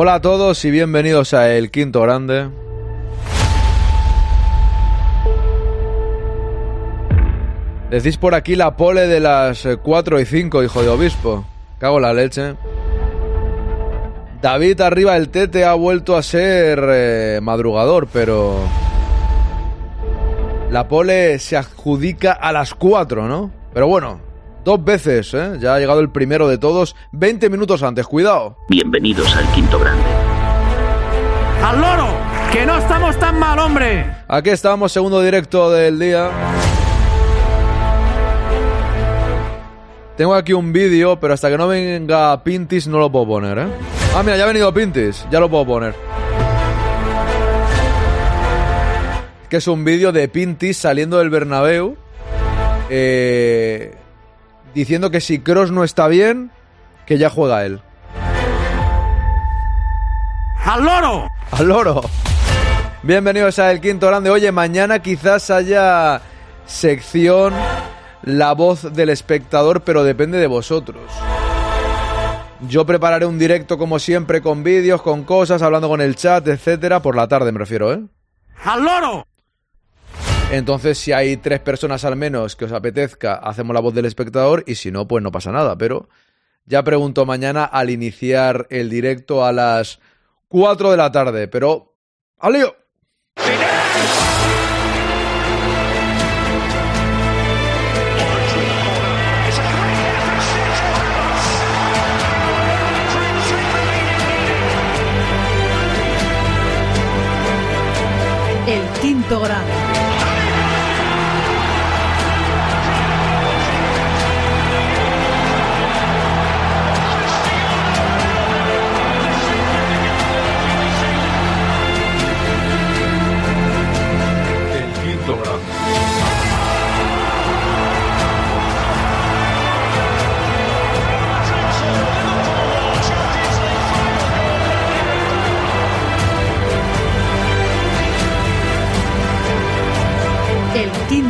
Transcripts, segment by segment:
Hola a todos y bienvenidos a El Quinto Grande. Decís por aquí la pole de las 4 y 5, hijo de obispo. Cago la leche. David arriba el Tete ha vuelto a ser eh, madrugador, pero... La pole se adjudica a las 4, ¿no? Pero bueno, dos veces, ¿eh? Ya ha llegado el primero de todos, 20 minutos antes, cuidado. Bienvenidos al Quinto Grande. ¡Al loro! ¡Que no estamos tan mal, hombre! Aquí estamos, segundo directo del día. Tengo aquí un vídeo, pero hasta que no venga Pintis no lo puedo poner, ¿eh? Ah, mira, ya ha venido Pintis, ya lo puedo poner. Que es un vídeo de Pintis saliendo del Bernabéu eh, diciendo que si Cross no está bien, que ya juega él. ¡Al loro! ¡Al loro! Bienvenidos a El Quinto Grande. Oye, mañana quizás haya sección La voz del espectador, pero depende de vosotros. Yo prepararé un directo como siempre con vídeos, con cosas, hablando con el chat, etcétera, por la tarde me refiero, ¿eh? ¡Al loro! Entonces, si hay tres personas al menos que os apetezca, hacemos la voz del espectador y si no, pues no pasa nada. Pero ya pregunto mañana al iniciar el directo a las 4 de la tarde. Pero, ¡al lío! El quinto grado.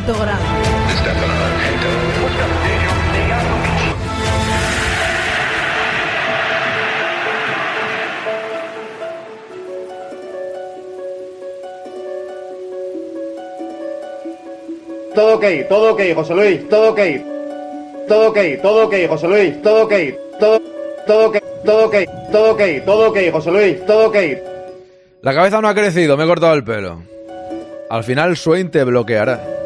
Todo ok, todo ok, José Luis, todo ok. Todo ok, todo ok, José Luis, todo ok. Todo, todo ok, todo ok, todo ok, todo ok, José Luis, todo ok. La cabeza no ha crecido, me he cortado el pelo. Al final Swain te bloqueará.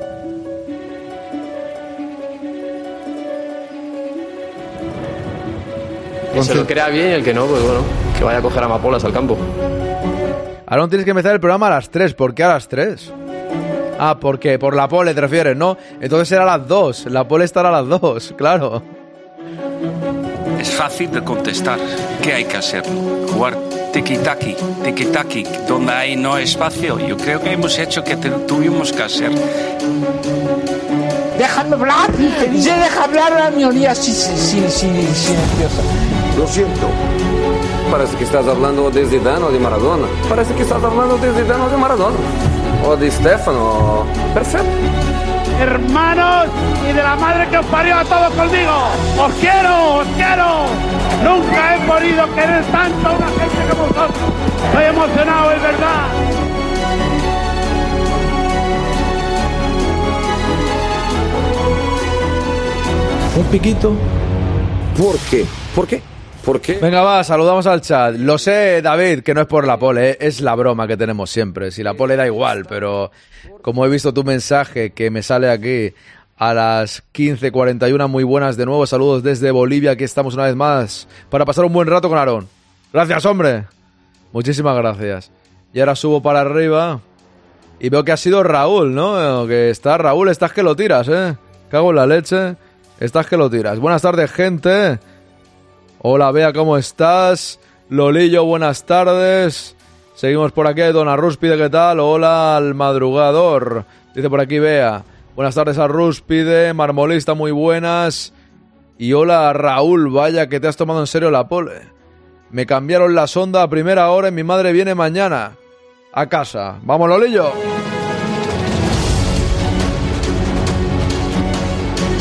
Que se lo crea bien y el que no, pues bueno, que vaya a coger amapolas al campo. Ahora no tienes que empezar el programa a las 3. ¿Por qué a las 3? Ah, porque por la pole te refieres, ¿no? Entonces será a las 2. La pole estará a las 2, claro. Es fácil de contestar. ¿Qué hay que hacer? Jugar tiki-taki, tiki-taki, donde hay no espacio. Yo creo que hemos hecho que te- tuvimos que hacer. Déjame hablar. Ya deja hablar a la minoría así, sí, sí, sí, silenciosa. Lo siento. Parece que estás hablando de Zidane o de Maradona. Parece que estás hablando de Zidane o de Maradona. O de Stefano. Perfecto. Hermanos y de la madre que os parió a todos conmigo. Os quiero, os quiero. Nunca he podido querer tanto a una gente como vosotros. Estoy emocionado, es verdad. Un piquito. ¿Por qué? ¿Por qué? ¿Por qué? Venga, va, saludamos al chat. Lo sé, David, que no es por la pole, ¿eh? es la broma que tenemos siempre. Si la pole da igual, pero como he visto tu mensaje que me sale aquí a las 15.41, muy buenas de nuevo. Saludos desde Bolivia, aquí estamos una vez más para pasar un buen rato con Aarón. Gracias, hombre. Muchísimas gracias. Y ahora subo para arriba y veo que ha sido Raúl, ¿no? Que está Raúl, estás que lo tiras, ¿eh? Cago en la leche. Estás que lo tiras. Buenas tardes, gente. Hola, Bea, ¿cómo estás? Lolillo, buenas tardes. Seguimos por aquí. Dona Rúspide, ¿qué tal? Hola al madrugador. Dice por aquí Bea. Buenas tardes a Rúspide. Marmolista, muy buenas. Y hola a Raúl, vaya que te has tomado en serio la pole. Me cambiaron la sonda a primera hora y mi madre viene mañana. A casa. Vamos, Lolillo.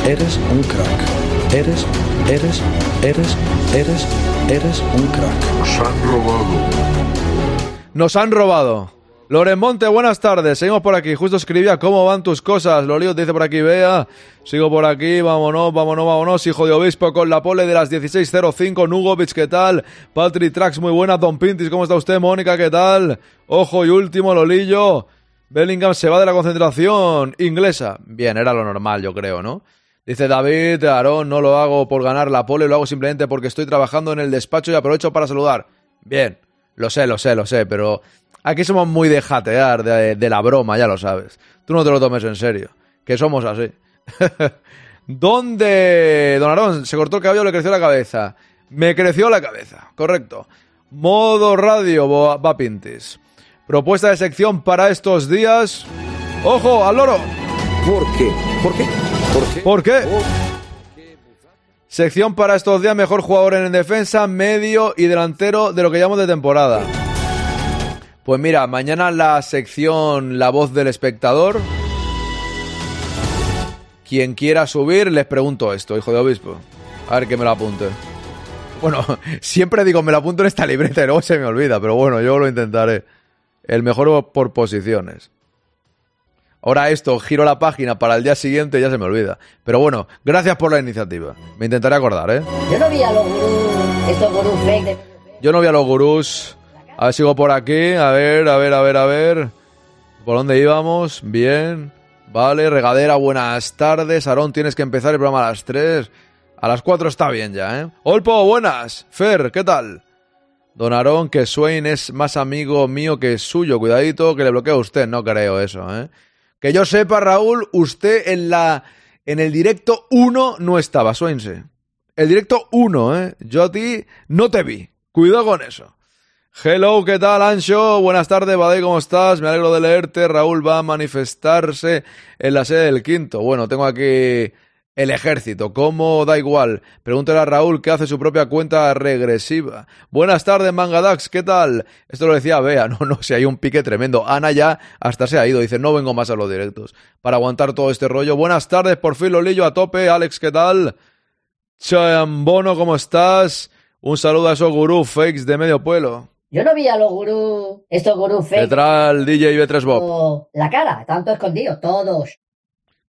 Eres un crack. Eres, eres, eres, eres, eres un crack. Nos han robado. Nos han robado. Loren Monte, buenas tardes. Seguimos por aquí. Justo escribía cómo van tus cosas. Lolio te dice por aquí, vea. Sigo por aquí. Vámonos, vámonos, vámonos. Hijo de obispo con la pole de las 16.05. Nugovic, ¿qué tal? Patrick Trax, muy buena. Don Pintis, ¿cómo está usted? Mónica, ¿qué tal? Ojo y último, Lolillo. Bellingham se va de la concentración inglesa. Bien, era lo normal, yo creo, ¿no? Dice David, Aarón, no lo hago por ganar la pole, lo hago simplemente porque estoy trabajando en el despacho y aprovecho para saludar. Bien, lo sé, lo sé, lo sé, pero aquí somos muy de jatear, de, la broma, ya lo sabes. Tú no te lo tomes en serio, que somos así. ¿Dónde, don Aarón, se cortó el cabello, le creció la cabeza? Me creció la cabeza, correcto. Modo radio, va va Pintis. Propuesta de sección para estos días. ¡Ojo, al loro! ¿Por qué? ¿Por qué? ¿Por qué? Sección para estos días, mejor jugador en defensa, medio y delantero de lo que llamamos de temporada. Pues mira, mañana la sección La voz del espectador. Quien quiera subir, les pregunto esto, hijo de obispo. A ver que me lo apunte. Bueno, siempre digo me lo apunto en esta libreta y luego se me olvida, pero bueno, yo lo intentaré. El mejor por posiciones. Ahora esto, giro la página para el día siguiente y ya se me olvida. Pero bueno, gracias por la iniciativa. Me intentaré acordar, ¿eh? Yo no vi a los gurús, estos gurús fake de... Yo no vi a los gurús. A ver, sigo por aquí. A ver, a ver, a ver, a ver. ¿Por dónde íbamos? Bien. Vale, regadera, buenas tardes. Aarón, tienes que empezar el programa a las 3. A las 4 está bien ya, ¿eh? Olpo, buenas. Fer, ¿qué tal? Don Aarón, que Swain es más amigo mío que suyo. Cuidadito, que le bloquea a usted. No creo eso, ¿eh? Que yo sepa, Raúl, usted en la en el directo 1 no estaba, Swainse. El directo 1, ¿eh? Yo a ti no te vi. Cuidado con eso. Hello, ¿qué tal, Ancho? Buenas tardes, Badé, ¿cómo estás? Me alegro de leerte. Raúl va a manifestarse en la sede del quinto. Bueno, tengo aquí el ejército. ¿Cómo da igual? Pregúntale a Raúl que hace su propia cuenta regresiva. Buenas tardes, Mangadax, ¿qué tal? Esto lo decía Bea, no, no, si hay un pique tremendo. Ana ya hasta se ha ido, dice, no vengo más a los directos para aguantar todo este rollo. Buenas tardes, por fin Lolillo a tope. Alex, ¿qué tal? Chambono, ¿cómo estás? Un saludo a esos gurús fakes de medio pueblo. Yo no vi a los gurús, estos gurús fake. Detrás el DJ B3 Bob. La cara, tanto escondidos, todos.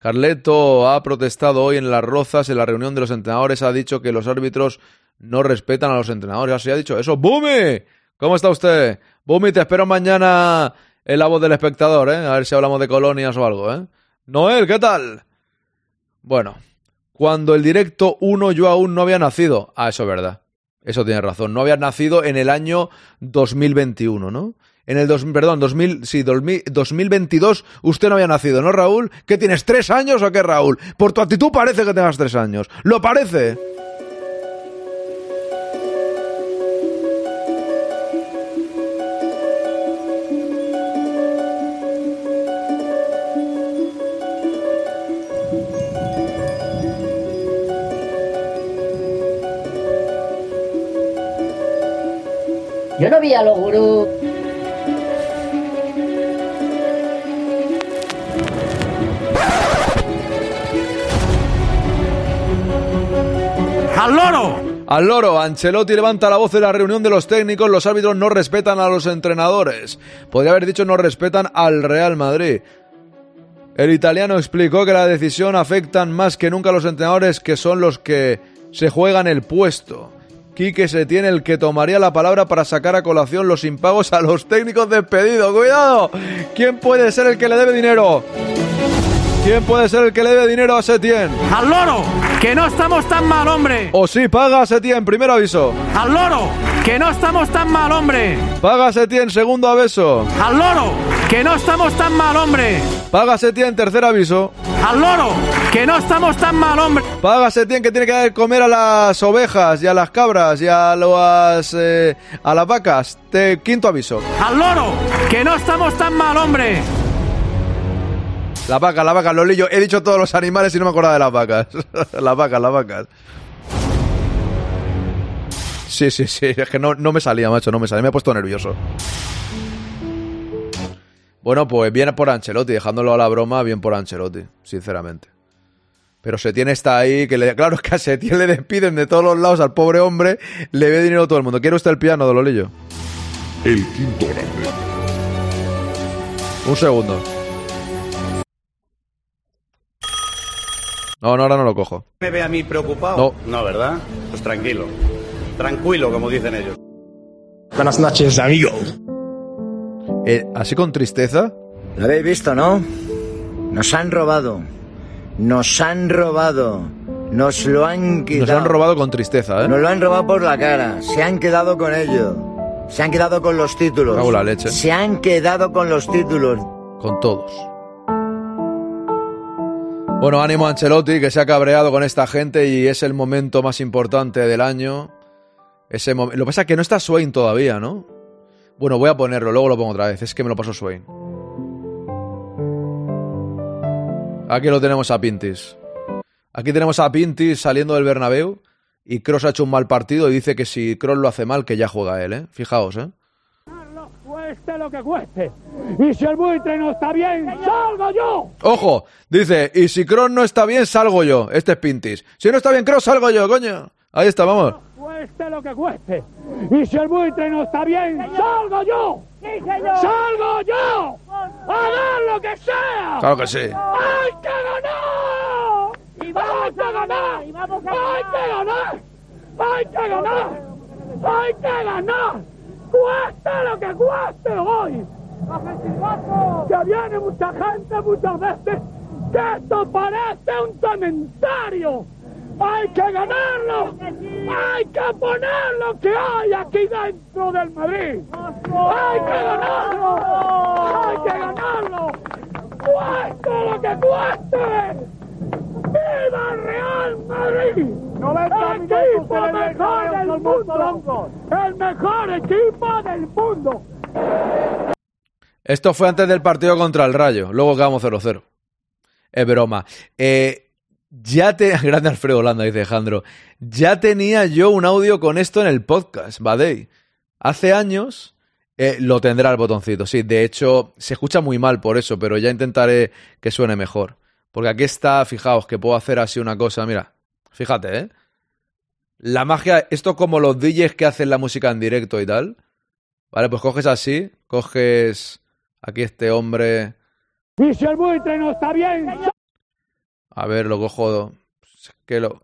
Carleto ha protestado hoy en Las Rozas, en la reunión de los entrenadores, ha dicho que los árbitros no respetan a los entrenadores. Así ha dicho eso. ¡Bumi! ¿Cómo está usted? Bumi, te espero mañana en la voz del espectador, ¿eh? A ver si hablamos de colonias o algo, ¿eh? Noel, ¿qué tal? Bueno, cuando el directo 1 yo aún no había nacido. Ah, eso es verdad. Eso tiene razón. No había nacido en el año 2021, ¿no? En el dos, perdón, 2000, sí, 2000, 2022 usted no había nacido, ¿no, Raúl? ¿Qué tienes, tres años o qué, Raúl? Por tu actitud parece que tengas tres años. ¿Lo parece? Yo no vi a los gurús. ¡Al loro! Al loro, Ancelotti levanta la voz en la reunión de los técnicos, los árbitros no respetan a los entrenadores. Podría haber dicho no respetan al Real Madrid. El italiano explicó que la decisión afectan más que nunca a los entrenadores que son los que se juegan el puesto. Quique se tiene el que tomaría la palabra para sacar a colación los impagos a los técnicos despedidos. ¡Cuidado! ¿Quién puede ser el que le debe dinero? ¿Quién puede ser el que le debe dinero a Setien? ¡Al loro! ¡Que no estamos tan mal, hombre! O sí, paga a Setien, primer aviso. ¡Al loro! ¡Que no estamos tan mal, hombre! Paga a Setien, segundo aviso. ¡Al loro! ¡Que no estamos tan mal, hombre! Paga a Setien, tercer aviso. ¡Al loro! ¡Que no estamos tan mal, hombre! Paga a Setien que tiene que dar de comer a las ovejas y a las cabras y a las, eh, a las vacas. Te, quinto aviso. ¡Al loro! ¡Que no estamos tan mal, hombre! La vaca, la vaca, Lolillo. He dicho todos los animales y no me acordaba de las vacas. las vacas, las vacas. Sí, sí, sí. Es que no, no me salía, macho, no me salía. Me he puesto nervioso. Bueno, pues bien por Ancelotti. Dejándolo a la broma, bien por Ancelotti, sinceramente. Pero Setién está ahí, que le, claro, es que a Setién le despiden de todos los lados al pobre hombre, le ve dinero a todo el mundo. ¿Quiere usted el piano, Dololillo? El quinto grande. Un segundo. No, no, ahora no lo cojo. ¿Me ve a mí preocupado? No. ¿verdad? Pues tranquilo. Tranquilo, como dicen ellos. Buenas noches, amigos. Eh, ¿Así con tristeza? Lo habéis visto, ¿no? Nos han robado. Nos han robado. Nos lo han quitado. Nos han robado con tristeza, ¿eh? Nos lo han robado por la cara. Se han quedado con ello. Se han quedado con los títulos. Cago la leche. Se han quedado con los títulos. Con todos. Bueno, ánimo Ancelotti, que se ha cabreado con esta gente y es el momento más importante del año. Ese lo que pasa es que no está Swain todavía, ¿no? Bueno, voy a ponerlo, luego lo pongo otra vez. Es que me lo pasó Swain. Aquí lo tenemos a Pintis. Aquí tenemos a Pintis saliendo del Bernabéu y Cross ha hecho un mal partido y dice que si Cross lo hace mal, que ya juega él, ¿eh? Fijaos, ¿eh? Cueste lo que cueste. Y si el buitre no está bien, salgo yo. Ojo, dice, y si Cross no está bien, salgo yo. Este es Pintis. Si no está bien Cross, salgo yo, coño. Ahí está, vamos. Cueste lo que cueste. Y si el buitre no está bien, salgo yo. ¡Salgo yo! ¡A dar lo que sea! Claro que sí. ¡Hay que ganar! ¡Y vamos a ganar! ¡Hay que ganar! ¡Hay que ganar! ¡Hay que ganar! ¡Cueste lo que cueste hoy! Que viene mucha gente muchas veces que esto parece un cementerio. Hay que ganarlo. Hay que poner lo que hay aquí dentro del Madrid. Hay que ganarlo. Hay que ganarlo. Cueste lo que cueste. ¡Viva el Real Madrid! ¡El equipo mejor del mundo! ¡El mejor equipo del mundo! Esto fue antes del partido contra el Rayo. Luego quedamos 0-0. Es broma. Eh, ya te... Grande Alfredo Holanda, dice Alejandro. Ya tenía yo un audio con esto en el podcast, Badei. Hace años eh, lo tendrá el botoncito. Sí, de hecho, se escucha muy mal por eso, pero ya intentaré que suene mejor. Porque aquí está, fijaos, que puedo hacer así una cosa. Mira, fíjate, ¿eh? La magia, esto como los DJs que hacen la música en directo y tal. Vale, pues coges así, coges aquí este hombre. Y si el buitre no está bien, A ver, lo cojo. es Que lo.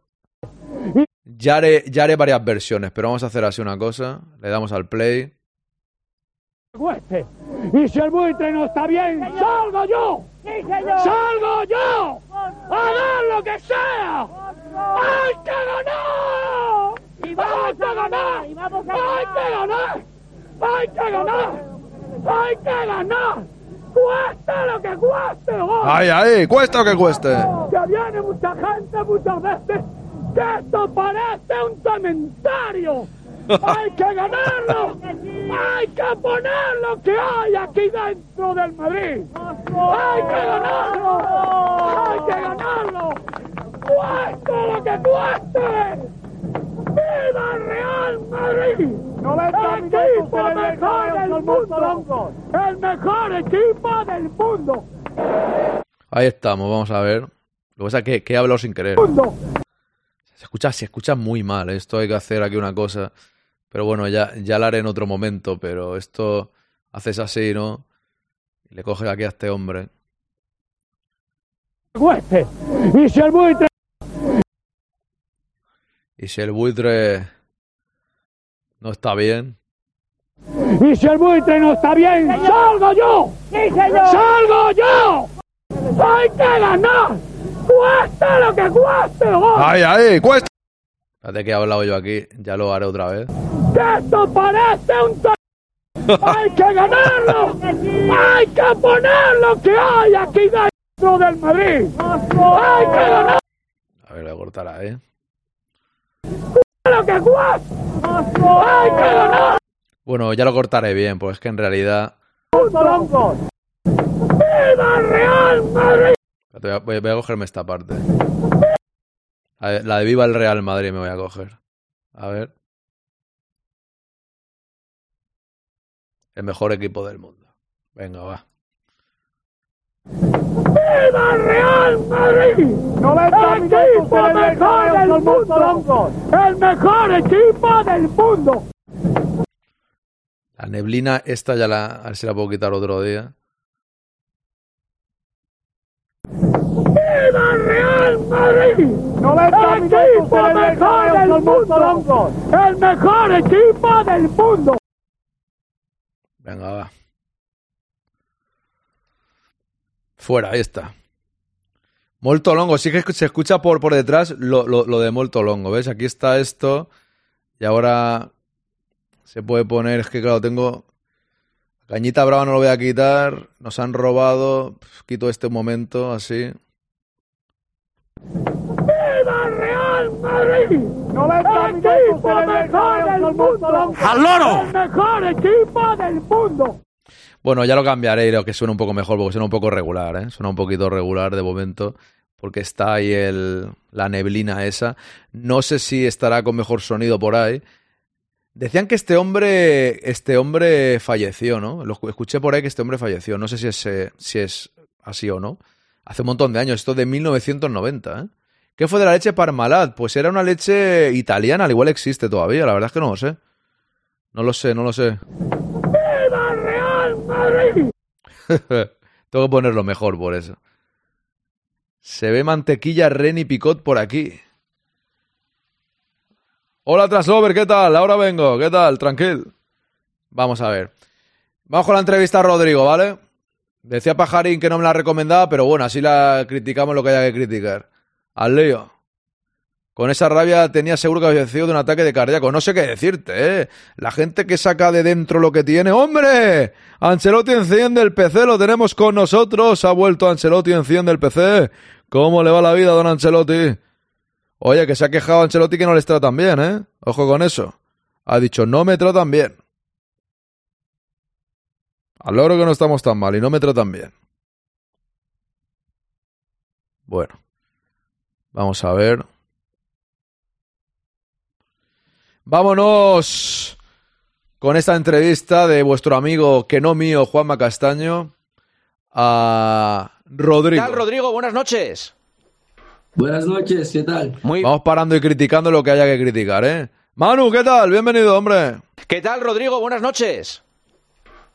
Ya haré, ya haré varias versiones, pero vamos a hacer así una cosa. Le damos al play. cueste. Y si el buitre no está bien, salgo yo. ¡Salgo yo! ¡A dar lo que sea! ¡Hay que ganar! ¡Y vamos a ganar! ¡Hay que ganar! ¡Hay que ganar! ¡Hay que ganar! ¡Cueste lo que cueste! ¡Ay, ay! ¡Cuesta o que cueste! Que viene mucha gente muchas veces que esto parece un cementerio. Hay que ganarlo. Hay que poner lo que hay aquí dentro del Madrid. Hay que ganarlo. Hay que ganarlo. Cueste lo que cueste. ¡Viva el Real Madrid! ¡El equipo mejor del mundo! ¡El mejor equipo del mundo! Ahí estamos, vamos a ver. Lo que pasa es que, que he hablado sin querer. Se escucha, se escucha muy mal. Esto hay que hacer aquí una cosa. Pero bueno, ya, ya lo haré en otro momento. Pero esto haces así, ¿no? Y le coges aquí a este hombre. cueste. Y si el buitre Y si el buitre no está bien. y si el buitre no está bien, salgo yo. Salgo yo. Hay que ganar. Cueste lo que cueste hoy. ¡Ay, ay! ¡Cuesta! Espérate que he hablado yo aquí. Ya lo haré otra vez. Esto parece un Hay que ganarlo. Hay que poner lo que hay aquí dentro del Madrid. Hay que ganar A ver, voy a cortar ahí. lo que cueste. Hay que ganar. Bueno, ya lo cortaré bien, pues es que en realidad. ¡Viva el Real Madrid! Voy a- voy a cogerme esta parte. La de, la de Viva el Real Madrid me voy a coger. A ver. El mejor equipo del mundo. Venga, va. ¡Viva Real Madrid! 90 ¡El equipo mejor del mundo! ¡El mejor equipo del mundo! La neblina esta ya la... A ver si la puedo quitar otro día. ¡Viva Real Madrid! 90 ¡El equipo mejor del mundo! ¡El mejor equipo del mundo! Venga, va. Fuera, ahí está. Molto longo, sí que se escucha por, por detrás lo, lo, lo de molto longo, ¿ves? Aquí está esto y ahora se puede poner, es que claro, tengo... Cañita Brava no lo voy a quitar, nos han robado, quito este momento así. ¡Viva Real Madrid! 90 ¡El equipo mejor del mundo! ¡Al loro! ¡El mejor equipo del mundo! Bueno, ya lo cambiaré y lo que suene un poco mejor, porque suena un poco regular, ¿eh? Suena un poquito regular de momento, porque está ahí el, la neblina esa. No sé si estará con mejor sonido por ahí. Decían que este hombre, este hombre falleció, ¿no? Lo escuché por ahí que este hombre falleció. No sé si es, eh, si es así o no. Hace un montón de años, esto de 1990, ¿eh? ¿Qué fue de la leche Parmalat? Pues era una leche italiana, al igual existe todavía, la verdad es que no lo sé. No lo sé, no lo sé. ¡Viva Real Madrid! Tengo que ponerlo mejor por eso. Se ve mantequilla Ren y Picot por aquí. Hola Translover, ¿qué tal? Ahora vengo, ¿qué tal? Tranquil. Vamos a ver. Vamos con la entrevista a Rodrigo, ¿vale? Decía Pajarín que no me la recomendaba, pero bueno, así la criticamos lo que haya que criticar. Al lío. Con esa rabia tenía seguro que había sido de un ataque de cardíaco. No sé qué decirte, ¿eh? La gente que saca de dentro lo que tiene. ¡Hombre! Ancelotti enciende el PC, lo tenemos con nosotros. Ha vuelto Ancelotti enciende el PC. ¿Cómo le va la vida, don Ancelotti? Oye, que se ha quejado Ancelotti que no les tratan bien, ¿eh? Ojo con eso. Ha dicho, no me tratan bien. Al logro que no estamos tan mal y no me tratan bien. Bueno. Vamos a ver. Vámonos con esta entrevista de vuestro amigo, que no mío, Juanma Castaño, a Rodrigo. ¿Qué tal, Rodrigo? Buenas noches. Buenas noches, ¿qué tal? Muy... Vamos parando y criticando lo que haya que criticar, ¿eh? Manu, ¿qué tal? Bienvenido, hombre. ¿Qué tal, Rodrigo? Buenas noches.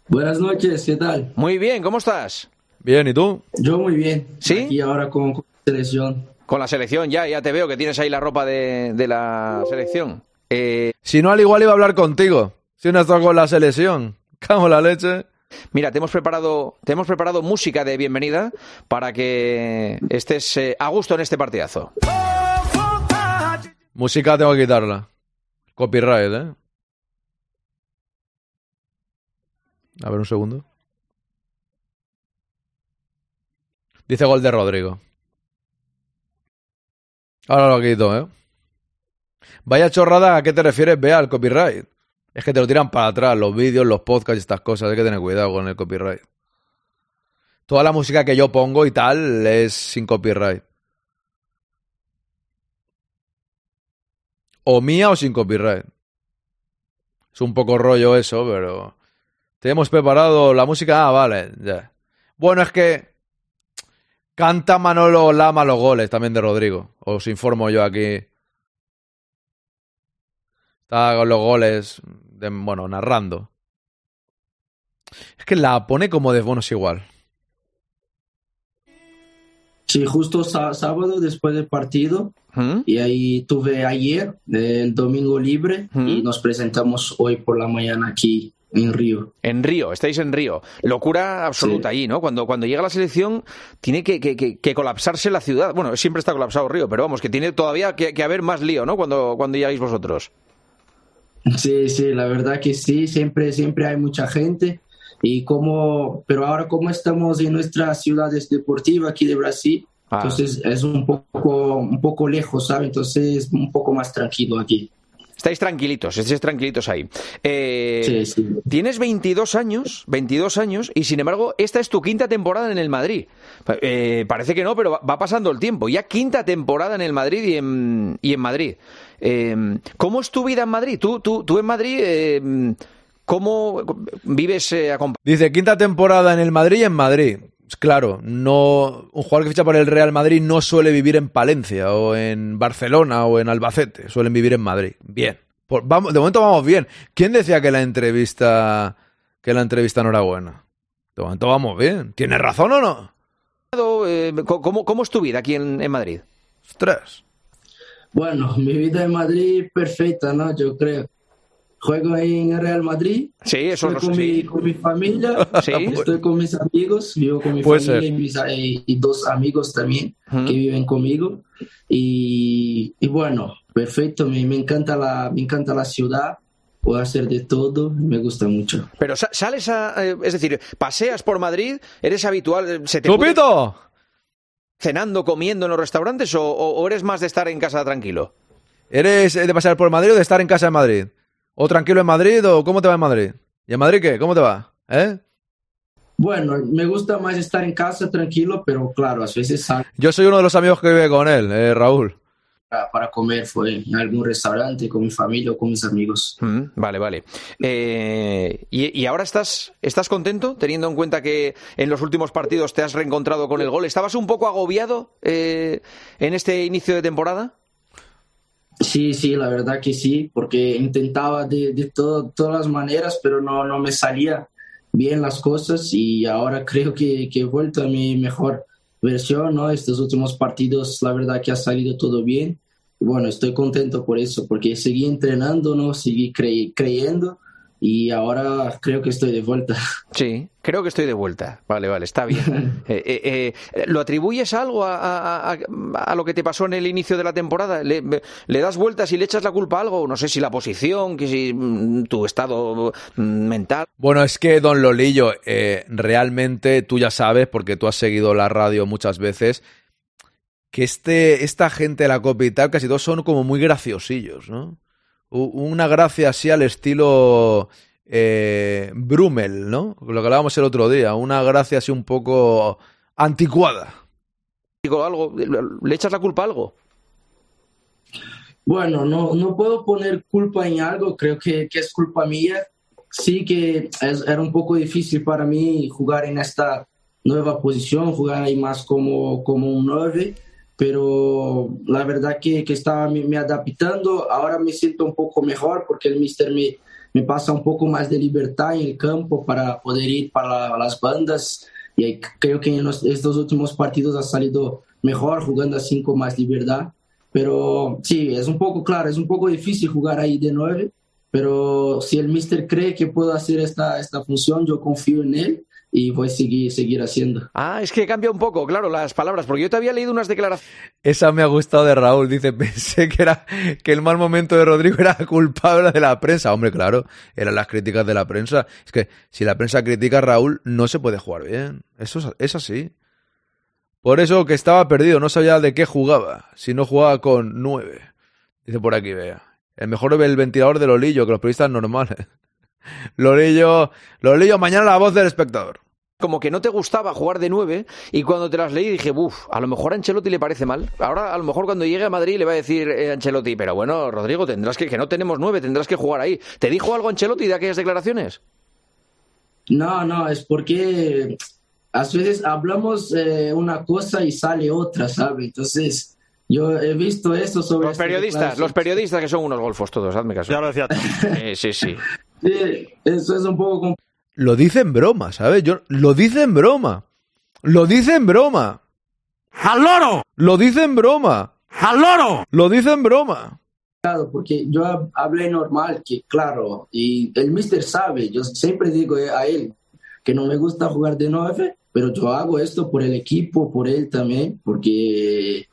Buenas noches, ¿qué tal? Muy bien, ¿cómo estás? Bien, ¿y tú? Yo muy bien. ¿Sí? Aquí ahora con, con la selección. Con la selección, ya, ya te veo que tienes ahí la ropa de, de la selección. Eh, Si no, al igual iba a hablar contigo. Si no estás con la selección. Cago en la leche. Mira, te hemos preparado, te hemos preparado música de bienvenida para que estés eh, a gusto en este partidazo. Música tengo que quitarla. Copyright, ¿eh? A ver un segundo. Dice gol de Rodrigo. Ahora lo quito, ¿eh? Vaya chorrada, ¿a qué te refieres? Vea al copyright. Es que te lo tiran para atrás, los vídeos, los podcasts y estas cosas. Hay que tener cuidado con el copyright. Toda la música que yo pongo y tal es sin copyright. O mía o sin copyright. Es un poco rollo eso, pero... Te hemos preparado la música. Ah, vale, ya. Bueno, es que... Canta Manolo Lama los goles también de Rodrigo. Os informo yo aquí. Está con los goles, de, bueno, narrando. Es que la pone como de bonos igual. Sí, justo sá- sábado después del partido. Y ahí tuve ayer el domingo libre y nos presentamos hoy por la mañana aquí en Río. En Río, estáis en Río. Locura absoluta allí, ¿no? Cuando, cuando llega la selección tiene que, que- que- que colapsarse la ciudad. Bueno, siempre está colapsado Río, pero vamos, que tiene todavía que, haber más lío, ¿no? Cuando, cuando llegáis vosotros. Sí, sí, la verdad que sí, siempre, siempre hay mucha gente. Y como, pero ahora como estamos en nuestra ciudad deportiva aquí de Brasil, Ah. entonces es un poco, un poco lejos, ¿sabes? Entonces un poco más tranquilo aquí. Estáis tranquilitos, estáis tranquilitos ahí. Eh, Sí, sí. Tienes 22 años, 22 años, y sin embargo, esta es tu quinta temporada en el Madrid. Eh, parece que no, pero va, pasando el tiempo. Ya quinta temporada en el Madrid y en, y en Madrid. Eh, ¿Cómo es tu vida en Madrid? Tú, tú, tú en Madrid, eh, ¿cómo vives eh, acompañado? Dice, quinta temporada en el Madrid y en Madrid. Claro, no un jugador que ficha por el Real Madrid no suele vivir en Palencia o en Barcelona o en Albacete, suelen vivir en Madrid. Bien. vamos, de momento vamos bien. ¿Quién decía que la entrevista que la entrevista no era buena? De momento vamos bien. ¿Tienes razón o no? Eh, ¿Cómo, cómo es tu vida aquí en, en Madrid? Ostras. Bueno, mi vida en Madrid perfecta, ¿no? Yo creo juego ahí en Real Madrid. Sí, eso estoy con, mi, con mi familia, sí. estoy con mis amigos, vivo con mi familia y, mis, y, dos amigos también que viven conmigo. Y, y bueno, perfecto, me, me, encanta la, me encanta la ciudad. Puedo hacer de todo, me gusta mucho. Pero sales a, eh, es decir, paseas por Madrid, eres habitual, eh, se te ¡Chupito! cenando, comiendo en los restaurantes o, o, eres más de estar en casa tranquilo? ¿Eres de pasear por Madrid o de estar en casa en Madrid? ¿O tranquilo en Madrid o cómo te va en Madrid? ¿Y en Madrid qué? ¿Cómo te va? ¿Eh? Bueno, me gusta más estar en casa tranquilo, pero claro, a veces salgo. Yo soy uno de los amigos que vive con él, eh, Raúl. Para comer fue en algún restaurante con mi familia o con mis amigos. Mm, vale, vale. Eh, ¿y, ¿y, ahora estás, estás contento teniendo en cuenta que en los últimos partidos te has reencontrado con el gol? ¿Estabas un poco agobiado eh, en este inicio de temporada? Sí, sí, la verdad que sí, porque intentaba de, de todo, todas las maneras, pero no, no me salía bien las cosas y ahora creo que, que he vuelto a mi mejor versión, ¿no? Estos últimos partidos, la verdad que ha salido todo bien. Bueno, estoy contento por eso, porque seguí entrenando, ¿no? Seguí cre creyendo y ahora creo que estoy de vuelta. Sí, creo que estoy de vuelta. Vale, vale, está bien. eh, eh, eh, ¿Lo atribuyes algo a, a, a, lo que te pasó en el inicio de la temporada? ¿Le, ¿Le, das vueltas y le echas la culpa a algo? No sé si la posición, que si mm, tu estado mm, mental. Bueno, es que, don Lolillo, eh, realmente tú ya sabes, porque tú has seguido la radio muchas veces, que este, esta gente de la Copa y tal, casi todos son como muy graciosillos, ¿no? Una gracia así al estilo eh, Brummel, ¿no? Lo que hablábamos el otro día, una gracia así un poco anticuada. Digo algo, ¿le echas la culpa a algo? Bueno, no, no puedo poner culpa en algo, creo que, que es culpa mía. Sí que es, era un poco difícil para mí jugar en esta nueva posición, jugar ahí más como, como un 9, pero la verdad que, que estaba me, me, adaptando. Ahora me siento un poco mejor porque el mister me, me pasa un poco más de libertad en el campo para poder ir para las bandas y creo que en los, estos últimos partidos ha salido mejor jugando así con más libertad. Pero sí, es un poco claro, es un poco difícil jugar ahí de nueve, pero si el mister cree que puedo hacer esta, esta función, yo confío en él y voy a seguir, seguir haciendo. Ah, es que cambia un poco, claro, las palabras, porque yo te había leído unas declaraciones. Esa me ha gustado de Raúl, dice, pensé que era que el mal momento de Rodrigo era culpable de la prensa. Hombre, claro, eran las críticas de la prensa. Es que si la prensa critica a Raúl, no se puede jugar bien. Eso es, es así. Por eso que estaba perdido, no sabía de qué jugaba, si no jugaba con nueve. Dice por aquí, vea. El mejor el ventilador de Lolillo, que los periodistas normales. Lolillo, Lolillo, mañana la voz del espectador. Como que no te gustaba jugar de nueve y cuando te las leí dije, uff, a lo mejor a Ancelotti le parece mal. Ahora a lo mejor cuando llegue a Madrid le va a decir eh, Ancelotti, pero bueno, Rodrigo, tendrás que, que no tenemos nueve, tendrás que jugar ahí. ¿Te dijo algo Ancelotti de aquellas declaraciones? No, no, es porque a veces hablamos eh, una cosa y sale otra, ¿sabes? Entonces, yo he visto eso sobre... Los periodistas, los periodistas que son unos golfos todos, hazme caso. Ya lo decía. Eh, sí, sí. Sí, eso es un poco... Lo dice en broma, ¿sabes? Yo, lo dice en broma. Lo dice en broma. ¡Al loro! Lo dice en broma. ¡Al loro! Lo dice en broma. Claro, porque yo hablé normal, que claro, y el mister sabe, yo siempre digo a él que no me gusta jugar de nueve, pero yo hago esto por el equipo, por él también, porque,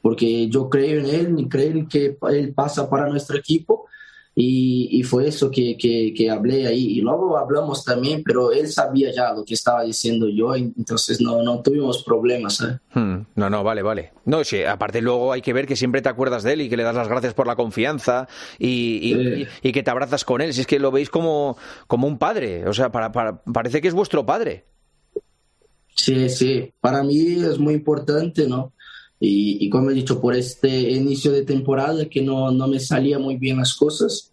porque yo creo en él y creo que él pasa para nuestro equipo. Y, y fue eso que, que, que, hablé ahí. Y luego hablamos también, pero él sabía ya lo que estaba diciendo yo, entonces no, no tuvimos problemas. ¿eh? Hmm, no, no, vale, vale. No, sí, aparte luego hay que ver que siempre te acuerdas de él y que le das las gracias por la confianza y, y, Sí. y, y que te abrazas con él. Si es que lo veis como, como un padre, o sea, para, para, parece que es vuestro padre. Sí, sí, para mí es muy importante, ¿no? Y, y, como he dicho, por este inicio de temporada que no, no me salía muy bien las cosas,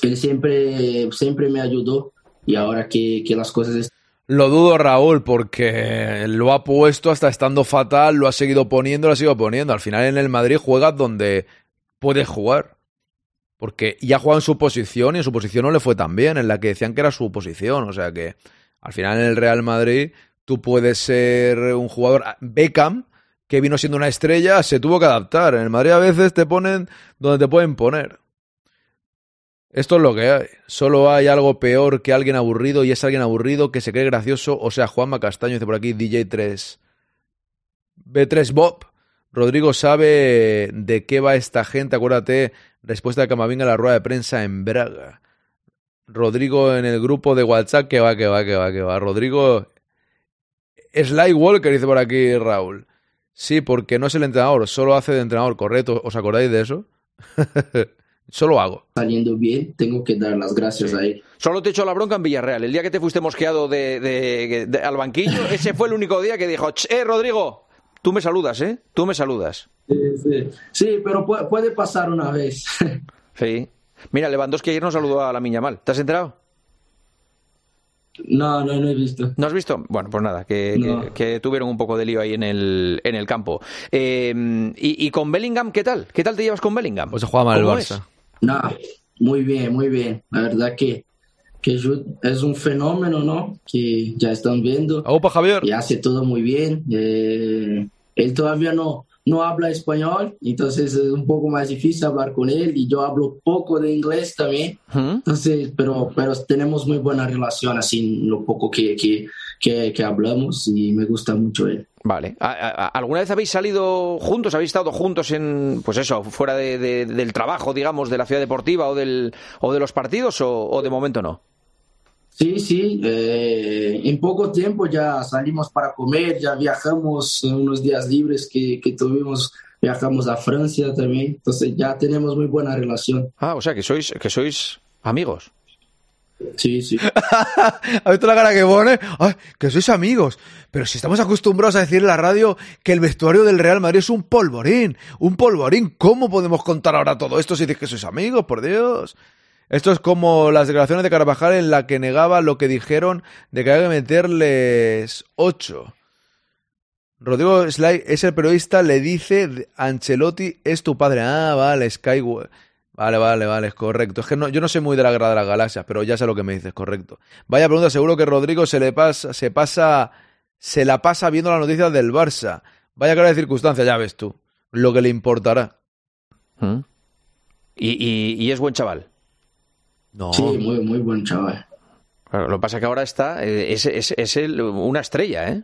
él siempre, siempre me ayudó y ahora que, que las cosas... Lo dudo, Raúl, porque lo ha puesto hasta estando fatal, lo ha seguido poniendo, lo ha seguido poniendo. Al final en el Madrid juegas donde puedes jugar. Porque ya ha jugado en su posición y en su posición no le fue tan bien, en la que decían que era su posición. O sea que al final en el Real Madrid tú puedes ser un jugador. Beckham, que vino siendo una estrella, se tuvo que adaptar. En el Madrid a veces te ponen donde te pueden poner. Esto es lo que hay. Solo hay algo peor que alguien aburrido y es alguien aburrido que se cree gracioso. O sea, Juanma Castaño dice por aquí DJ3. B3 Bob. Rodrigo sabe de qué va esta gente. Acuérdate, respuesta de Camavinga a la rueda de prensa en Braga. Rodrigo en el grupo de WhatsApp, que va, que va, que va, que va. Rodrigo. Sly Walker, dice por aquí Raúl. Sí, porque no es el entrenador, solo hace de entrenador, correcto. ¿Os acordáis de eso? Solo hago. Saliendo bien, tengo que dar las gracias a él. Solo te echo la bronca en Villarreal. El día que te fuiste mosqueado de, de, de, al banquillo, ese fue el único día que dijo, eh, Rodrigo, tú me saludas, ¿eh? Tú me saludas. Sí, sí. sí pero puede, puede, pasar una vez. sí. Mira, Lewandowski ayer nos saludó a la Miña Mal. ¿Te has enterado? No, no, no he visto. ¿No has visto? Bueno, pues nada, que, no. que, que tuvieron un poco de lío ahí en el, en el campo. Eh, y, y, con Bellingham qué tal? ¿Qué tal te llevas con Bellingham? Pues se juega mal el Barça. Es? No, muy bien, muy bien. La verdad que, que es un fenómeno, ¿no? Que ya están viendo. Opa, Javier. Y hace todo muy bien. Eh, él todavía no, no habla español, entonces es un poco más difícil hablar con él y yo hablo poco de inglés también, entonces, pero, pero tenemos muy buena relación así lo poco que, que, que, que hablamos y me gusta mucho él. Vale. ¿Alguna vez habéis salido juntos? ¿Habéis estado juntos en, pues eso, fuera de, de, del trabajo, digamos, de la ciudad deportiva o, del, o de los partidos o, o de momento no? Sí, sí, eh, en poco tiempo ya salimos para comer, ya viajamos en unos días libres que, que, tuvimos, viajamos a Francia también, entonces ya tenemos muy buena relación. Ah, o sea que sois, que sois amigos. Sí, sí. ¿Has visto la cara que pone? Ay, que sois amigos. Pero si estamos acostumbrados a decir en la radio que el vestuario del Real Madrid es un polvorín, un polvorín, ¿cómo podemos contar ahora todo esto si dices que sois amigos, por Dios? Esto es como las declaraciones de Carvajal en la que negaba lo que dijeron de que hay que meterles ocho. Rodrigo Sly es el periodista, le dice Ancelotti es tu padre. Ah, vale, Skyward. Vale, vale, vale, es correcto. Es que no, yo no sé muy de la guerra de las galaxias, pero ya sé lo que me dices, correcto. Vaya pregunta, seguro que Rodrigo se le pasa, se pasa, se la pasa viendo las noticias del Barça. Vaya cara de circunstancia, ya ves tú. Lo que le importará. ¿Mm? ¿Y, y, y es buen chaval. No. Sí, muy, muy buen chaval. Claro, lo que pasa es que ahora está, eh, es, es, es el, una estrella, ¿eh?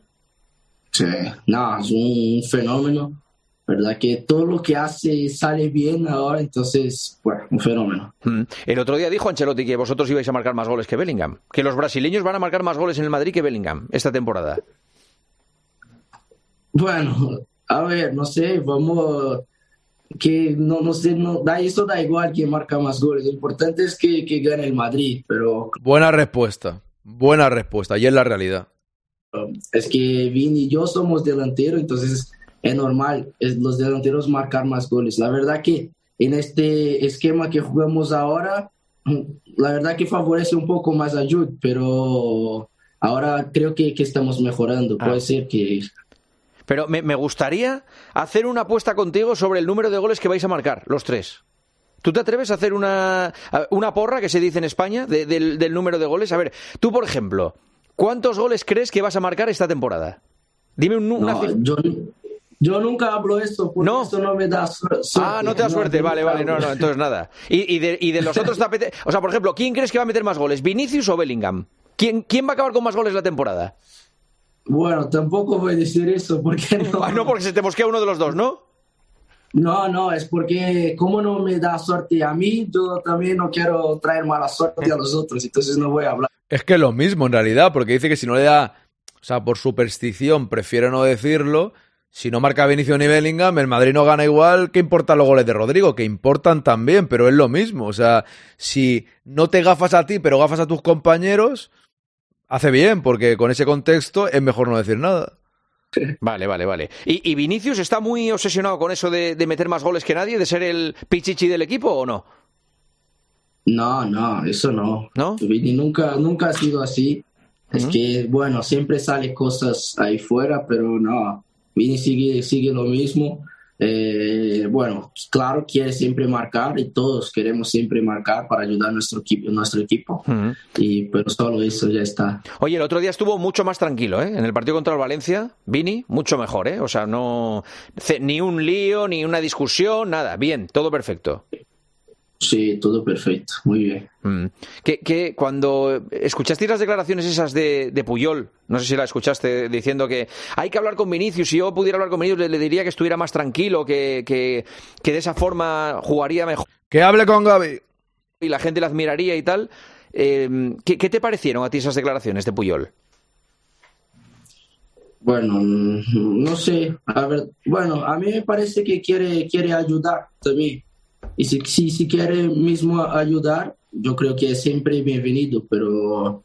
Sí, no, es un fenómeno. ¿Verdad? Que todo lo que hace sale bien ahora, entonces, bueno, un fenómeno. Mm. El otro día dijo Ancelotti que vosotros ibais a marcar más goles que Bellingham. Que los brasileños van a marcar más goles en el Madrid que Bellingham esta temporada. Bueno, a ver, no sé, vamos que no, no sé, no, da, eso da igual quién marca más goles. Lo importante es que, que gane el Madrid, pero... Buena respuesta, buena respuesta, y es la realidad. Es que Vini y yo somos delanteros, entonces es normal es los delanteros marcar más goles. La verdad que en este esquema que jugamos ahora, la verdad que favorece un poco más a Jude, pero ahora creo que, que estamos mejorando. Ah. Puede ser que pero me, me, gustaría hacer una apuesta contigo sobre el número de goles que vais a marcar, los tres. ¿Tú te atreves a hacer una, una porra que se dice en España de, del, del, número de goles? A ver, tú, por ejemplo, ¿cuántos goles crees que vas a marcar esta temporada? Dime un, una no, yo, yo, nunca hablo esto, porque ¿No? esto no me da suerte. Ah, no te da suerte, no, vale, vale, no, no, entonces nada. Y, y, de, y de los otros tapete... O sea, por ejemplo, ¿quién crees que va a meter más goles, Vinicius o Bellingham? ¿Quién, quién va a acabar con más goles la temporada? Bueno, tampoco voy a decir eso, porque no... Ah, no, porque se te mosquea uno de los dos, ¿no? No, no, es porque como no me da suerte a mí, yo también no quiero traer mala suerte a los otros, entonces no voy a hablar. Es que es lo mismo en realidad, porque dice que si no le da, o sea, por superstición prefiere no decirlo, si no marca Benicio ni Bellingham, el Madrid no gana igual, ¿qué importan los goles de Rodrigo? Que importan también, pero es lo mismo, o sea, si no te gafas a ti, pero gafas a tus compañeros hace bien, porque con ese contexto es mejor no decir nada. Vale, vale, vale. ¿Y, y Vinicius está muy obsesionado con eso de, de, meter más goles que nadie, de ser el pichichi del equipo o no? No, no, eso no. ¿No? Vini nunca, nunca ha sido así. Es que, bueno, siempre sale cosas ahí fuera, pero no, Vini sigue, sigue lo mismo. Eh, bueno, claro, quiere siempre marcar y todos queremos siempre marcar para ayudar a nuestro equipo. Nuestro equipo. y, pero solo eso ya está. Oye, el otro día estuvo mucho más tranquilo, ¿eh? En el partido contra el Valencia, Vini, mucho mejor, ¿eh? O sea, no. Ni un lío, ni una discusión, nada. Bien, todo perfecto. Sí, todo perfecto, muy bien. Mm. Que, cuando escuchaste las declaraciones esas de, Puyol, no sé si la escuchaste diciendo que hay que hablar con Vinicius, si yo pudiera hablar con Vinicius le, diría que estuviera más tranquilo, que, que, de esa forma jugaría mejor. Que hable con Gaby. Y la gente la admiraría y tal. Eh, ¿qué, te parecieron a ti esas declaraciones de Puyol? Bueno, no sé. A ver, bueno, a mí me parece que quiere, quiere ayudar también y si, si, si quiere mismo ayudar, yo creo que es siempre bienvenido, pero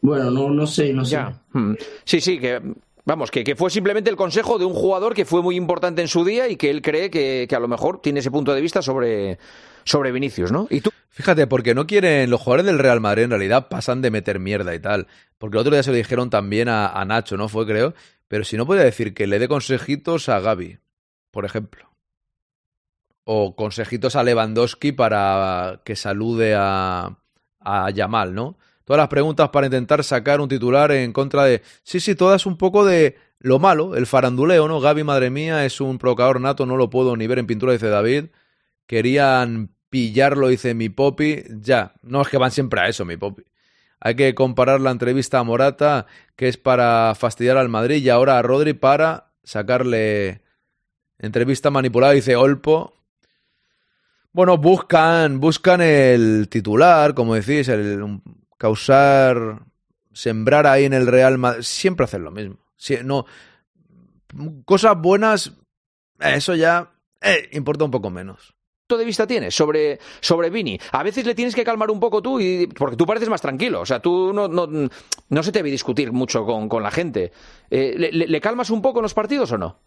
bueno, no, no sé, no sé. Hmm. Sí, sí, que Vamos, que, que, fue simplemente el consejo de un jugador que fue muy importante en su día y que él cree que, que, a lo mejor tiene ese punto de vista sobre, sobre Vinicius, ¿no? ¿Y tú? Fíjate, porque no quieren, los jugadores del Real Madrid en realidad pasan de meter mierda y tal. Porque el otro día se lo dijeron también a, a Nacho, ¿no? Fue, creo. Pero si no puede decir que le dé consejitos a Gaby, por ejemplo o consejitos a Lewandowski para que salude a, a Yamal, ¿no? Todas las preguntas para intentar sacar un titular en contra de... Sí, sí, todas un poco de lo malo, el faranduleo, ¿no? Gaby, madre mía, es un provocador nato, no lo puedo ni ver en pintura, dice David. Querían pillarlo, dice mi popi. Ya, no es que van siempre a eso, mi popi. Hay que comparar la entrevista a Morata, que es para fastidiar al Madrid, y ahora a Rodri para sacarle entrevista manipulada, dice Olpo. Bueno, buscan, buscan el titular, como decís, el causar, sembrar ahí en el Real Madrid. Siempre hacen lo mismo. no, cosas buenas, eso ya eh, importa un poco menos de vista tienes sobre, sobre Vini? A veces le tienes que calmar un poco tú, y, porque tú pareces más tranquilo. O sea, tú no, no, no se te ve discutir mucho con, con la gente. Eh, ¿le, calmas un poco en los partidos o no?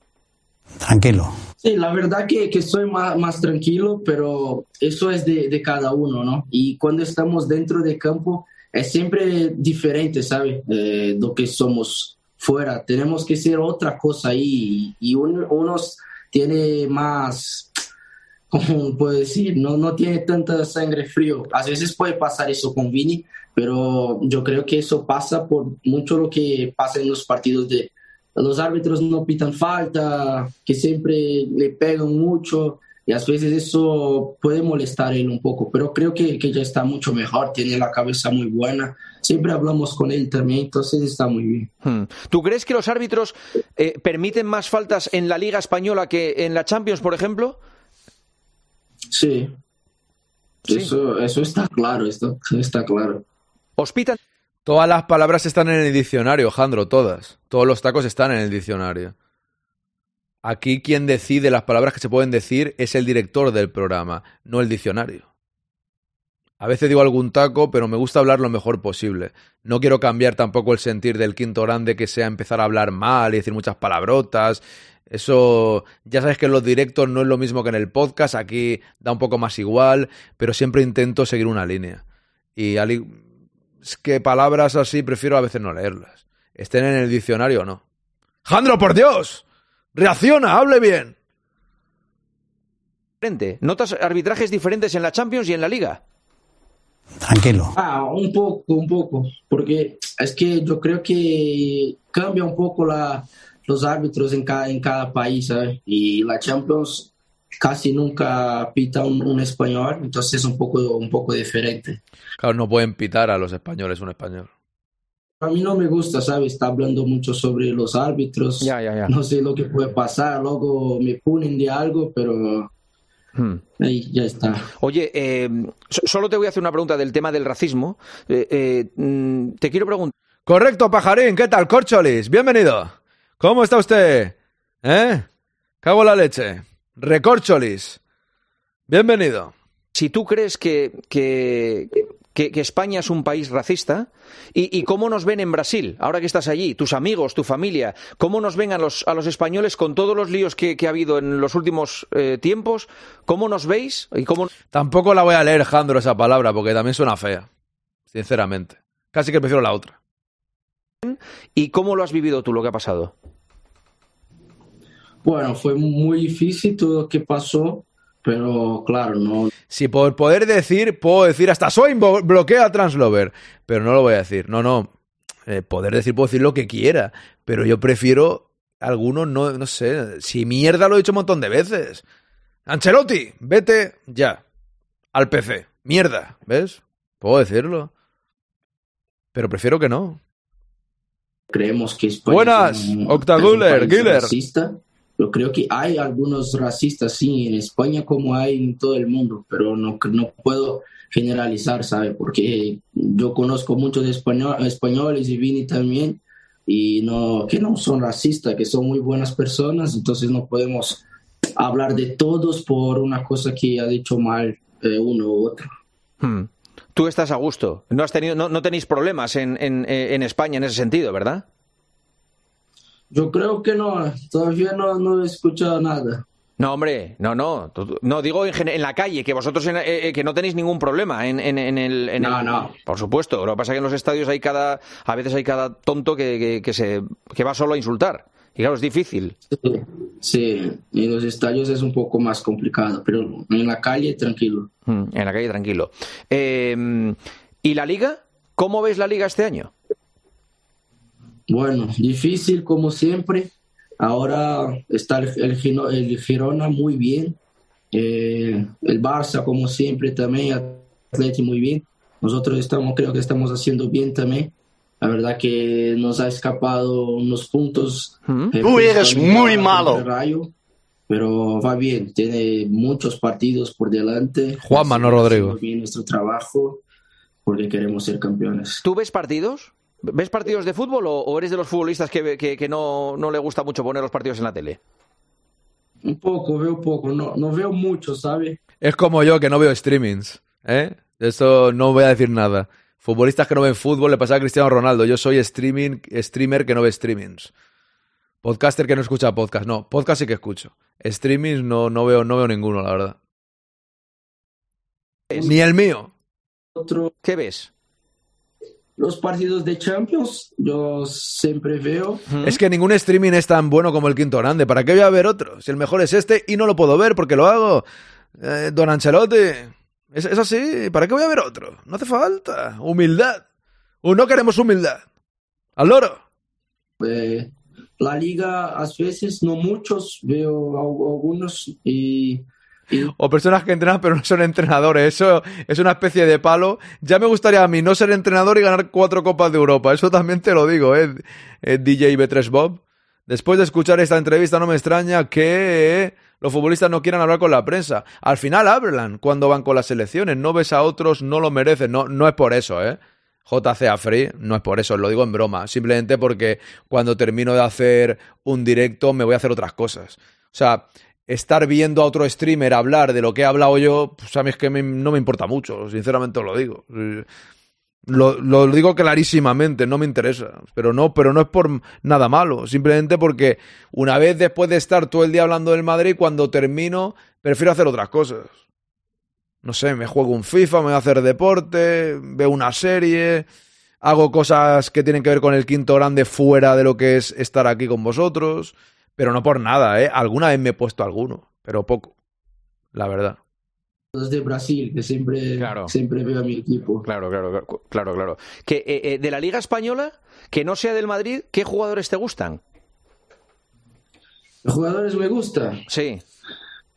Tranquilo. Sí, la verdad que, que soy más, más, tranquilo, pero eso es de, de, cada uno, ¿no? Y cuando estamos dentro del campo es siempre diferente, ¿sabes? Eh, lo que somos fuera. Tenemos que ser otra cosa ahí y, unos tiene más, ¿cómo puedo decir? No, no tiene tanta sangre frío. A veces puede pasar eso con Vini, pero yo creo que eso pasa por mucho lo que pasa en los partidos de, los árbitros no pitan falta, que siempre le pegan mucho y a veces eso puede molestar a él un poco, pero creo que, que, ya está mucho mejor, tiene la cabeza muy buena, siempre hablamos con él también, entonces está muy bien. Hmm. ¿Tú crees que los árbitros eh, permiten más faltas en la Liga Española que en la Champions, por ejemplo? Sí, Eso, eso está claro, esto está claro. ¿Os pitan Todas las palabras están en el diccionario, Jandro, todas. Todos los tacos están en el diccionario. Aquí quien decide las palabras que se pueden decir es el director del programa, no el diccionario. A veces digo algún taco, pero me gusta hablar lo mejor posible. No quiero cambiar tampoco el sentir del quinto grande que sea empezar a hablar mal y decir muchas palabrotas. Eso, ya sabes que en los directos no es lo mismo que en el podcast, aquí da un poco más igual, pero siempre intento seguir una línea. Y es que palabras así prefiero a veces no leerlas. Estén en el diccionario o no. ¡Jandro, por Dios! ¡Reacciona! ¡Hable bien! ¿Notas arbitrajes diferentes en la Champions y en la Liga? Tranquilo. Ah, un poco, un poco. Porque es que yo creo que cambia un poco la, los árbitros en cada, en cada país, ¿sabes? Y la Champions casi nunca pita un, español, entonces es un poco, un poco diferente. Claro, no pueden pitar a los españoles un español. A mí no me gusta, ¿sabes? Está hablando mucho sobre los árbitros. Ya, ya, ya. No sé lo que puede pasar, luego me ponen de algo, pero hmm. Ahí ya está. Oye, eh, solo te voy a hacer una pregunta del tema del racismo. Eh, eh, mm, te quiero preguntar. Correcto, pajarín. ¿Qué tal, Corcholis? Bienvenido. ¿Cómo está usted? ¿Eh? Cago la leche. Recorcholis. Bienvenido. Si tú crees que, que, que, España es un país racista, y, cómo nos ven en Brasil, ahora que estás allí, tus amigos, tu familia, cómo nos ven a los, a los españoles con todos los líos que, ha habido en los últimos eh, tiempos, cómo nos veis y cómo... Tampoco la voy a leer, Jandro, esa palabra, porque también suena fea, sinceramente. Casi que prefiero la otra. ¿Y cómo lo has vivido tú, lo que ha pasado? Bueno, fue muy difícil todo lo que pasó, pero claro, no. Si por poder decir, puedo decir hasta soy bloquea a Translover, pero no lo voy a decir. No, no. Eh, poder decir, puedo decir lo que quiera, pero yo prefiero algunos, no, no sé. Si mierda lo he dicho un montón de veces. Ancelotti, vete ya al PC. Mierda, ¿ves? Puedo decirlo. Pero prefiero que no. Creemos que España Buenas, Octaguler, Giller. Racista. Yo creo que hay algunos racistas, sí, en España como hay en todo el mundo, pero no, no puedo generalizar, ¿sabe? Porque yo conozco muchos españoles y Vini también, y no, que no son racistas, que son muy buenas personas, entonces no podemos hablar de todos por una cosa que ha dicho mal eh, uno u otro. Hmm. Tú estás a gusto. No, has tenido, no, tenéis problemas en, en, en, España en ese sentido, ¿verdad? Yo creo que no. Todavía no, no he escuchado nada. No, hombre, no, no. No, digo en, la calle, que vosotros eh, eh, que no tenéis ningún problema en, el... no, no. Por supuesto. Lo que pasa es que en los estadios hay cada... A veces hay cada tonto que, que, se, que va solo a insultar. Y claro, es difícil. Sí, en los estadios es un poco más complicado, pero en la calle tranquilo. Mm, en la calle tranquilo. Em, ¿Y la liga? ¿Cómo ves la liga este año? Bueno, difícil como siempre. Ahora está el, el, Girona muy bien. Eh, el Barça como siempre también. Atlético muy bien. Nosotros estamos, creo que estamos haciendo bien también. La verdad que nos ha escapado unos puntos. Eh, Tú eres muy malo. Rayo, pero va bien, tiene muchos partidos por delante. Juan Manuel Rodrigo. Bien nuestro trabajo porque queremos ser campeones. ¿Tú ves partidos? ¿Ves partidos de fútbol o, eres de los futbolistas que, que, no, no, le gusta mucho poner los partidos en la tele? Un poco, veo poco, no, no veo mucho, ¿sabe? Es como yo que no veo streamings, ¿eh? De eso no voy a decir nada. Futbolistas que no ven fútbol le pasa a Cristiano Ronaldo. Yo soy streaming, streamer que no ve streamings. Podcaster que no escucha podcast. No, podcast sí que escucho. Streamings no, no, veo, no veo ninguno, la verdad. Ni el mío. Otro, ¿Qué ves? Los partidos de Champions, yo siempre veo. Es que ningún streaming es tan bueno como el quinto grande. ¿Para qué voy a ver otro? Si el mejor es este y no lo puedo ver porque lo hago. Eh, don Ancelotti. Es, así, ¿para qué voy a ver otro? No hace falta. Humildad. O no queremos humildad. Al loro. Eh, la liga, a veces, no muchos, veo algunos y, O personas que entrenan pero no son entrenadores. Eso es una especie de palo. Ya me gustaría a mí no ser entrenador y ganar cuatro copas de Europa. Eso también te lo digo, ¿eh? eh DJ B3 Bob. Después de escuchar esta entrevista no me extraña que los futbolistas no quieran hablar con la prensa. Al final hablan cuando van con las selecciones. No ves a otros, no lo merecen. No, no es por eso, ¿eh? JCA Free, no es por eso, lo digo en broma. Simplemente porque cuando termino de hacer un directo me voy a hacer otras cosas. O sea, estar viendo a otro streamer hablar de lo que he hablado yo, pues a mí es que no me importa mucho, sinceramente os lo digo. Lo, digo clarísimamente, no me interesa. Pero no, pero no es por nada malo. Simplemente porque una vez después de estar todo el día hablando del Madrid, cuando termino, prefiero hacer otras cosas. No sé, me juego un FIFA, me voy a hacer deporte, veo una serie, hago cosas que tienen que ver con el quinto grande fuera de lo que es estar aquí con vosotros. Pero no por nada, ¿eh? Alguna vez me he puesto alguno, pero poco. La verdad de Brasil, que siempre, siempre veo a mi equipo. Claro, claro, claro, claro. Que, eh, eh, de la Liga Española, que no sea del Madrid, ¿qué jugadores te gustan? Los jugadores me gustan. Sí.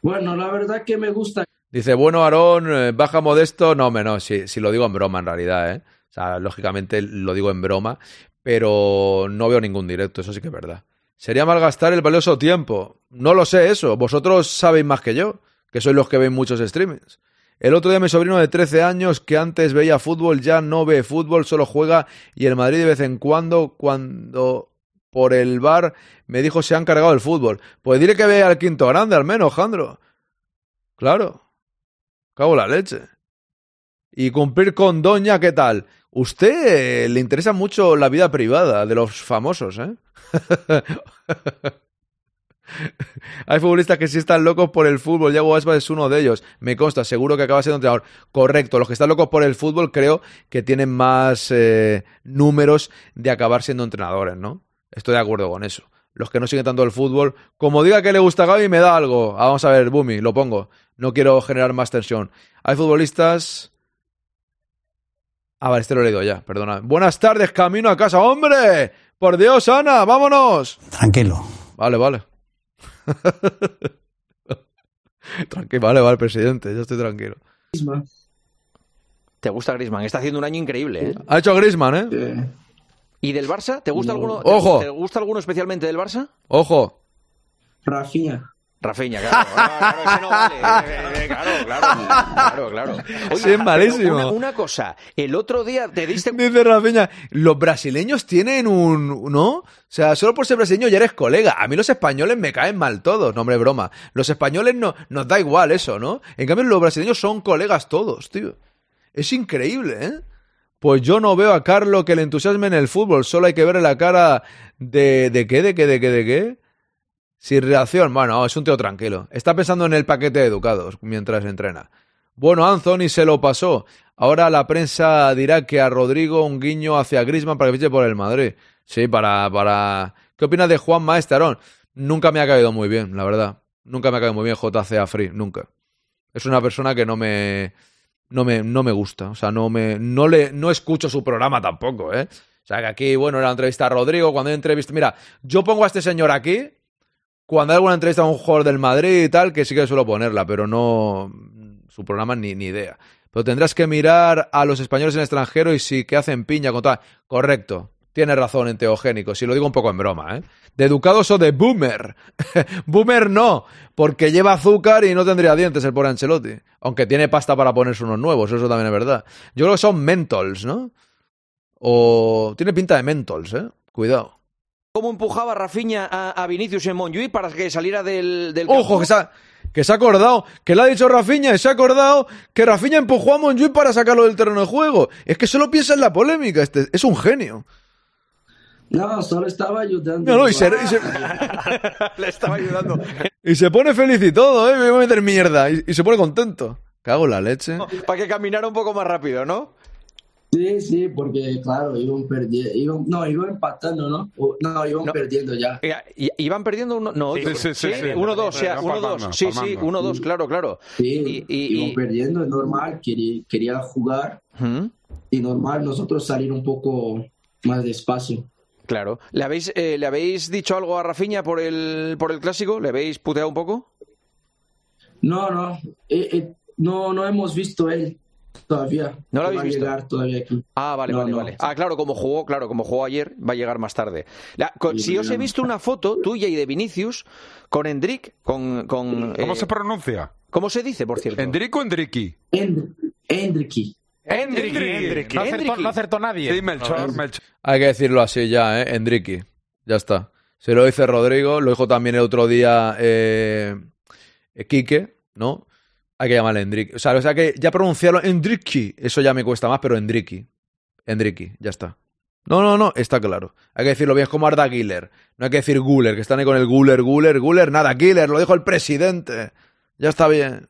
Bueno, la verdad que me gusta. Dice, bueno, Aarón, eh, baja modesto. No, menos, si, si lo digo en broma en realidad, ¿eh? O sea, lógicamente lo digo en broma, pero no veo ningún directo, eso sí que es verdad. Sería malgastar el valioso tiempo. No lo sé eso, vosotros sabéis más que yo que sois los que ven muchos streamings. El otro día mi sobrino de 13 años, que antes veía fútbol, ya no ve fútbol, solo juega y el Madrid de vez en cuando, cuando por el bar me dijo se han cargado el fútbol. Pues dile que vea al quinto grande al menos, Jandro. Claro. Cago la leche. Y cumplir con Doña, ¿qué tal? Usted le interesa mucho la vida privada de los famosos, ¿eh? Hay futbolistas que sí están locos por el fútbol. Yago Aspas es uno de ellos. Me consta, seguro que acaba siendo entrenador. Correcto, los que están locos por el fútbol creo que tienen más eh, números de acabar siendo entrenadores, ¿no? Estoy de acuerdo con eso. Los que no siguen tanto el fútbol, como diga que le gusta a Gaby, me da algo. Ah, vamos a ver, Bumi, lo pongo. No quiero generar más tensión. Hay futbolistas. Ah, vale, este lo he leído ya, perdona. Buenas tardes, camino a casa. ¡Hombre! Por Dios, Ana, vámonos. Tranquilo. Vale, vale. tranquilo, vale, vale, presidente, yo estoy tranquilo. ¿Te gusta Grisman? Está haciendo un año increíble, ¿eh? Ha hecho Grisman, ¿eh? ¿Y del Barça? ¿Te gusta alguno? Ojo. ¿Te gusta alguno especialmente del Barça? Ojo. Rafinha. Rafinha, claro. claro, ese no vale. Claro, claro, claro, claro. Oye, Sí, es malísimo. Una, una cosa, el otro día te diste Dice Rafinha, los brasileños tienen un... ¿No? O sea, solo por ser brasileño ya eres colega. A mí los españoles me caen mal todos, no hombre, broma. Los españoles no, nos da igual eso, ¿no? En cambio los brasileños son colegas todos, tío. Es increíble, ¿eh? Pues yo no veo a Carlo que le entusiasme en el fútbol, solo hay que ver la cara de... ¿De qué? ¿De qué? ¿De qué? ¿De qué? Sin reacción, bueno, es un tío tranquilo. Está pensando en el paquete de educados mientras entrena. Bueno, Anthony se lo pasó. Ahora la prensa dirá que a Rodrigo un guiño hacia Griezmann para que fiche por el Madrid. Sí, para, para... ¿Qué opinas de Juan Maesterón? Nunca me ha caído muy bien, la verdad. Nunca me ha caído muy bien JCA Free, nunca. Es una persona que no me... No me, no me gusta. O sea, no me... No le... No escucho su programa tampoco, ¿eh? O sea, que aquí, bueno, era la entrevista a Rodrigo. Cuando hay entrevista... Mira, yo pongo a este señor aquí cuando hay alguna entrevista a un jugador del Madrid y tal, que sí que suelo ponerla, pero no su programa ni, ni idea. Pero tendrás que mirar a los españoles en el extranjero y sí que hacen piña con tal. Correcto. Tienes razón en teogénico, si lo digo un poco en broma, ¿eh? De educados o de boomer. boomer no, porque lleva azúcar y no tendría dientes el por Ancelotti. Aunque tiene pasta para ponerse unos nuevos, eso también es verdad. Yo creo que son mentols, ¿no? O tiene pinta de mentols, ¿eh? Cuidado. Cómo empujaba Rafinha a, a Vinicius en Montjuic para que saliera del, del Ojo, que se, ha, que se ha acordado, que le ha dicho Rafinha y se ha acordado que Rafinha empujó a Monjuic para sacarlo del terreno de juego. Es que solo piensa en la polémica, este es un genio. No, solo estaba ayudando. No, no, y se, y se- Le estaba ayudando. y se pone feliz y todo, ¿eh? Me voy a meter mierda. Y, y se pone contento. Cago en la leche. para que caminara un poco más rápido, ¿no? Sí, sí, porque claro, iban perdiendo, no, iban empatando, ¿no? O- no, iban perdiendo ya. Iban perdiendo uno, no, Sí, sí, sí, sí. uno dos, o sea, uno palmando, dos, sí, sí, uno dos, claro, claro. Sí, iban perdiendo, es normal, quería, quería jugar y normal nosotros salir un poco más despacio. Claro. ¿Le habéis, eh, ¿Le habéis dicho algo a Rafinha por el, por el clásico? ¿Le habéis puteado un poco? No, no, eh, eh, no, no hemos visto él todavía. ¿No lo habéis va a visto? llegar todavía aquí. Ah, vale, No, vale, no. vale. Ah, claro, como jugó, claro, como jugó ayer, va a llegar más tarde. La- con- Sí, si os he visto una foto tuya y de Vinicius con Endrick, con... con ¿Cómo eh, se pronuncia? ¿Cómo se dice, por cierto? ¿Endrick o Endricky? Endricky. Endricky. No acertó, no acertó nadie. Sí, Melchor, Melchor. Hay que decirlo así ya, ¿eh? Enrique. Ya está. Se lo dice Rodrigo, lo dijo también el otro día eh, Quique, ¿no? Hay que llamarle Enrique. O sea, o sea que ya pronunciarlo Enrique, eso ya me cuesta más, pero Enrique. Enrique, ya está. No, no, no, está claro. Hay que decirlo bien, es como Arda Güler. No hay que decir Guller, que están ahí con el Guller, Guller, Guller, nada, Güler, lo dijo el presidente. Ya está bien.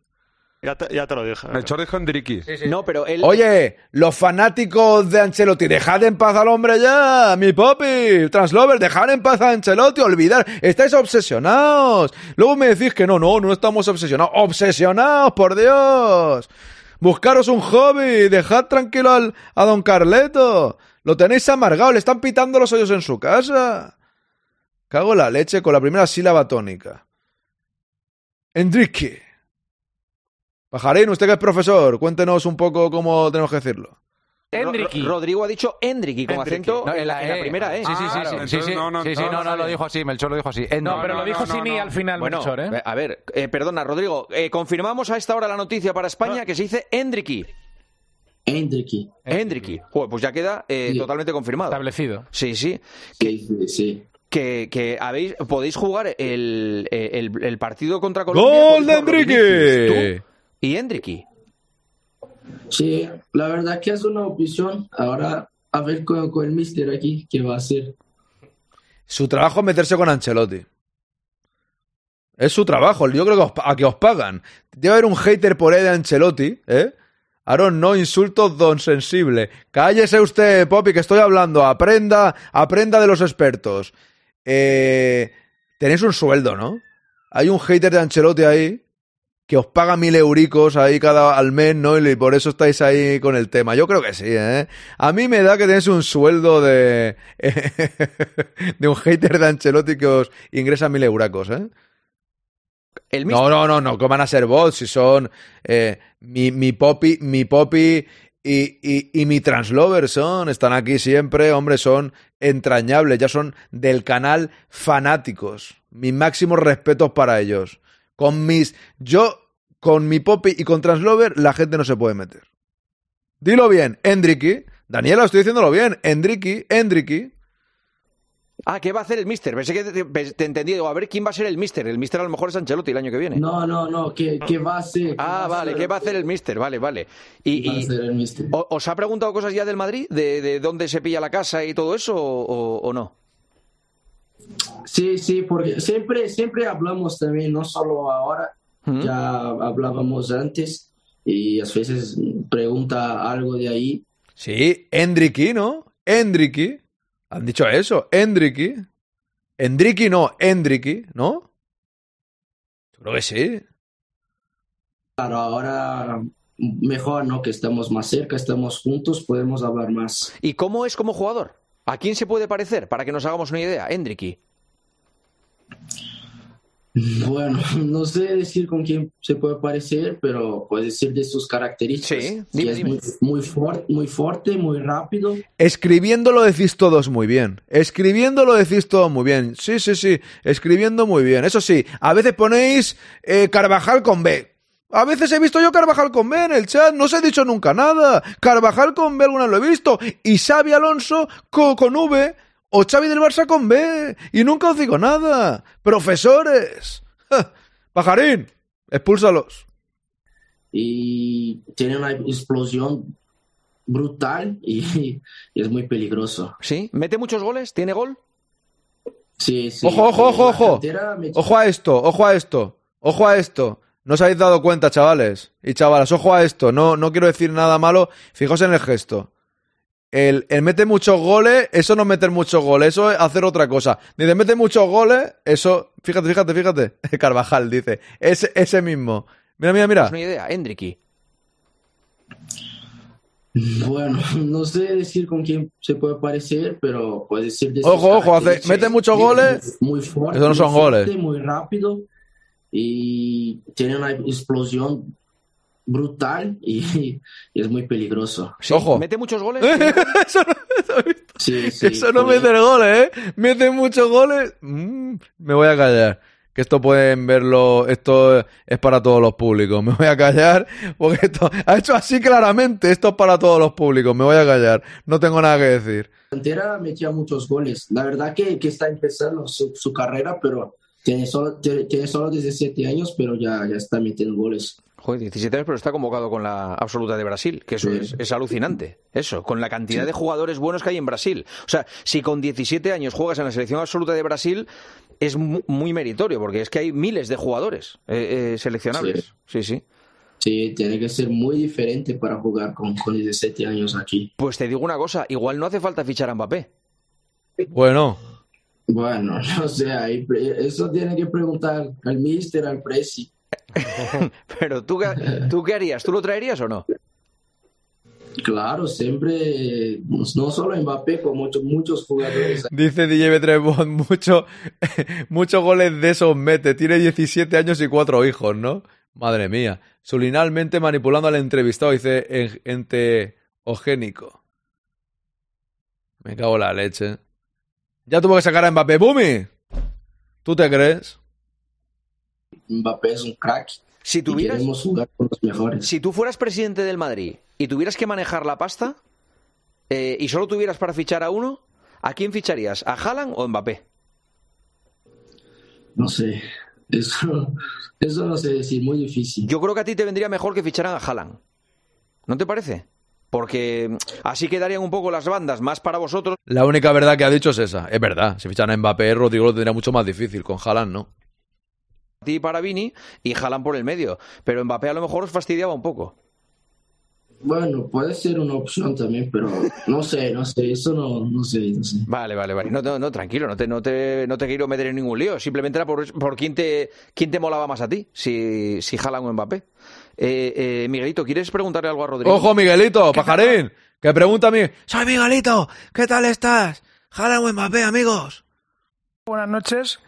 Ya te, ya te lo dije. Melchor dijo Endricky. No, pero él... Oye, los fanáticos de Ancelotti, dejad en paz al hombre ya, mi papi, Translover, dejad en paz a Ancelotti, olvidar, estáis obsesionados. Luego me decís que no, no, no estamos obsesionados, obsesionados, por Dios. Buscaros un hobby, dejad tranquilo al, a don Carleto. Lo tenéis amargado, le están pitando los hoyos en su casa. Cago en la leche con la primera sílaba tónica. Enrique. Pajarín, usted que es profesor, cuéntenos un poco cómo tenemos que decirlo. Ro- Rodrigo ha dicho Endricky con Endricky. acento No, en la, en la E. primera E. Sí, sí, sí, sí, sí, sí, sí, sí, no, no, lo dijo así, Melchor lo dijo así. No, pero lo dijo sin al final, Bueno, Melchor, ¿eh? a ver, eh, perdona, Rodrigo, eh, confirmamos a esta hora la noticia para España que se dice Endricky. Endricky. Endricky. Pues ya queda eh, totalmente confirmado. Establecido. Sí, sí. Sí, sí, sí. Que, que habéis, podéis jugar el, eh, el, el partido contra Colombia. ¡Gol de podéis Y Endricky. Sí, la verdad que es una opción. Ahora a ver con, con el mister aquí qué va a hacer. Su trabajo es meterse con Ancelotti. Es su trabajo. Yo creo que os, a que os pagan. Debe haber un hater por ahí de Ancelotti, ¿eh? Aaron, no insultos don sensible. Cállese usted, Poppy, que estoy hablando. Aprenda, aprenda de los expertos. Eh, tenéis un sueldo, ¿no? Hay un hater de Ancelotti ahí que os paga mil euricos ahí cada al mes, ¿no? Y por eso estáis ahí con el tema. Yo creo que sí, ¿eh? A mí me da que tenéis un sueldo de de un hater de Ancelotti que os ingresa mil euracos, ¿eh? no, no, no, no, ¿cómo van a ser bots? Si son eh, mi, mi Poppy, mi Poppy y, y, y, mi Translover son, están aquí siempre, hombre, son entrañables, ya son del canal fanáticos. Mis máximos respetos para ellos. Con mis. Yo, con mi Poppy y con Translover, la gente no se puede meter. Dilo bien, Endriki. Daniela, estoy diciéndolo bien. Endriki, Endriki. Ah, ¿qué va a hacer el Mister? Pensé que te, te entendí. Digo, a ver, ¿quién va a ser el Mister? El Mister a lo mejor es Ancelotti el año que viene. No, no, no. ¿Qué, qué va a ser? Ah, vale. ¿Qué va a hacer el Mister? Vale, vale. Y, ¿Qué va a hacer el Mister? ¿Os ha preguntado cosas ya del Madrid? ¿De, de dónde se pilla la casa y todo eso? ¿O, o no? Sí, sí, porque siempre, siempre hablamos también, no solo ahora, ya hablábamos antes y a veces pregunta algo de ahí. Sí, Endriki, ¿no? Endriki. Han dicho eso, Endriki. Endriki no, Endriki, ¿no? Creo que sí. Claro, ahora mejor, ¿no? Que estamos más cerca, estamos juntos, podemos hablar más. ¿Y cómo es como jugador? ¿A quién se puede parecer? Para que nos hagamos una idea, Endriki. Bueno, no sé decir con quién se puede parecer, pero puede decir de sus características. Sí, dime, es. Muy, muy, fuerte, muy fuerte, muy rápido. Escribiendo lo decís todos muy bien. Escribiendo lo decís todo muy bien. Sí, sí, sí. Escribiendo muy bien. Eso sí, a veces ponéis eh, Carvajal con B. A veces he visto yo Carvajal con B en el chat, no os he dicho nunca nada. Carvajal con B alguna lo he visto. Y Xavi Alonso co con V o Xavi del Barça con B. Y nunca os digo nada. Profesores. ¡Ja! Pajarín, expúlsalos. Y tiene una explosión brutal y, y es muy peligroso. ¿Sí? ¿Mete muchos goles? ¿Tiene gol? Sí, sí. Ojo, ojo, ojo, ojo. me- Ojo a esto, ojo a esto. Ojo a esto. No os habéis dado cuenta, chavales y chavalas. Ojo a esto. No, no quiero decir nada malo. Fijaos en el gesto. El, el mete muchos goles, eso no es meter muchos goles, eso es hacer otra cosa. Dice, mete muchos goles, eso. Fíjate, fíjate, fíjate. Carvajal dice. Ese, ese mismo. Mira, mira, mira. Es una idea, Endriki. Bueno, no sé decir con quién se puede parecer, pero puede decir de Ojo, ojo, hace, mete muchos goles. Muy fuerte. Eso no son muy fuerte, goles. Muy rápido y tiene una explosión brutal y, y es muy peligroso. Ojo. ¿Mete muchos goles? eso no, Sí, sí, eso no mete goles, ¿eh? Mete muchos goles. Mm, me voy a callar. Que esto pueden verlo, esto es para todos los públicos. Me voy a callar porque esto ha hecho así claramente. Esto es para todos los públicos. Me voy a callar. No tengo nada que decir. Cantera metía muchos goles. La verdad que, que está empezando su, su carrera, pero tiene solo, tiene, tiene solo 17 años, pero ya, ya está metiendo goles. Joder, 17 años, pero está convocado con la absoluta de Brasil, que eso Sí. es, es alucinante. Eso, con la cantidad de jugadores buenos que hay en Brasil. O sea, si con 17 años juegas en la selección absoluta de Brasil, es mu- muy meritorio, porque es que hay miles de jugadores eh, eh, seleccionables. Sí, sí. Sí, tiene que ser muy diferente para jugar con, con 17 años aquí. Pues te digo una cosa, igual no hace falta fichar a Mbappé. Bueno, Bueno, no sé, pre- eso tiene que preguntar al mister, al presi. Pero ¿tú, qué- ¿tú qué harías? ¿Tú lo traerías o no? Claro, siempre, no solo Mbappé, con muchos, muchos jugadores. dice DJ B3 mucho, muchos goles de esos mete. Tiene 17 años y cuatro hijos, ¿no? Madre mía. Sulinalmente manipulando al entrevistado, dice en- enteogénico. Me cago en la leche. Ya tuvo que sacar a Mbappé. ¡Bumi! ¿Tú te crees? Mbappé es un crack. Si y tuvieras, queremos jugar con los mejores. si tú fueras presidente del Madrid y tuvieras que manejar la pasta eh, y solo tuvieras para fichar a uno, ¿a quién ficharías? ¿A Haaland o Mbappé? No sé, eso, eso no sé decir, muy difícil. Yo creo que a ti te vendría mejor que ficharan a Haaland. ¿No te parece? Porque así quedarían un poco las bandas más para vosotros. La única verdad que ha dicho es esa. Es verdad. Si fichan a Mbappé, Rodrigo lo tendría mucho más difícil. Con Haaland, no. Ti para Vini y jalan por el medio. Pero Mbappé a lo mejor os fastidiaba un poco. Bueno, puede ser una opción también, pero no sé, no sé, eso no, no sé, no sé. Vale, vale, vale. No, no, no tranquilo, no te, no, te, no te quiero meter en ningún lío. Simplemente era por, por quién, te, quién te molaba más a ti, si, si jalan o Mbappé. Eh, eh, Miguelito, ¿quieres preguntarle algo a Rodrigo? Ojo, Miguelito, pajarín, que pregunta a mí. Soy Miguelito, ¿qué tal estás? Jalan o Mbappé, amigos. Buenas noches.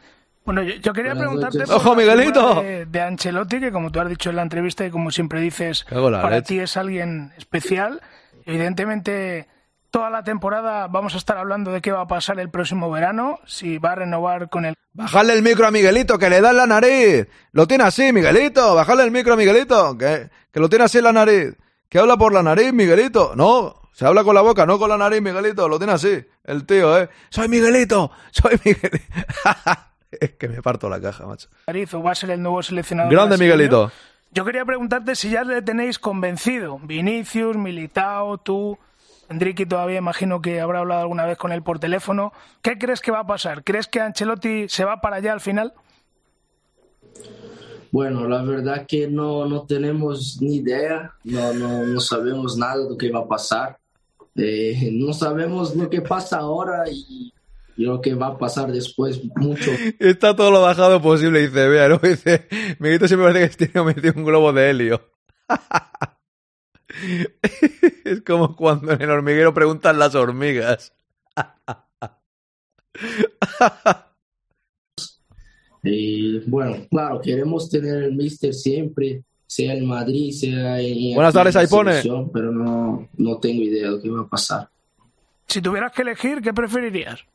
Bueno, yo, yo quería Buenas preguntarte por ¡Ojo, Miguelito! De, de Ancelotti, que como tú has dicho en la entrevista y como siempre dices, para leche. ti es alguien especial. Evidentemente, toda la temporada vamos a estar hablando de qué va a pasar el próximo verano, si va a renovar con el Bajarle el micro a Miguelito, que le da en la nariz. Lo tiene así, Miguelito. Bajarle el micro a Miguelito, que, que lo tiene así en la nariz. Que habla por la nariz, Miguelito. No, se habla con la boca, no con la nariz, Miguelito. Lo tiene así, el tío, ¿eh? Soy Miguelito, soy Miguelito. es que me parto la caja, macho. Madrid o va a ser el nuevo seleccionador. Grande. Miguelito. Yo quería preguntarte si ya le tenéis convencido. Vinicius, Militao, tú, Enrique todavía imagino que habrá hablado alguna vez con él por teléfono. ¿Qué crees que va a pasar? ¿Crees que Ancelotti se va para allá al final? Bueno, la verdad que no, no tenemos ni idea, no, no, no sabemos nada de lo que va a pasar. Eh, no sabemos lo que pasa ahora y, y lo que va a pasar después mucho. Está todo lo bajado posible, dice, vea, ¿no? Dice, Miguelito siempre parece que tiene metido un globo de helio. es como cuando en el hormiguero preguntan las hormigas. Y bueno, claro, queremos tener el Mister siempre, sea en Madrid, sea en... Buenas tardes, la ahí pone. Pero no, no tengo idea de lo que va a pasar. Si tuvieras que elegir, ¿qué preferirías?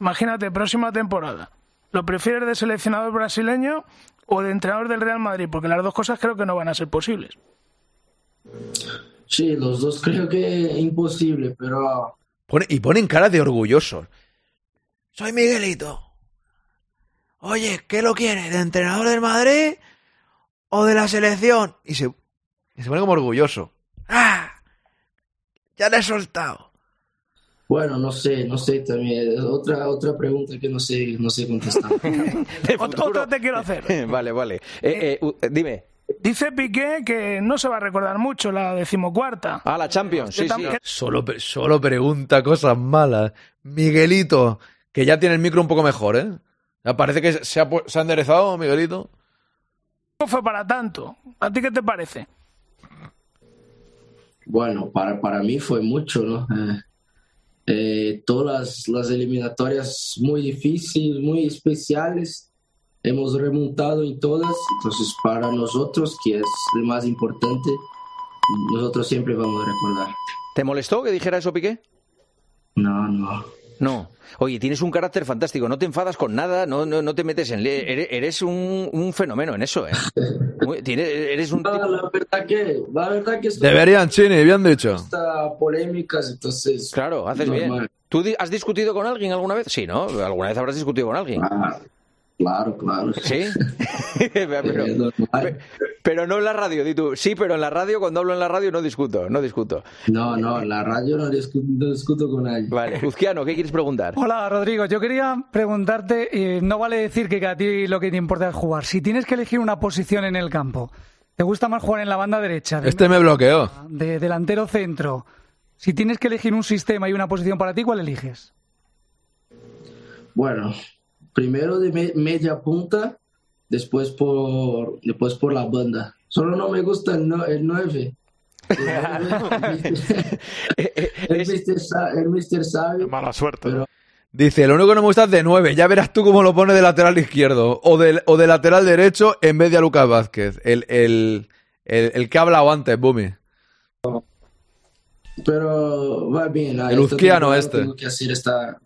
Imagínate, próxima temporada. ¿Lo prefieres de seleccionador brasileño o de entrenador del Real Madrid? Porque las dos cosas creo que no van a ser posibles. Sí, los dos creo que es imposible, pero Pone- y ponen cara de orgullosos. Soy Miguelito. Oye, ¿qué lo quiere? ¿De entrenador del Madrid o de la selección? Y se, y se pone como orgulloso. ¡Ah! Ya le he soltado. Bueno, no sé, no sé también. Otra, otra pregunta que no sé, no sé contestar. Ot- Otra te quiero hacer. vale, vale. Eh, eh, dime. Dice Piqué que no se va a recordar mucho la decimocuarta. Ah, la Champions, sí, sí. Solo, solo pregunta cosas malas. Miguelito, que ya tiene el micro un poco mejor, ¿eh? Parece que se ha, se ha enderezado, Miguelito. No fue para tanto. ¿A ti qué te parece? Bueno, para, para mí fue mucho, ¿no? Eh, eh, todas las, las eliminatorias muy difíciles, muy especiales. Hemos remontado en todas, entonces para nosotros, que es lo más importante, nosotros siempre vamos a recordar. ¿Te molestó que dijera eso, Piqué? No, no. No. Oye, tienes un carácter fantástico, no te enfadas con nada, no, no, no te metes en... le- Eres, eres un, un fenómeno en eso, ¿eh? Muy- tiene- eres un No, la verdad que, la verdad que Deberían, Chini, bien dicho. está polémicas, entonces. Claro, haces normal. bien. ¿Tú di- has discutido con alguien alguna vez? Sí, ¿no? Alguna vez habrás discutido con alguien. Ah, claro, claro. ¿Sí? pero, no en la radio, di tú. Sí, pero en la radio, cuando hablo en la radio, no discuto, no discuto. No, no, en la radio no discuto, no discuto con nadie. Vale, Uzquiano, ¿qué quieres preguntar? Hola Rodrigo, yo quería preguntarte, eh, no vale decir que a ti lo que te importa es jugar. Si tienes que elegir una posición en el campo, ¿te gusta más jugar en la banda derecha? de- Este me bloqueó. De delantero centro. Si tienes que elegir un sistema y una posición para ti, ¿cuál eliges? Bueno, primero de me- media punta, después por, después por la banda. Solo no me gusta el, no- el 9. El Mister sabe. Mala suerte. Dice, lo único que no me gusta es de 9. Ya verás tú cómo lo pone de lateral izquierdo. O de, o de lateral derecho en vez de a Lucas Vázquez. El, el, el, el que ha hablado antes, Bumi. Pero va bien. El uzquiano este. Tengo que hacer esta,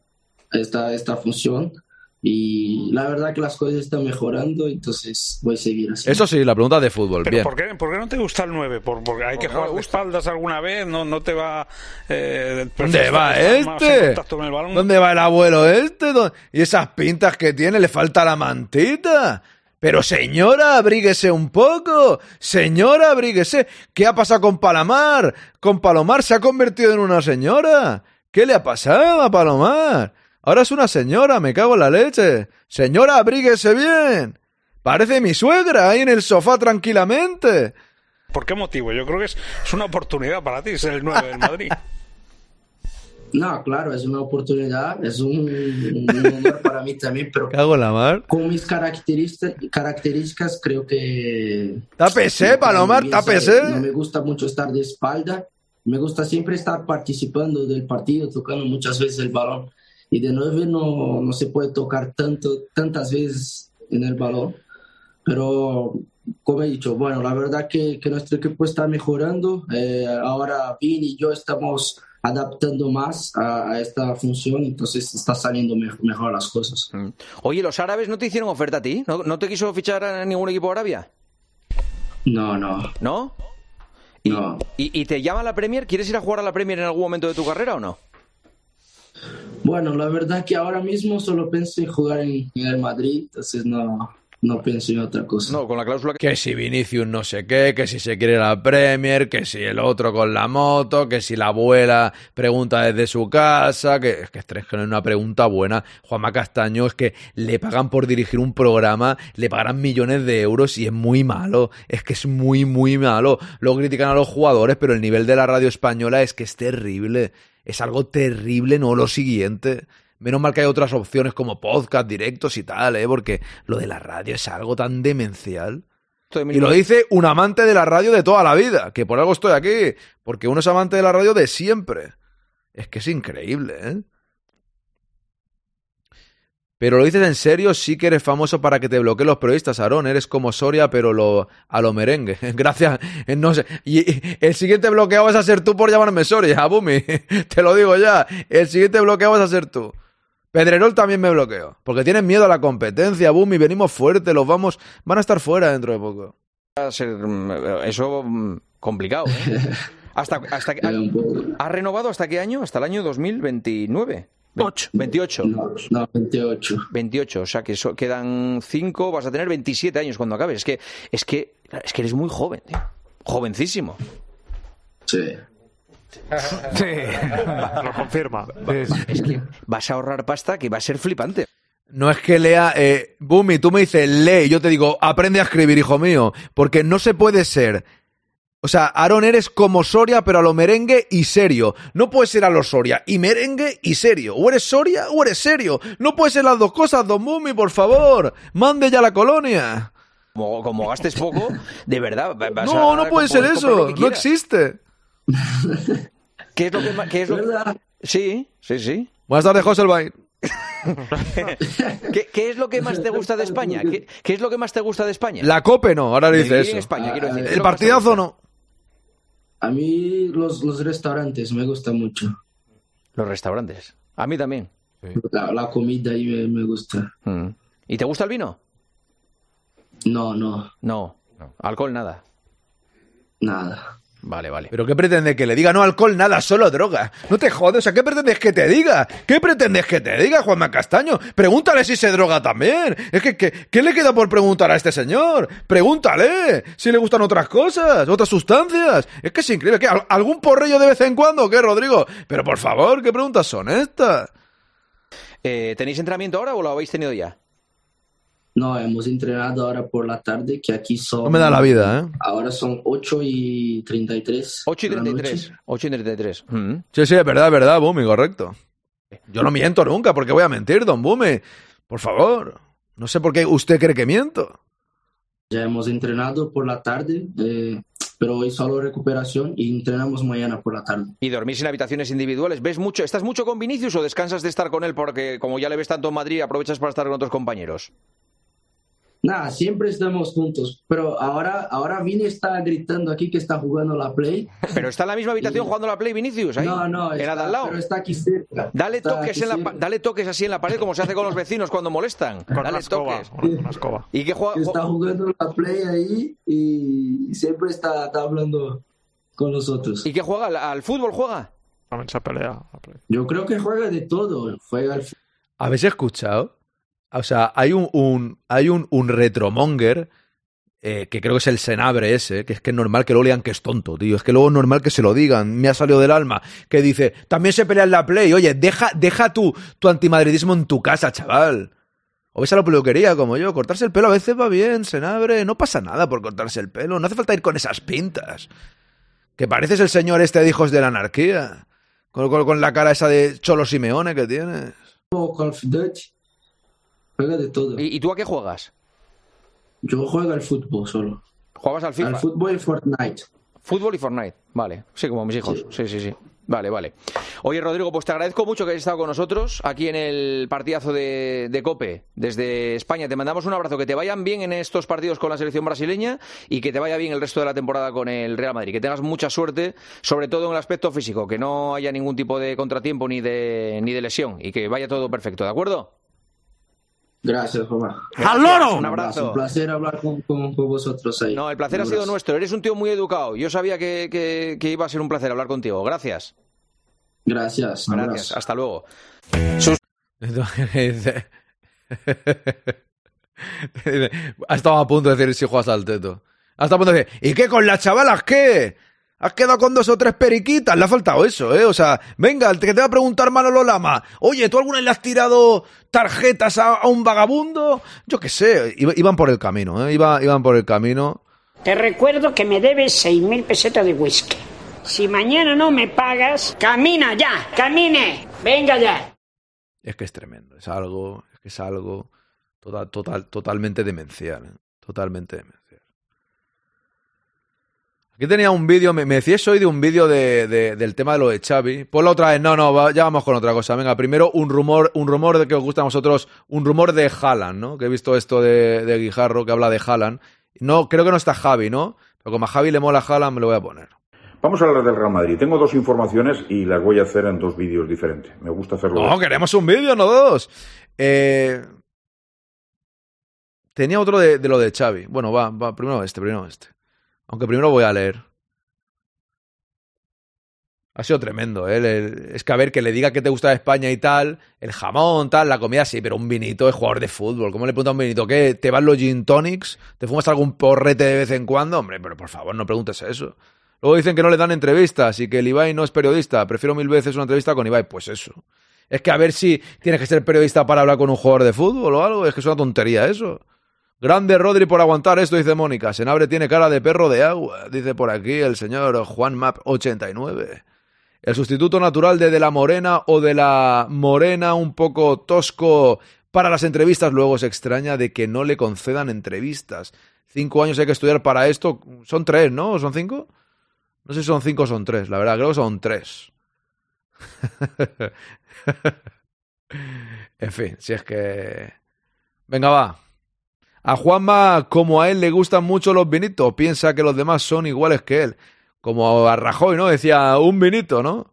esta, esta función. Y la verdad que las cosas están mejorando, entonces voy a seguir así. Eso sí, la pregunta de fútbol. Pero Bien. ¿por qué, por qué no te gusta el 9? ¿Por, porque hay que no jugar de espaldas alguna vez, no, no te va... Eh, ¿Dónde va este? el balón. ¿Dónde va el abuelo este? ¿Dó- Y esas pintas que tiene, le falta la mantita. Pero señora, abríguese un poco. Señora, abríguese. ¿Qué ha pasado con Palomar? Con Palomar se ha convertido en una señora. ¿Qué le ha pasado a Palomar? Ahora es una señora, me cago en la leche. Señora, abríguese bien. Parece mi suegra ahí en el sofá tranquilamente. ¿Por qué motivo? Yo creo que es, es una oportunidad para ti ser el 9 del Madrid. No, claro, es una oportunidad, es un, un honor para mí también, pero Cago en la mar. con mis características, creo que... Tápese, Palomar, no tápese. No me gusta mucho estar de espalda, me gusta siempre estar participando del partido, tocando muchas veces el balón. Y de nueve no, no se puede tocar tanto, tantas veces en el balón. Pero, como he dicho, bueno, la verdad que, que nuestro equipo está mejorando. Eh, ahora Vini y yo estamos adaptando más a, a esta función, entonces está saliendo me- mejor las cosas. Oye, ¿los árabes no te hicieron oferta a ti? ¿No, no te quiso fichar a ningún equipo de Arabia? No, no. ¿No? ¿Y, y, y te llama la Premier? ¿Quieres ir a jugar a la Premier en algún momento de tu carrera o no? Bueno, la verdad que ahora mismo solo pienso en jugar en, el Madrid, entonces no, no pienso en otra cosa. No, con la cláusula que... si Vinicius no sé qué, que si se quiere la Premier, que si el otro con la moto, que si la abuela pregunta desde su casa, que es que, es que no es una pregunta buena. Juanma Castaño es que le pagan por dirigir un programa, le pagarán millones de euros y es muy malo, es que es muy, muy malo. Luego critican a los jugadores, pero el nivel de la radio española es que es terrible. Es algo terrible, no lo siguiente. Menos mal que hay otras opciones como podcast, directos y tal, ¿eh? Porque lo de la radio es algo tan demencial. Y lo dice un amante de la radio de toda la vida, que por algo estoy aquí, porque uno es amante de la radio de siempre. Es que es increíble, ¿eh? Pero lo dices en serio, sí que eres famoso para que te bloqueen los periodistas, Aarón. Eres como Soria, pero lo, a lo merengue. Gracias. eh, No sé. Y el siguiente bloqueado vas a ser tú por llamarme Soria, Bumi. Te lo digo ya. El siguiente bloqueado vas a ser tú. Pedrerol también me bloqueó. Porque tienen miedo a la competencia, Bumi. Venimos fuertes, los vamos. Van a estar fuera dentro de poco. Va a ser mm, eso mm, complicado. ¿eh? hasta, hasta, ¿Has renovado hasta qué año? Hasta el año 2029. 8. 28. No, no, 28. 28, o sea que so- quedan 5, vas a tener 27 años cuando acabes. Es que, es que, es que eres muy joven, tío. Jovencísimo. Sí. Sí, lo confirma. Es que vas a ahorrar pasta que va a ser flipante. No es que lea, eh, Bumi, tú me dices lee, y yo te digo, aprende a escribir, hijo mío, porque no se puede ser. O sea, Aaron, eres como Soria, pero a lo merengue y serio. No puedes ser a lo Soria y merengue y serio. O eres Soria o eres serio. No puedes ser las dos cosas, don Bumi, por favor. Mande ya la colonia. Como, como gastes poco, de verdad. va- vas No, a no puede ser eso. No existe. ¿Qué es lo que, ma- qué es lo que- Sí, sí, sí. Buenas tardes, Joselbain. ¿Qué, qué es lo que más te gusta de España? ¿Qué, qué es lo que más te gusta de España? La COPE no, ahora le De dice vivir eso. en España, quiero decir. ¿Qué es El más partidazo no. A mí los, los restaurantes me gustan mucho. Los restaurantes. A mí también. La, la comida ahí me, me gusta. Mm. ¿Y te gusta el vino? No, no, No. Alcohol, nada. nada. Vale, vale. ¿Pero qué pretende que le diga? No alcohol, nada, solo droga. No te jodes, o sea, ¿qué pretendes que te diga? ¿Qué pretendes que te diga, Juanma Castaño? Pregúntale si se droga también. Es que, ¿qué, qué le queda por preguntar a este señor? Pregúntale si le gustan otras cosas, otras sustancias. Es que es increíble. ¿Qué, al- ¿Algún porrillo de vez en cuando o qué, Rodrigo? Pero por favor, ¿qué preguntas son estas? Eh, ¿Tenéis entrenamiento ahora o lo habéis tenido ya? No, hemos entrenado ahora por la tarde, que aquí son... No me da la vida, ¿eh? Ahora son 8 y 33. 8 y de la 33. noche. 8 y 33. Mm. Sí, sí, es verdad, es verdad, Bumi, correcto. Yo no miento nunca, ¿por qué voy a mentir, don Bumi? Por favor. No sé por qué usted cree que miento. Ya hemos entrenado por la tarde, eh, pero hoy solo recuperación y entrenamos mañana por la tarde. ¿Y dormís en habitaciones individuales? ¿Ves mucho? ¿Estás mucho con Vinicius o descansas de estar con él porque como ya le ves tanto en Madrid aprovechas para estar con otros compañeros? Nada, siempre estamos juntos, pero ahora, ahora Vini está gritando aquí que está jugando la Play. ¿Pero está en la misma habitación jugando la Play Vinicius? Ahí, No, no, está, al lado. pero está aquí cerca. Dale Está toques, aquí en la, cerca. dale toques así en la pared como se hace con los vecinos cuando molestan. Con Dale una escoba. toques. Con una escoba. ¿Y qué juega? Está jugando la Play ahí y siempre está, está hablando con nosotros. ¿Y qué juega? ¿Al, al fútbol juega? También se pelea. Yo creo que juega de todo. Juega al ¿Habéis escuchado? O sea, hay un, un- hay un, un retromonger eh, que creo que es el Senabre ese, que es que es normal que lo lean que es tonto, tío. Es que luego es normal que se lo digan. Me ha salido del alma. Que dice, también se pelea en la Play. Oye, deja, deja tu, tu antimadridismo en tu casa, chaval. O ves a la peluquería como yo, cortarse el pelo a veces va bien, se abre, no pasa nada por cortarse el pelo, no hace falta ir con esas pintas. Que pareces el señor este de Hijos de la Anarquía, con, con- con la cara esa de Cholo Simeone que tienes. Juega de todo. ¿Y, y tú a qué juegas? Yo juego al fútbol solo. ¿Juegas al FIFA? Al fútbol y Fortnite. Fútbol y Fortnite, vale. Sí, como mis hijos. Sí, sí, sí. Vale, vale. Oye, Rodrigo, pues te agradezco mucho que hayas estado con nosotros aquí en el partidazo de, de Cope desde España. Te mandamos un abrazo, que te vayan bien en estos partidos con la selección brasileña y que te vaya bien el resto de la temporada con el Real Madrid. Que tengas mucha suerte, sobre todo en el aspecto físico, que no haya ningún tipo de contratiempo ni de, ni de lesión y que vaya todo perfecto, ¿de acuerdo? Gracias, Juanma. ¡Al loro! Un abrazo. Un placer hablar con, con- con vosotros ahí. No, el placer Un ha sido abrazo. nuestro. Eres un tío muy educado. Yo sabía que, que- que iba a ser un placer hablar contigo. Gracias. Gracias. un Gracias. abrazo. Hasta luego. Dice, ha estado a punto de decir si juegas al teto. Ha estado a punto de decir, ¿y qué con las chavalas qué? Has quedado con dos o tres periquitas, le ha faltado eso, ¿eh? O sea, venga, el que te va a preguntar Manolo Lama, oye, ¿tú alguna vez le has tirado tarjetas a, a un vagabundo? Yo qué sé, iba- iban por el camino, ¿eh? Iba- iban por el camino. Te recuerdo que me debes 6.000 pesetas de whisky. Si mañana no me pagas, camina ya, camine, venga ya. Es que es tremendo, es algo, es que es algo total, total, totalmente demencial, ¿eh? totalmente demencial. Aquí tenía un vídeo, me, me decías hoy de un vídeo de, de- del tema de lo de Xavi. Ponlo otra vez, no, no, va- ya vamos con otra cosa. Venga, primero un rumor, un rumor de que os gusta a vosotros, un rumor de Haaland, ¿no? Que he visto esto de, de Guijarro que habla de Haaland. No, creo que no está Javi, ¿no? Pero como a Javi le mola Haaland, me lo voy a poner. Vamos a hablar del Real Madrid. Tengo dos informaciones y las voy a hacer en dos vídeos diferentes. Me gusta hacerlo. No, queremos un vídeo, no dos. Eh, tenía otro de, de lo de Xavi. Bueno, va, va, primero este, primero este. Aunque primero voy a leer. Ha sido tremendo, ¿eh? Es que a ver, que le diga que te gusta España y tal, el jamón, tal, la comida sí, pero un vinito es jugador de fútbol. ¿Cómo le preguntas a un vinito? ¿Qué? ¿Te van los gin tonics? ¿Te fumas algún porrete de vez en cuando? Hombre, pero por favor, no preguntes eso. Luego dicen que no le dan entrevistas y que el Ibai no es periodista. Prefiero mil veces una entrevista con Ibai. Pues eso. Es que a ver si tienes que ser periodista para hablar con un jugador de fútbol o algo. Es que es una tontería eso. Grande Rodri por aguantar esto, dice Mónica. Senabre tiene cara de perro de agua, dice por aquí el señor Juan Map 89. El sustituto natural de De la Morena o de la Morena un poco tosco para las entrevistas luego se extraña de que no le concedan entrevistas. Cinco años hay que estudiar para esto. Son tres, ¿no? ¿O ¿Son cinco? No sé si son cinco o son tres. La verdad, creo que son tres. en fin, si es que... Venga, va. A Juanma, como a él le gustan mucho los vinitos, piensa que los demás son iguales que él. Como a Rajoy, ¿no? Decía un vinito, ¿no?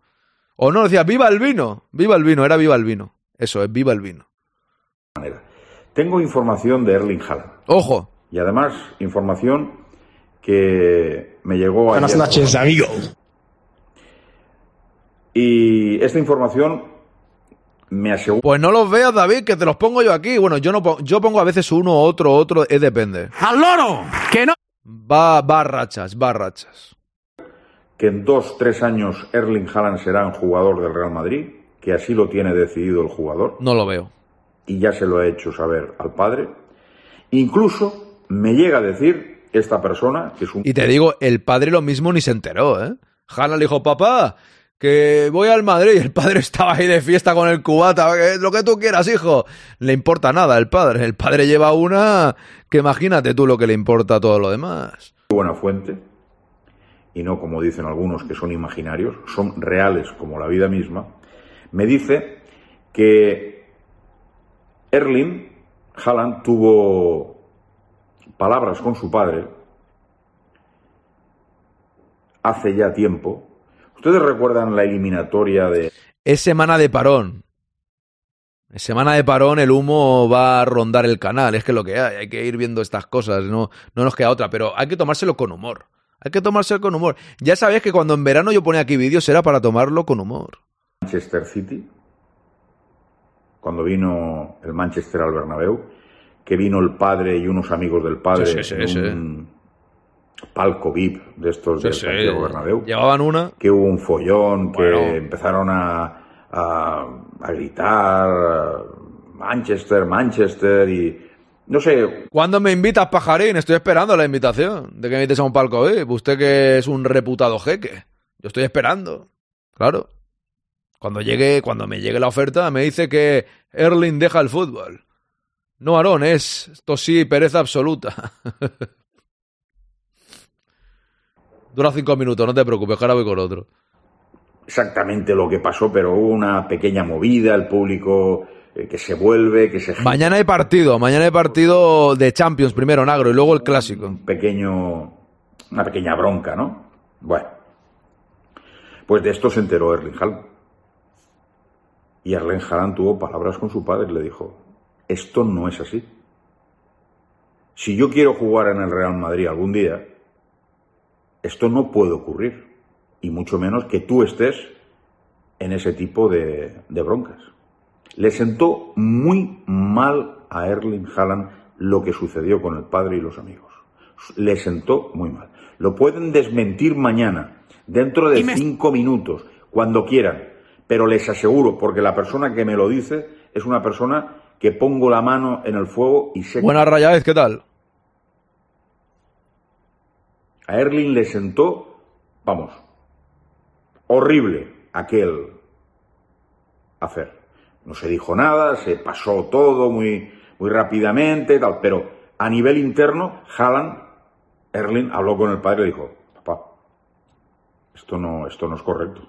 O no, decía viva el vino. Viva el vino, era viva el vino. Eso es, viva el vino. Tengo información de Erling Haaland. Ojo. Y además, información que me llegó Buenas ayer. noches, amigo. Y esta información me. Pues no los veas, David, que te los pongo yo aquí. Bueno, yo no pongo, yo pongo a veces uno, otro, otro, es depende. ¡Al loro! ¡Que no! Va, va a rachas, va a rachas. que en dos, tres años Erling Haaland será un jugador del Real Madrid, que así lo tiene decidido el jugador. No lo veo. Y ya se lo ha hecho saber al padre. Incluso me llega a decir esta persona, que es un... Y te digo, el padre lo mismo ni se enteró, ¿eh? Hanna le dijo, papá, que voy al Madrid. Y el padre estaba ahí de fiesta con el cubata. "Que Lo que tú quieras, hijo. Le importa nada el padre. El padre lleva una que imagínate tú lo que le importa a todo lo demás. buena fuente, y no como dicen algunos que son imaginarios, son reales como la vida misma, me dice que Erling Haaland tuvo palabras con su padre hace ya tiempo. ¿Ustedes recuerdan la eliminatoria de Es semana de parón. Es semana de parón, el humo va a rondar el canal. Es que lo que hay, hay que ir viendo estas cosas. No, no nos queda otra, pero hay que tomárselo con humor. Hay que tomárselo con humor. Ya sabéis que cuando en verano yo ponía aquí vídeos era para tomarlo con humor. Manchester City? Cuando vino el Manchester al Bernabéu, que vino el padre y unos amigos del padre Sí, sí, sí, en un palco VIP de estos del sí. Santiago Bernabéu. Llevaban una. que hubo un follón, que empezaron a, a, a gritar, Manchester, Manchester y no sé. ¿Cuándo me invitas, pajarín? Estoy esperando la invitación de que me invites a un palco VIP. Usted que es un reputado jeque. Yo estoy esperando. Claro. Cuando llegue, cuando me llegue la oferta, me dice que Erling deja el fútbol. No, Aarón, es esto sí, pereza absoluta. Dura cinco minutos, no te preocupes, ahora voy con otro. Exactamente lo que pasó, pero hubo una pequeña movida, el público eh, que se vuelve, que se... Mañana hay partido, mañana hay partido de Champions primero en agro y luego el clásico. Un pequeño, una pequeña bronca, ¿no? Bueno, pues de esto se enteró Erling Haaland. Y Erling Haaland tuvo palabras con su padre y le dijo, esto no es así. Si yo quiero jugar en el Real Madrid algún día, esto no puede ocurrir. Y mucho menos que tú estés en ese tipo de, de broncas. Le sentó muy mal a Erling Haaland lo que sucedió con el padre y los amigos. Le sentó muy mal. Lo pueden desmentir mañana, dentro de cinco minutos, cuando quieran. Pero les aseguro, porque la persona que me lo dice es una persona que pongo la mano en el fuego y sé... Buenas Rayáez, ¿qué tal? A Erling le sentó, vamos, horrible aquel hacer. No se dijo nada, se pasó todo muy, muy rápidamente, tal, pero a nivel interno, Haaland, Erling habló con el padre y dijo, papá, esto no, esto no es correcto.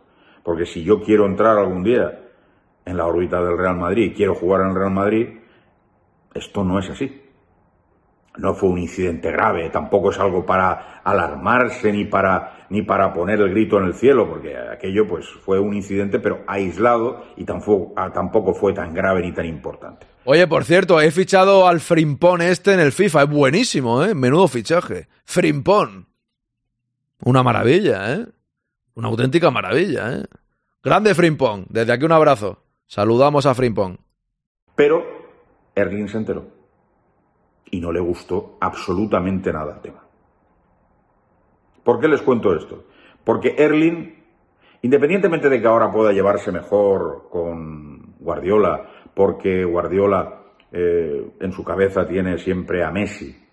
Porque si yo quiero entrar algún día en la órbita del Real Madrid y quiero jugar en el Real Madrid, esto no es así. No fue un incidente grave, tampoco es algo para alarmarse ni para, ni para poner el grito en el cielo, porque aquello pues fue un incidente pero aislado y tampoco, ah, tampoco fue tan grave ni tan importante. Oye, por cierto, he fichado al Frimpón este en el FIFA, es buenísimo, ¿eh? Menudo fichaje. Frimpón. Una maravilla, ¿eh? Una auténtica maravilla, ¿eh? Grande Frimpón, desde aquí un abrazo. Saludamos a Frimpón. Pero Erling se enteró y no le gustó absolutamente nada el tema. ¿Por qué les cuento esto? Porque Erling, independientemente de que ahora pueda llevarse mejor con Guardiola, porque Guardiola eh, en su cabeza tiene siempre a Messi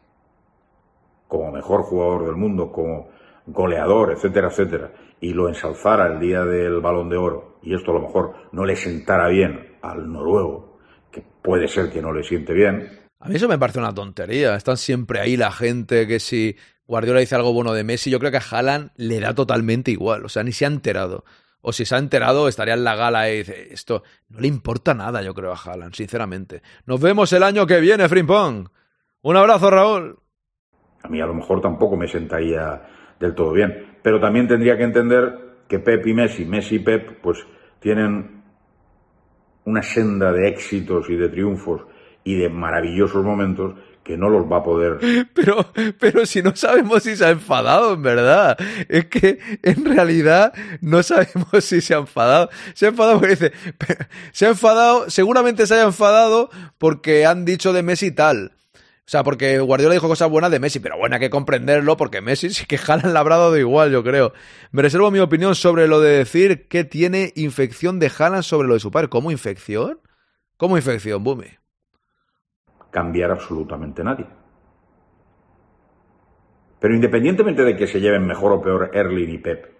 como mejor jugador del mundo, como goleador, etcétera, etcétera, y lo ensalzara el día del balón de oro, y esto a lo mejor no le sentara bien al noruego, que puede ser que no le siente bien, a mí eso me parece una tontería. Están siempre ahí la gente que si Guardiola dice algo bueno de Messi, yo creo que a Haaland le da totalmente igual. O sea, ni se ha enterado. O si se ha enterado, estaría en la gala y dice, esto no le importa nada, yo creo, a Haaland, sinceramente. Nos vemos el año que viene, Frimpong. Un abrazo, Raúl. A mí a lo mejor tampoco me sentaría del todo bien. Pero también tendría que entender que Pep y Messi, Messi y Pep, pues tienen una senda de éxitos y de triunfos y de maravillosos momentos que no los va a poder. Pero, pero si no sabemos si se ha enfadado, en verdad. Es que en realidad no sabemos si se ha enfadado. Se ha enfadado porque dice, se ha enfadado, seguramente se haya enfadado porque han dicho de Messi tal. O sea, porque Guardiola dijo cosas buenas de Messi, pero bueno, hay que comprenderlo porque Messi sí que jalan labrado de igual, yo creo. Me reservo mi opinión sobre lo de decir que tiene infección de Haaland sobre lo de su padre. ¿Cómo infección? ¿Cómo infección, Bumi? Cambiar absolutamente nadie. Pero independientemente de que se lleven mejor o peor Erling y Pep,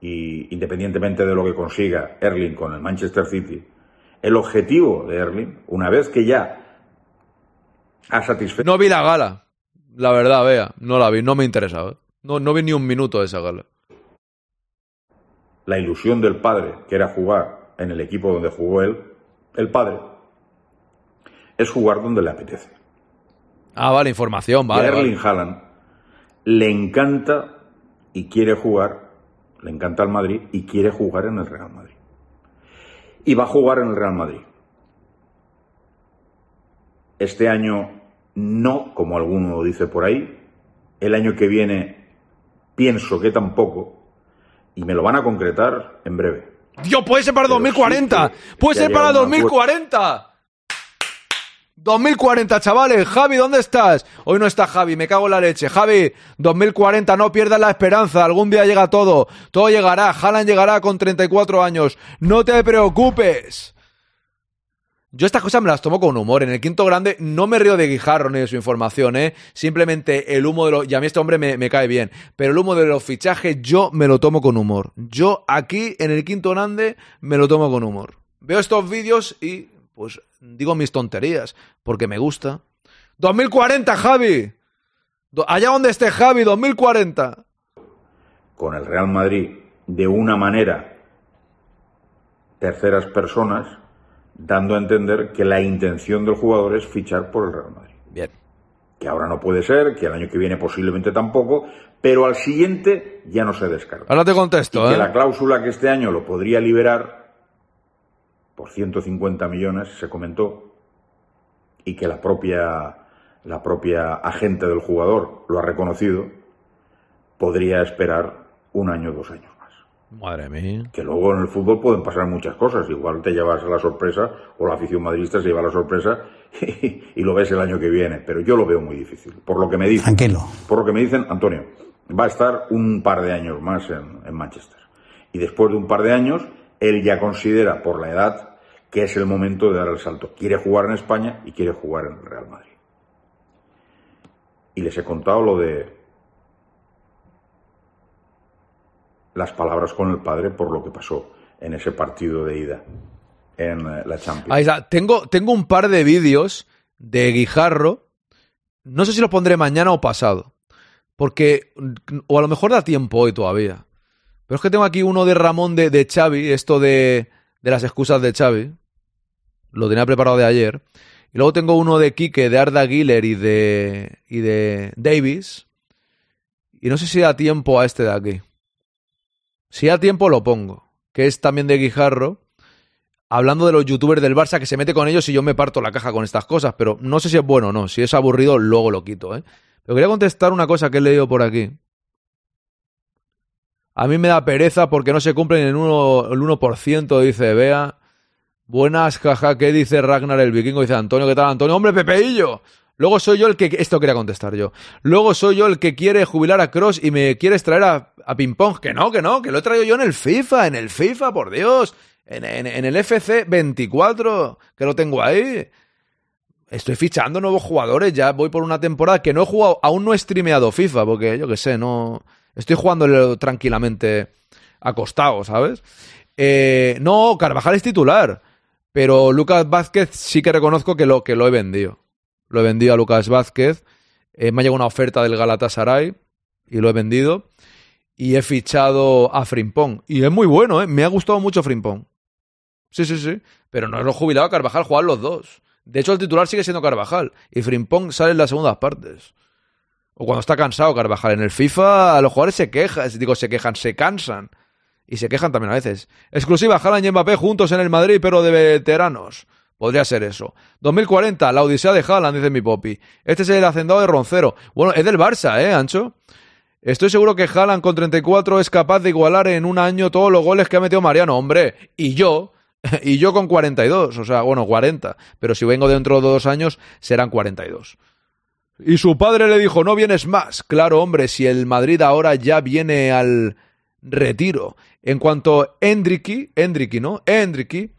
y independientemente de lo que consiga Erling con el Manchester City, el objetivo de Erling, una vez que ya ha satisfecho... No vi la gala, la verdad, vea, no la vi, no me interesaba. No, no vi ni un minuto de esa gala. La ilusión del padre, que era jugar en el equipo donde jugó él, el padre es jugar donde le apetece. Ah, vale, información, vale. Erling Haaland le encanta y quiere jugar, le encanta el Madrid y quiere jugar en el Real Madrid. Y va a jugar en el Real Madrid. Este año no, como alguno dice por ahí. El año que viene pienso que tampoco. Y me lo van a concretar en breve. Dios, puede ser para 2040. puede ser para 2040. 2040, chavales. Javi, ¿dónde estás? Hoy no está Javi, me cago en la leche. Javi, 2040, no pierdas la esperanza. Algún día llega todo. Todo llegará. Haaland llegará con 34 años. No te preocupes. Yo estas cosas me las tomo con humor. En el quinto grande no me río de Guijarro ni de su información, ¿eh? Simplemente el humo de los... Y a mí este hombre me, me, cae bien. Pero el humo de los fichajes yo me lo tomo con humor. Yo aquí, en el quinto grande, me lo tomo con humor. Veo estos vídeos y, pues, digo mis tonterías. Porque me gusta. 2040, Javi. Allá donde esté Javi, 2040. Con el Real Madrid, de una manera, terceras personas dando a entender que la intención del jugador es fichar por el Real Madrid. Bien. Que ahora no puede ser, que el año que viene posiblemente tampoco, pero al siguiente ya no se descarta. Ahora te contesto, y ¿eh? Que la cláusula que este año lo podría liberar por 150 millones, se comentó, y que la propia, la propia agente del jugador lo ha reconocido, podría esperar un año o dos años. Madre mía. Que luego en el fútbol pueden pasar muchas cosas. Igual te llevas la sorpresa o la afición madridista se lleva la sorpresa y, y, lo ves el año que viene. Pero yo lo veo muy difícil. Por lo que me dicen. Tranquilo. Por lo que me dicen, Antonio, va a estar un par de años más en, en Manchester. Y después de un par de años, él ya considera, por la edad, que es el momento de dar el salto. Quiere jugar en España y quiere jugar en el Real Madrid. Y les he contado lo de las palabras con el padre por lo que pasó en ese partido de ida en eh, la Champions. Ahí. Tengo, tengo un par de vídeos de Guijarro. No sé si los pondré mañana o pasado. Porque, o a lo mejor da tiempo hoy todavía. Pero es que tengo aquí uno de Ramón de, de Xavi, esto de, de las excusas de Xavi. Lo tenía preparado de ayer. Y luego tengo uno de Quique, de Arda Güler y de, y de Davis. Y no sé si da tiempo a este de aquí. Si da tiempo lo pongo, que es también de Guijarro, hablando de los youtubers del Barça que se mete con ellos y yo me parto la caja con estas cosas, pero no sé si es bueno o no, si es aburrido luego lo quito, ¿eh? Pero quería contestar una cosa que he leído por aquí. A mí me da pereza porque no se cumplen el 1%, el 1% dice Bea. Buenas, jaja, ¿qué dice Ragnar el vikingo? Dice Antonio, ¿qué tal Antonio? ¡Hombre, Pepeillo! Luego soy yo el que. Esto quería contestar yo. Luego soy yo el que quiere jubilar a Cross y me quieres traer a, a Ping Pong. Que no, que no, que lo he traído yo en el FIFA, en el FIFA, por Dios. En, en, el FC 24, que lo tengo ahí. Estoy fichando nuevos jugadores, ya voy por una temporada que no he jugado, aún no he streameado FIFA, porque yo qué sé, no. Estoy jugando tranquilamente acostado, ¿sabes? Eh, no, Carvajal es titular. Pero Lucas Vázquez sí que reconozco que lo, que lo he vendido lo he vendido a Lucas Vázquez, eh, me ha llegado una oferta del Galatasaray y lo he vendido. Y he fichado a Frimpong. Y es muy bueno, ¿eh? Me ha gustado mucho Frimpong. Sí, sí, sí. Pero no es lo jubilado Carvajal, juegan los dos. De hecho, el titular sigue siendo Carvajal. Y Frimpong sale en las segundas partes. O cuando está cansado Carvajal. En el FIFA los jugadores se quejan. Digo, se quejan, se cansan. Y se quejan también a veces. Exclusiva, Haaland y Mbappé juntos en el Madrid, pero de veteranos. Podría ser eso. 2040, la Odisea de Haaland, dice mi popi. Este es el hacendado de Roncero. Bueno, es del Barça, ¿eh, Ancho? Estoy seguro que Haaland con 34 es capaz de igualar en un año todos los goles que ha metido Mariano. Hombre, y yo, y yo con 42, o sea, bueno, 40. Pero si vengo dentro de dos años, serán 42. Y su padre le dijo, no vienes más. Claro, hombre, si el Madrid ahora ya viene al retiro. En cuanto a Endriki, ¿no? Endriki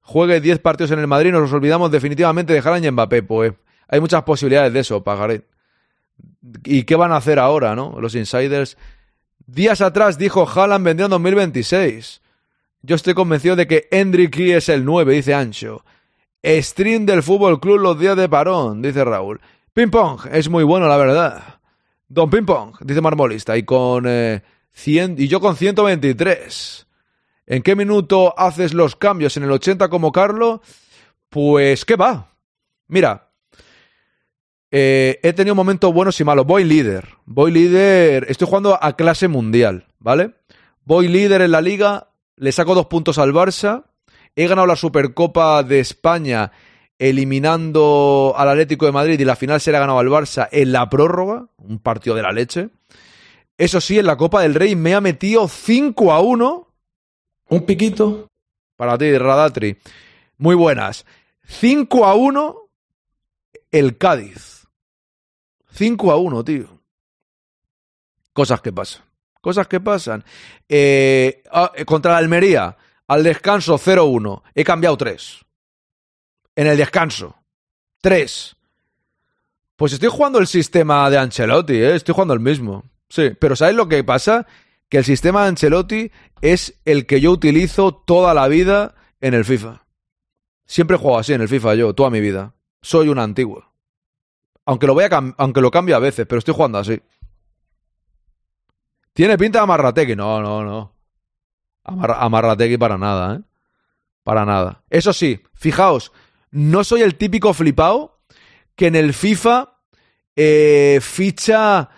juegue 10 partidos en el Madrid, nos olvidamos definitivamente de Haaland y Mbappé. Pues hay muchas posibilidades de eso, pagaré. ¿Y qué van a hacer ahora, no? Los insiders. Días atrás dijo Haaland vendría en 2026. Yo estoy convencido de que Endricky es el 9, dice Ancho. Stream del Fútbol Club los días de parón, dice Raúl. Ping Pong, es muy bueno, la verdad. Don Ping Pong, dice Marmolista. Y con eh, 100, y yo con 123. ¿En qué minuto haces los cambios? ¿En el 80 como Carlo? Pues, ¿qué va? Mira, eh, he tenido momentos buenos y malos. Voy líder. Voy líder. Estoy jugando a clase mundial, ¿vale? Voy líder en la liga. Le saco dos puntos al Barça. He ganado la Supercopa de España eliminando al Atlético de Madrid y la final se le ha ganado al Barça en la prórroga. Un partido de la leche. Eso sí, en la Copa del Rey me ha metido 5 a 1 un piquito. Para ti, Radatri. Muy buenas. 5 a 1 el Cádiz. 5 a 1, tío. Cosas que pasan. Cosas que pasan. Eh, contra la Almería, al descanso 0-1. He cambiado 3. en el descanso. Tres. Pues estoy jugando el sistema de Ancelotti, ¿eh? estoy jugando el mismo. Sí, pero ¿sabes lo que pasa? Que el sistema de Ancelotti es el que yo utilizo toda la vida en el FIFA. Siempre juego así en el FIFA yo, toda mi vida. Soy un antiguo. Aunque lo, voy a aunque lo cambie a veces, pero estoy jugando así. Tiene pinta de Amarrategui. No, no, no. Amarrategui para nada, ¿eh? Para nada. Eso sí, fijaos, no soy el típico flipado que en el FIFA eh, ficha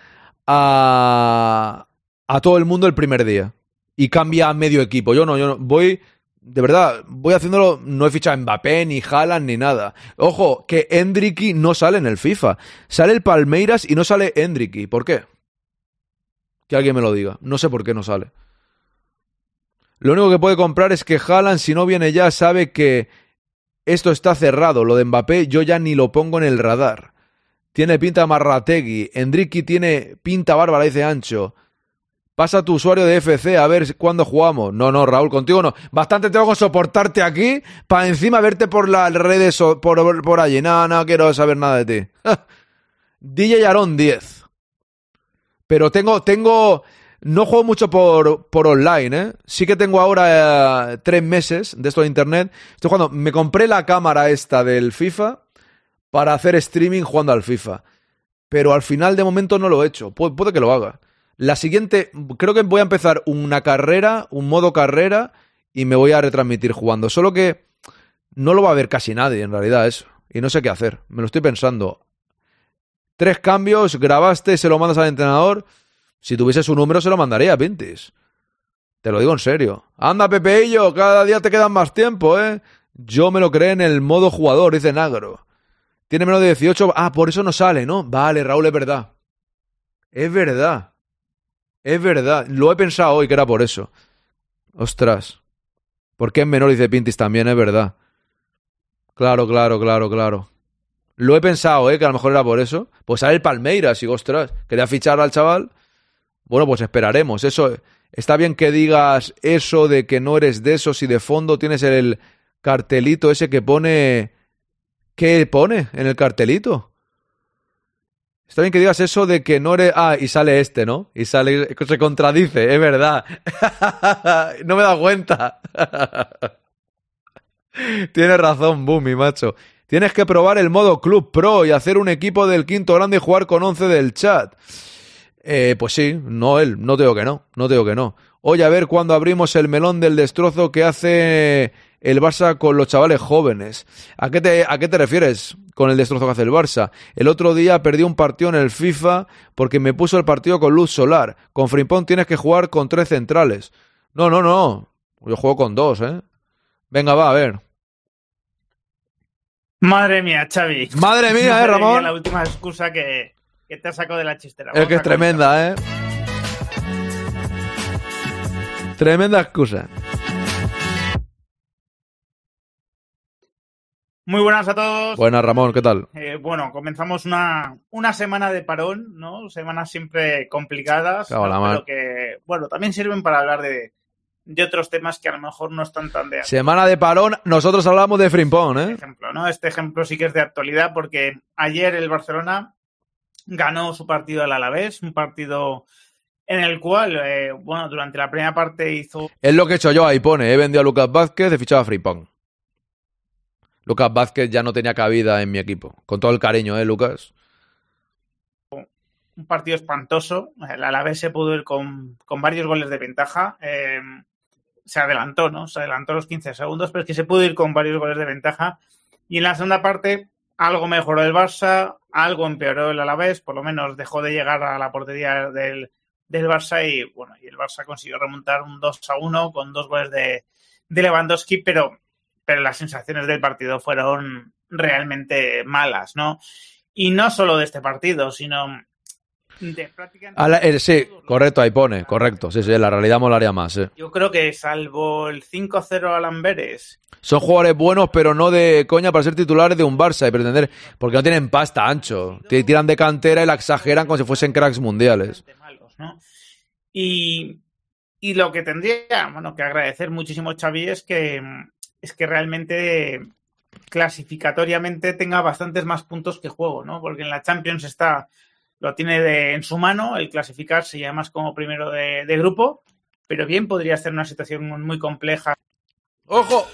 a, a todo el mundo el primer día y cambia a medio equipo. Yo no, yo no. Voy de verdad, voy haciéndolo, no he fichado Mbappé, ni Haaland, ni nada. Ojo, que Endricky no sale en el FIFA. Sale el Palmeiras y no sale Endricky. ¿Por qué? Que alguien me lo diga. No sé por qué no sale. Lo único que puede comprar es que Haaland, si no viene ya, sabe que esto está cerrado. Lo de Mbappé yo ya ni lo pongo en el radar. Tiene pinta Marrategui. Endricky tiene pinta bárbara, dice Ancho. Pasa tu usuario de FC a ver cuándo jugamos. No, no, Raúl, contigo no. Bastante tengo que soportarte aquí para encima verte por las redes por, por allí. No, no quiero saber nada de ti. DJ Aaron 10. Pero tengo, tengo, no juego mucho por, por online, ¿eh? Sí que tengo ahora eh, tres meses de esto de internet. Estoy jugando, me compré la cámara esta del FIFA para hacer streaming jugando al FIFA. Pero al final de momento no lo he hecho. puede que lo haga. La siguiente, creo que voy a empezar una carrera, un modo carrera, y me voy a retransmitir jugando. Solo que no lo va a ver casi nadie, en realidad, eso. Y no sé qué hacer. Me lo estoy pensando. Tres cambios, grabaste, se lo mandas al entrenador. Si tuviese su número, se lo mandaría, Pintis. Te lo digo en serio. Anda, Pepeillo, cada día te quedan más tiempo, ¿eh? Yo me lo creé en el modo jugador, dice Nagro. Tiene menos de 18. Ah, por eso no sale, ¿no? Vale, Raúl, es verdad. Es verdad. Es verdad, lo he pensado hoy que era por eso. Ostras. ¿Por qué es menor? Dice Pintis también, es verdad. Claro, claro, claro, claro. Lo he pensado, ¿eh? Que a lo mejor era por eso. Pues sale el Palmeiras y, ostras, quería fichar al chaval. Bueno, pues esperaremos. Eso, está bien que digas eso de que no eres de esos y de fondo tienes el cartelito ese que pone... ¿Qué pone en el cartelito? Está bien que digas eso de que no eres. Ah, y sale este, ¿no? Y sale. Se contradice, es verdad. no me da cuenta. Tienes razón, Boomy, macho. Tienes que probar el modo Club Pro y hacer un equipo del quinto grande y jugar con 11 del chat. Eh, pues sí, no él, no digo que no, no digo que no. Oye, a ver cuando abrimos el melón del destrozo que hace el Barça con los chavales jóvenes. ¿A qué te, a qué te refieres con el destrozo que hace el Barça? El otro día perdí un partido en el FIFA porque me puso el partido con luz solar. Con Frimpón tienes que jugar con tres centrales. No, no, no. Yo juego con dos, ¿eh? Venga, va, a ver. Madre mía, Xavi. Madre mía, ¿eh, Ramón? la última excusa que, te ha sacado de la chistera. es que es tremenda, ¿eh? Tremenda excusa. Muy buenas a todos. Buenas, Ramón, ¿qué tal? Eh, bueno, comenzamos una, una semana de parón, ¿no? Semanas siempre complicadas, pero que, bueno, también sirven para hablar de, de otros temas que a lo mejor no están tan de Semana de parón, nosotros hablamos de Frimpón, ¿eh? Este ejemplo, ¿no? Este ejemplo sí que es de actualidad porque ayer el Barcelona ganó su partido al Alavés, un partido en el cual, eh, bueno, durante la primera parte hizo... Es lo que he hecho yo, ahí pone, he vendido a Lucas Vázquez, he fichado a Frimpón. Lucas Vázquez ya no tenía cabida en mi equipo. Con todo el cariño, ¿eh, Lucas? Un partido espantoso. El Alavés se pudo ir con, varios goles de ventaja. Em, se adelantó, ¿no? Se adelantó los 15 segundos, pero es que se pudo ir con varios goles de ventaja. Y en la segunda parte, algo mejoró el Barça, algo empeoró el Alavés, por lo menos dejó de llegar a la portería del, del Barça y, bueno, y el Barça consiguió remontar un 2 a 1 con dos goles de, de Lewandowski, pero pero las sensaciones del partido fueron realmente malas, ¿no? Y no solo de este partido, sino de prácticamente... sí, correcto, ahí pone, correcto. Sí, sí, la realidad molaría más. Yo creo que salvo el 5-0 a Lamberes. Son jugadores buenos, pero no de coña para ser titulares de un Barça y pretender. Porque no tienen pasta, ancho. Tiran de cantera y la exageran como si fuesen cracks mundiales. y, y lo que tendría bueno, que agradecer muchísimo Xavi es que es que realmente clasificatoriamente tenga bastantes más puntos que juego, ¿no? Porque en la Champions está, lo tiene en su mano el clasificarse ya más como primero de, de grupo, pero bien podría ser una situación muy compleja. ¡Ojo!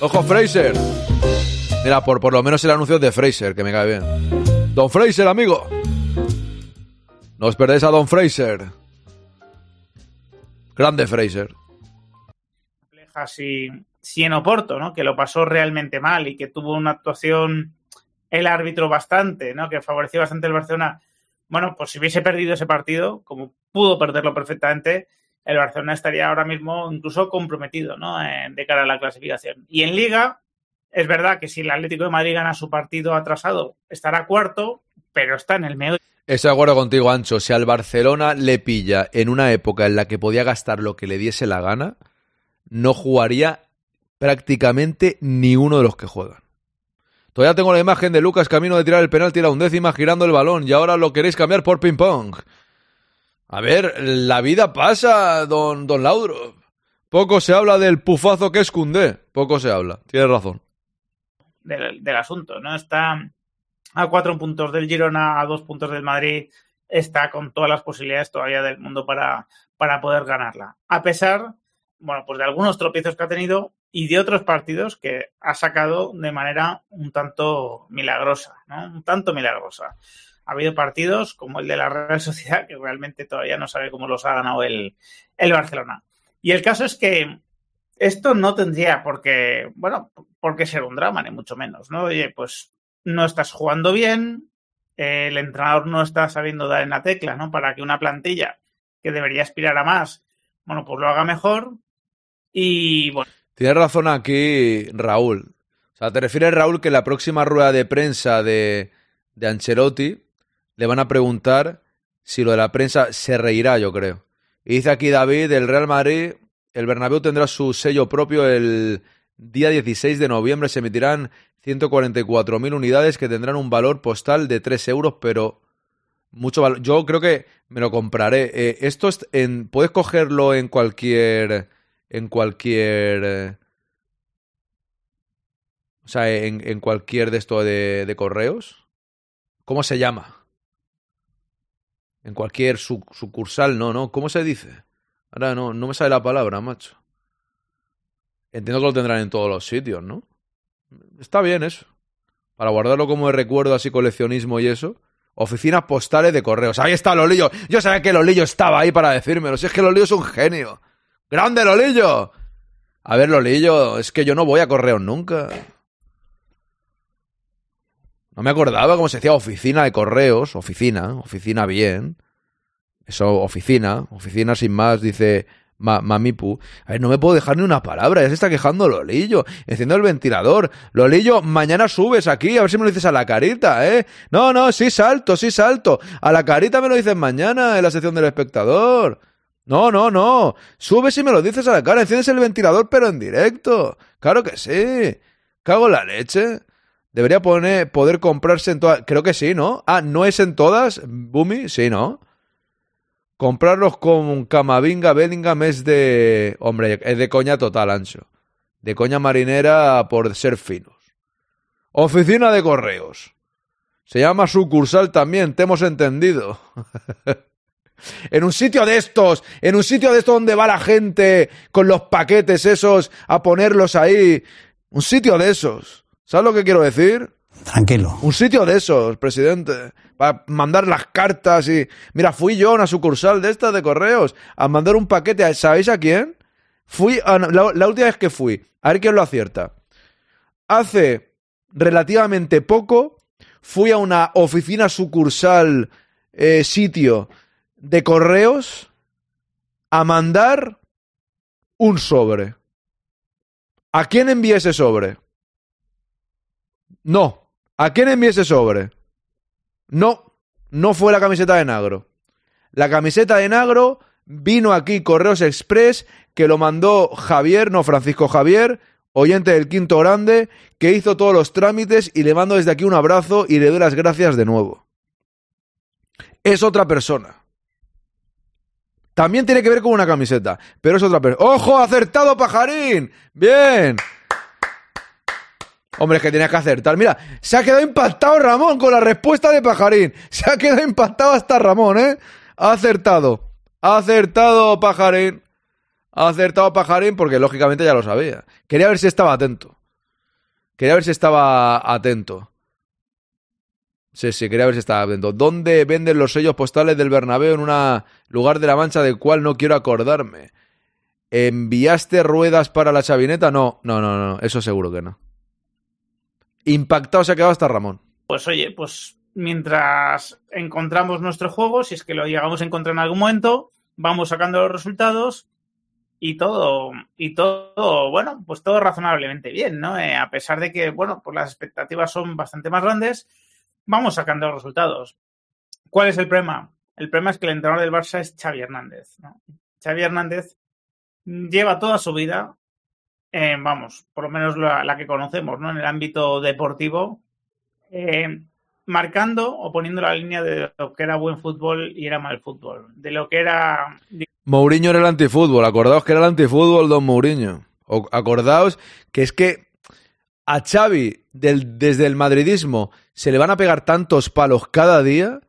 ¡Ojo, Fraser! Mira, por, por lo menos el anuncio de Fraser, que me cae bien. Don Fraser, amigo. No os perdéis a Don Fraser. Grande Fraser. Compleja si, en Oporto, ¿no? Que lo pasó realmente mal y que tuvo una actuación el árbitro bastante, ¿no? Que favoreció bastante el Barcelona. Bueno, pues si hubiese perdido ese partido, como pudo perderlo perfectamente, el Barcelona estaría ahora mismo incluso comprometido, ¿no? de cara a la clasificación. Y en Liga, es verdad que si el Atlético de Madrid gana su partido atrasado, estará cuarto, pero está en el medio. Estoy de acuerdo contigo, Ancho. Si al Barcelona le pilla en una época en la que podía gastar lo que le diese la gana, no jugaría prácticamente ni uno de los que juegan. Todavía tengo la imagen de Lucas camino de tirar el penalti a la undécima girando el balón y ahora lo queréis cambiar por ping-pong. A ver, la vida pasa, don, don Laudro. Poco se habla del pufazo que es Cundé. Poco se habla. Tienes razón. Del, del asunto, ¿no? Está a cuatro puntos del Girona, a dos puntos del Madrid, está con todas las posibilidades todavía del mundo para, para poder ganarla. A pesar, bueno, pues de algunos tropiezos que ha tenido y de otros partidos que ha sacado de manera un tanto milagrosa, ¿no? Un tanto milagrosa. Ha habido partidos como el de la Real Sociedad que realmente todavía no sabe cómo los ha ganado el, el Barcelona. Y el caso es que esto no tendría por qué, bueno, por qué ser un drama, ni mucho menos, ¿no? Oye, pues no estás jugando bien, el entrenador no está sabiendo dar en la tecla, ¿no? Para que una plantilla que debería aspirar a más, bueno, pues lo haga mejor. Y bueno. Tienes razón aquí, Raúl. O sea, te refieres, Raúl, que en la próxima rueda de prensa de, de Ancelotti le van a preguntar si lo de la prensa se reirá, yo creo. Y dice aquí David, el Real Madrid, el Bernabéu tendrá su sello propio el día 16 de noviembre. Se emitirán 144.000 unidades que tendrán un valor postal de 3 euros, pero mucho valor. Yo creo que me lo compraré. Eh, esto es en, puedes cogerlo en cualquier, en cualquier, eh, o sea, en, cualquier de esto de, correos. ¿Cómo se llama? En cualquier su, sucursal, no, no. ¿Cómo se dice? Ahora no, no me sale la palabra, macho. Entiendo que lo tendrán en todos los sitios, ¿no? Está bien eso. Para guardarlo como de recuerdo, así coleccionismo y eso. Oficinas postales de correos. Ahí está Lolillo. Yo sabía que Lolillo estaba ahí para decírmelo. Si es que Lolillo es un genio. ¡Grande Lolillo! A ver, Lolillo, es que yo no voy a correos nunca. No me acordaba cómo se decía oficina de correos. Oficina, oficina bien. Eso, oficina. Oficina sin más, dice Ma Mamipu. A ver, no me puedo dejar ni una palabra, ya se está quejando Lolillo. Enciendo el ventilador. Lolillo, mañana subes aquí, a ver si me lo dices a la carita, ¿eh? No, no, sí salto, sí salto. A la carita me lo dices mañana en la sección del espectador. No, no, no. Subes y me lo dices a la cara. Enciendes el ventilador, pero en directo. Claro que sí. Cago en la leche. Debería poner, poder comprarse en todas. Creo que sí, ¿no? Ah, ¿no es en todas? Bumi, sí, ¿no? Comprarlos con Camavinga Bellingham es de. Hombre, es de coña total, ancho. De coña marinera por ser finos. Oficina de correos. Se llama sucursal también, te hemos entendido. en un sitio de estos, en un sitio de estos donde va la gente con los paquetes esos a ponerlos ahí. Un sitio de esos. ¿Sabes lo que quiero decir? Tranquilo. Un sitio de esos, presidente. Para mandar las cartas y. Mira, fui yo a una sucursal de estas de correos a mandar un paquete. ¿Sabéis a quién? Fui. A... La, la, última vez que fui. A ver quién lo acierta. Hace relativamente poco fui a una oficina sucursal eh, sitio de correos a mandar un sobre. ¿A quién envié ese sobre? No. ¿A quién envié ese sobre? No, no fue la camiseta de Nagro. La camiseta de Nagro vino aquí Correos Express, que lo mandó Javier, no Francisco Javier, oyente del Quinto Grande, que hizo todos los trámites y le mando desde aquí un abrazo y le doy las gracias de nuevo. Es otra persona. También tiene que ver con una camiseta, pero es otra persona. ¡Ojo, acertado, pajarín! Bien. Hombre, es que tenías que acertar. Mira, se ha quedado impactado Ramón con la respuesta de Pajarín. Se ha quedado impactado hasta Ramón, ¿eh? Ha acertado. Ha acertado Pajarín. Ha acertado Pajarín porque lógicamente ya lo sabía. Quería ver si estaba atento. Quería ver si estaba atento. Sí, sí, quería ver si estaba atento. ¿Dónde venden los sellos postales del Bernabéu en un lugar de la Mancha del cual no quiero acordarme? ¿Enviaste ruedas para la chavineta? No, no, no, no, eso seguro que no. Impactado se ha quedado hasta Ramón. Pues oye, pues mientras encontramos nuestro juego, si es que lo llegamos a encontrar en algún momento, vamos sacando los resultados y todo, y todo, bueno, pues todo razonablemente bien, ¿no? Eh, a pesar de que, bueno, pues las expectativas son bastante más grandes, vamos sacando los resultados. ¿Cuál es el problema? El problema es que el entrenador del Barça es Xavi Hernández, ¿no? Xavi Hernández lleva toda su vida, eh, vamos, por lo menos la, que conocemos, ¿no? En el ámbito deportivo, eh, marcando o poniendo la línea de lo que era buen fútbol y era mal fútbol, de lo que era... Mourinho era el antifútbol, acordaos que era el antifútbol don Mourinho. acordaos que es que a Xavi desde el madridismo se le van a pegar tantos palos cada día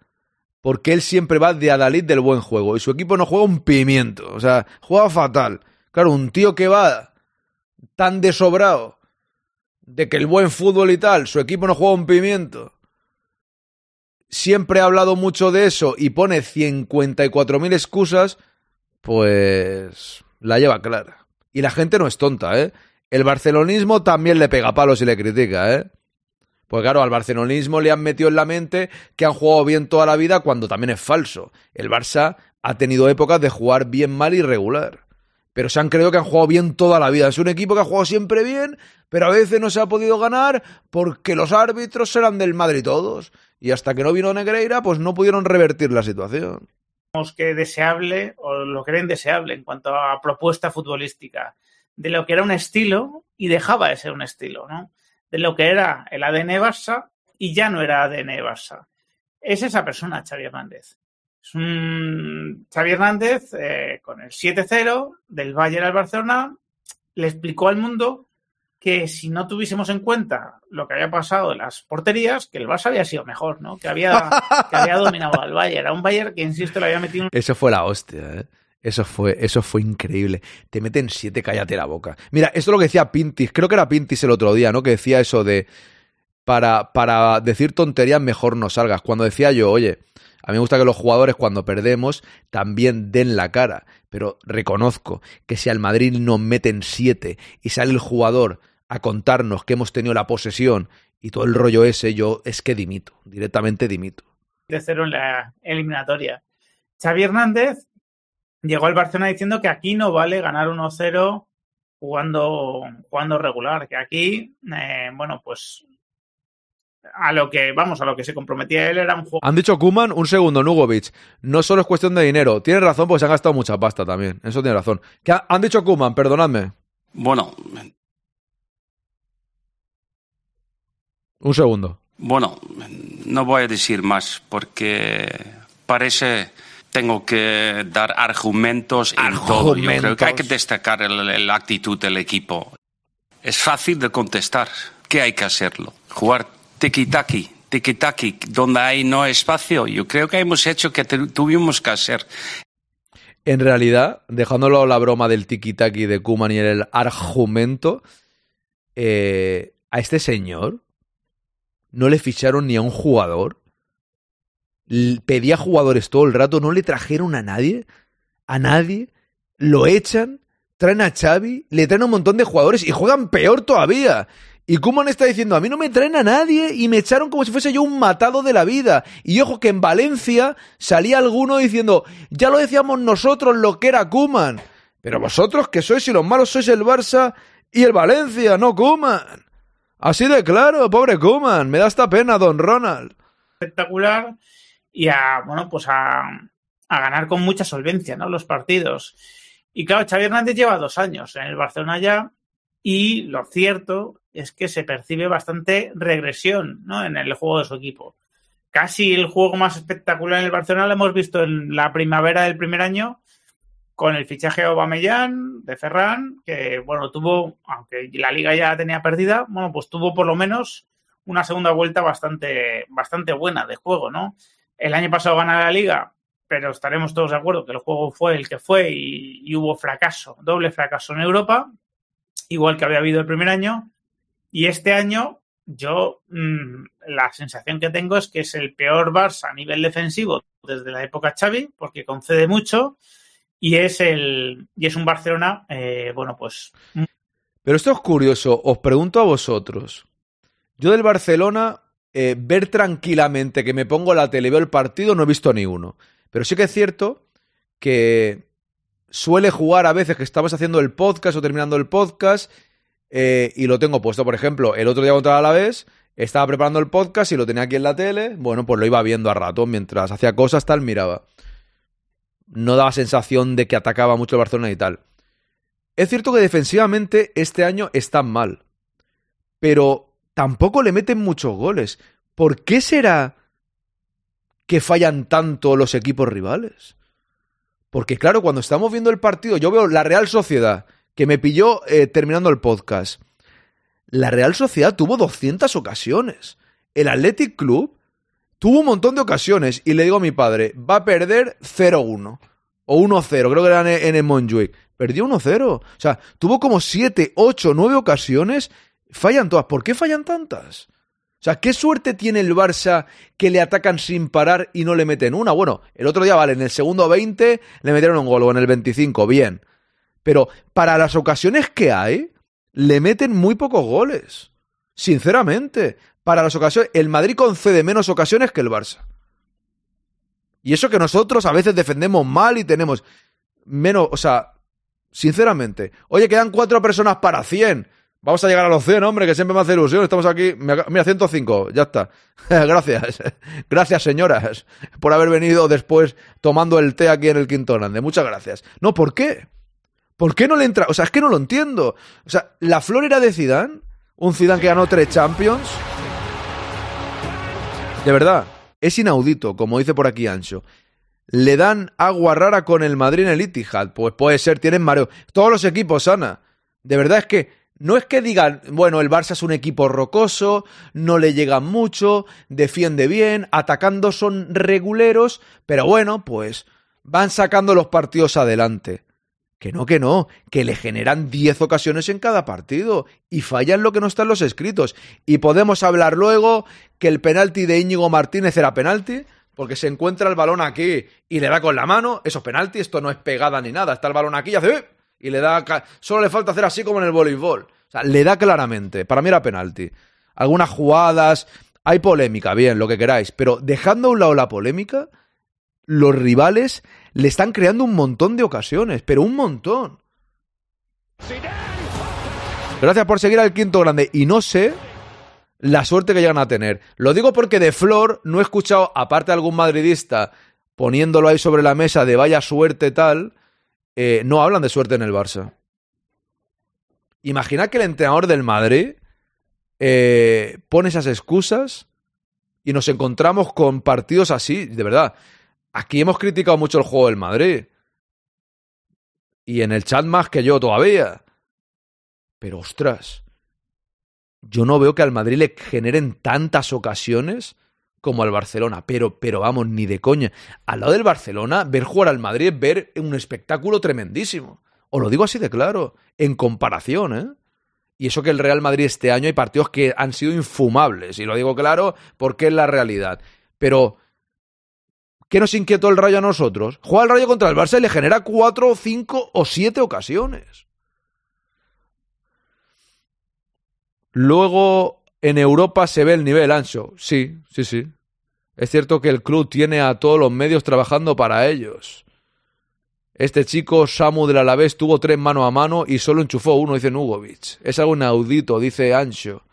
porque él siempre va de adalid del buen juego y su equipo no juega un pimiento, o sea, juega fatal. Claro, un tío que va tan desobrado de que el buen fútbol y tal, su equipo no juega un pimiento. Siempre ha hablado mucho de eso y pone 54.000 excusas, pues la lleva clara. Y la gente no es tonta, ¿eh? El barcelonismo también le pega palos y le critica, ¿eh? Pues claro, al barcelonismo le han metido en la mente que han jugado bien toda la vida cuando también es falso. El Barça ha tenido épocas de jugar bien mal y regular. Pero se han creído que han jugado bien toda la vida. Es un equipo que ha jugado siempre bien, pero a veces no se ha podido ganar porque los árbitros eran del Madrid todos. Y hasta que no vino Negreira, pues no pudieron revertir la situación. Que deseable, o lo creen deseable en cuanto a propuesta futbolística, de lo que era un estilo y dejaba de ser un estilo, ¿no? de lo que era el ADN Barça y ya no era ADN Barça. Es esa persona, Xavi Hernández. Es un Xavi Hernández eh, con el 7-0 del Bayern al Barcelona le explicó al mundo que si no tuviésemos en cuenta lo que había pasado en las porterías, que el Barça había sido mejor, ¿no? Que había, que había dominado al Bayern. Era un Bayern que, insisto, le había metido Eso fue la hostia, ¿eh? Eso fue, eso fue increíble. Te meten siete, cállate la boca. Mira, esto es lo que decía Pintis, creo que era Pintis el otro día, ¿no? Que decía eso de para, para decir tonterías mejor no salgas. Cuando decía yo, oye, a mí me gusta que los jugadores cuando perdemos también den la cara, pero reconozco que si al Madrid nos meten siete y sale el jugador a contarnos que hemos tenido la posesión y todo el rollo ese, yo es que dimito, directamente dimito. De cero en la eliminatoria. Xavi Hernández llegó al Barcelona diciendo que aquí no vale ganar 1-0 jugando, jugando regular, que aquí, eh, bueno, pues a lo que, vamos, a lo que se comprometía él era un juego. Han dicho Kuman, un segundo, Nugovic. No solo es cuestión de dinero. Tiene razón, porque se han gastado mucha pasta también. Eso tiene razón. ¿Qué han dicho Kuman? Perdonadme. Bueno. Un segundo. Bueno, no voy a decir más porque parece tengo que dar argumentos en todo. Yo creo que hay que destacar la actitud del equipo. Es fácil de contestar que hay que hacerlo. Jugar tiki-taki, tiki-taki, donde hay no espacio. Yo creo que hemos hecho que tuvimos que hacer. En realidad, dejándolo la broma del tiki-taki de Kuman y el argumento, eh, a este señor no le ficharon ni a un jugador pedía jugadores todo el rato, no le trajeron a nadie, a nadie, lo echan, traen a Xavi, le traen a un montón de jugadores y juegan peor todavía. Y Kuman está diciendo, a mí no me traen a nadie y me echaron como si fuese yo un matado de la vida. Y ojo que en Valencia salía alguno diciendo, ya lo decíamos nosotros lo que era Kuman. Pero vosotros que sois y los malos sois el Barça y el Valencia, no Kuman. Así de claro, pobre Kuman, me da esta pena, don Ronald. Espectacular y a, bueno, pues a, a ganar con mucha solvencia, ¿no? Los partidos. Y claro, Xavi Hernández lleva dos años en el Barcelona ya y lo cierto es que se percibe bastante regresión, ¿no? En el juego de su equipo. Casi el juego más espectacular en el Barcelona lo hemos visto en la primavera del primer año con el fichaje de Aubameyang, de Ferran, que, bueno, tuvo, aunque la liga ya tenía perdida, bueno, pues tuvo por lo menos una segunda vuelta bastante, bastante buena de juego, ¿no? El año pasado gana la liga, pero estaremos todos de acuerdo que el juego fue el que fue y, hubo fracaso, doble fracaso en Europa, igual que había habido el primer año. Y este año, yo mm, la sensación que tengo es que es el peor Barça a nivel defensivo desde la época Xavi, porque concede mucho y es el y es un Barcelona, eh, bueno, pues. Pero esto es curioso. Os pregunto a vosotros. Yo del Barcelona eh, ver tranquilamente que me pongo la tele veo el partido no he visto ni uno. Pero sí que es cierto que suele jugar a veces que estamos haciendo el podcast o terminando el podcast eh, y lo tengo puesto. Por ejemplo, el otro día contra la vez estaba preparando el podcast y lo tenía aquí en la tele. Bueno, pues lo iba viendo a rato mientras hacía cosas, tal, miraba. No daba sensación de que atacaba mucho el Barcelona y tal. Es cierto que defensivamente este año están mal. Pero tampoco le meten muchos goles. ¿Por qué será que fallan tanto los equipos rivales? Porque claro, cuando estamos viendo el partido, yo veo la Real Sociedad, que me pilló eh, terminando el podcast. La Real Sociedad tuvo 200 ocasiones. El Athletic Club tuvo un montón de ocasiones y le digo a mi padre, va a perder 0-1 o 1-0, creo que era en el Montjuic. Perdió 1-0. O sea, tuvo como 7, 8, 9 ocasiones, fallan todas. ¿Por qué fallan tantas? O sea, ¿qué suerte tiene el Barça que le atacan sin parar y no le meten una? Bueno, el otro día, vale, en el segundo 20 le metieron un gol o en el 25, bien. Pero para las ocasiones que hay, le meten muy pocos goles. Sinceramente, para las ocasiones, el Madrid concede menos ocasiones que el Barça. Y eso que nosotros a veces defendemos mal y tenemos menos, o sea, sinceramente, oye, quedan cuatro personas para 100. Vamos a llegar a los 100, hombre, que siempre me hace ilusión. Estamos aquí. Mira, 105, ya está. Gracias. Gracias, señoras, por haber venido después tomando el té aquí en el Quinto. Muchas gracias. No, ¿por qué? ¿Por qué no le entra? O sea, es que no lo entiendo. O sea, la flor era de Zidane, un Zidane que ganó tres Champions. De verdad, es inaudito, como dice por aquí Ancho. Le dan agua rara con el Madrid en el Etihad. Pues puede ser, tienen mareo. Todos los equipos, Ana. De verdad es que no es que digan, bueno, el Barça es un equipo rocoso, no le llegan mucho, defiende bien, atacando son reguleros, pero bueno, pues van sacando los partidos adelante. Que no, que no, que le generan 10 ocasiones en cada partido y fallan lo que no está en los escritos. Y podemos hablar luego que el penalti de Íñigo Martínez era penalti, porque se encuentra el balón aquí y le da con la mano, eso es penalti, esto no es pegada ni nada, está el balón aquí y hace y le da. Solo le falta hacer así como en el voleibol. O sea, le da claramente. Para mí era penalti. Algunas jugadas. Hay polémica, bien, lo que queráis. Pero dejando a un lado la polémica, los rivales le están creando un montón de ocasiones. Pero un montón. Gracias por seguir al quinto grande. Y no sé la suerte que llegan a tener. Lo digo porque de Flor no he escuchado, aparte de algún madridista, poniéndolo ahí sobre la mesa de vaya suerte tal eh, no hablan de suerte en el Barça. Imagina que el entrenador del Madrid eh, pone esas excusas y nos encontramos con partidos así, de verdad. Aquí hemos criticado mucho el juego del Madrid. Y en el chat más que yo todavía. Pero ostras, yo no veo que al Madrid le generen tantas ocasiones como al Barcelona. Pero, pero vamos, ni de coña. Al lado del Barcelona, ver jugar al Madrid es ver un espectáculo tremendísimo. Os lo digo así de claro, en comparación, ¿eh? Y eso que el Real Madrid este año hay partidos que han sido infumables, y lo digo claro porque es la realidad. Pero, ¿qué nos inquietó el Rayo a nosotros? Juega el Rayo contra el Barça y le genera cuatro, cinco o siete ocasiones. Luego, en Europa se ve el nivel ancho. Sí, sí, sí. Es cierto que el club tiene a todos los medios trabajando para ellos. Este chico, Samu del Alavés, tuvo tres mano a mano y solo enchufó uno, dice Nugovic. Es algo inaudito, dice Ancho.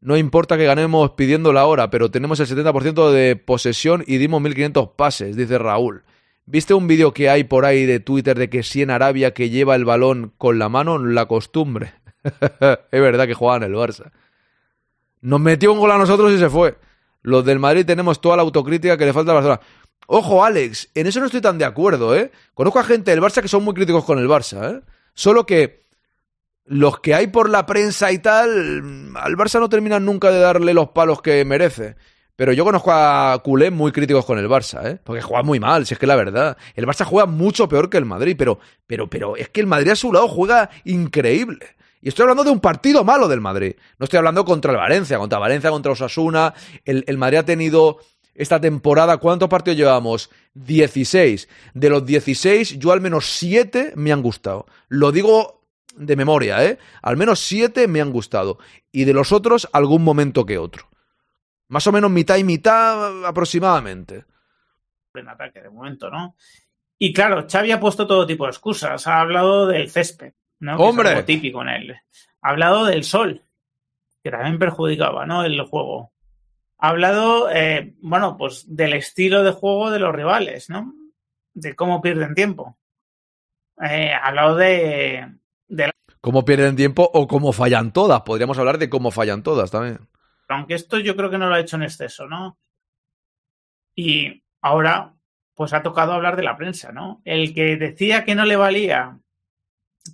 No importa que ganemos pidiendo la hora, pero tenemos el 70% de posesión y dimos 1500 pases, dice Raúl. ¿Viste un vídeo que hay por ahí de Twitter de que si en Arabia que lleva el balón con la mano, la costumbre? es verdad que jugaban el Barça. Nos metió un gol a nosotros y se fue. Los del Madrid tenemos toda la autocrítica que le falta al Barcelona. Ojo, Alex, en eso no estoy tan de acuerdo, ¿eh? Conozco a gente del Barça que son muy críticos con el Barça, ¿eh? Solo que los que hay por la prensa y tal, al Barça no terminan nunca de darle los palos que merece. Pero yo conozco a culé muy críticos con el Barça, ¿eh? Porque juega muy mal, si es que la verdad. El Barça juega mucho peor que el Madrid, pero, pero, pero es que el Madrid a su lado juega increíble. Y estoy hablando de un partido malo del Madrid. No estoy hablando contra el Valencia, contra Valencia, contra Osasuna. El, Madrid ha tenido esta temporada, ¿cuántos partidos llevamos? 16. De los 16, yo al menos 7 me han gustado. Lo digo de memoria, ¿eh? Al menos 7 me han gustado. Y de los otros, algún momento que otro. Más o menos mitad y mitad aproximadamente. En ataque de momento, ¿no? Y claro, Xavi ha puesto todo tipo de excusas. Ha hablado del césped, ¿no? ¡Hombre! es algo típico en él. Ha hablado del sol, que también perjudicaba, ¿no? El juego. Ha hablado, eh, bueno, pues del estilo de juego de los rivales, ¿no? De cómo pierden tiempo. Eh, ha hablado de, de Cómo pierden tiempo o cómo fallan todas. Podríamos hablar de cómo fallan todas también aunque esto yo creo que no lo ha hecho en exceso, ¿no? Y ahora, pues ha tocado hablar de la prensa, ¿no? El que decía que no le valía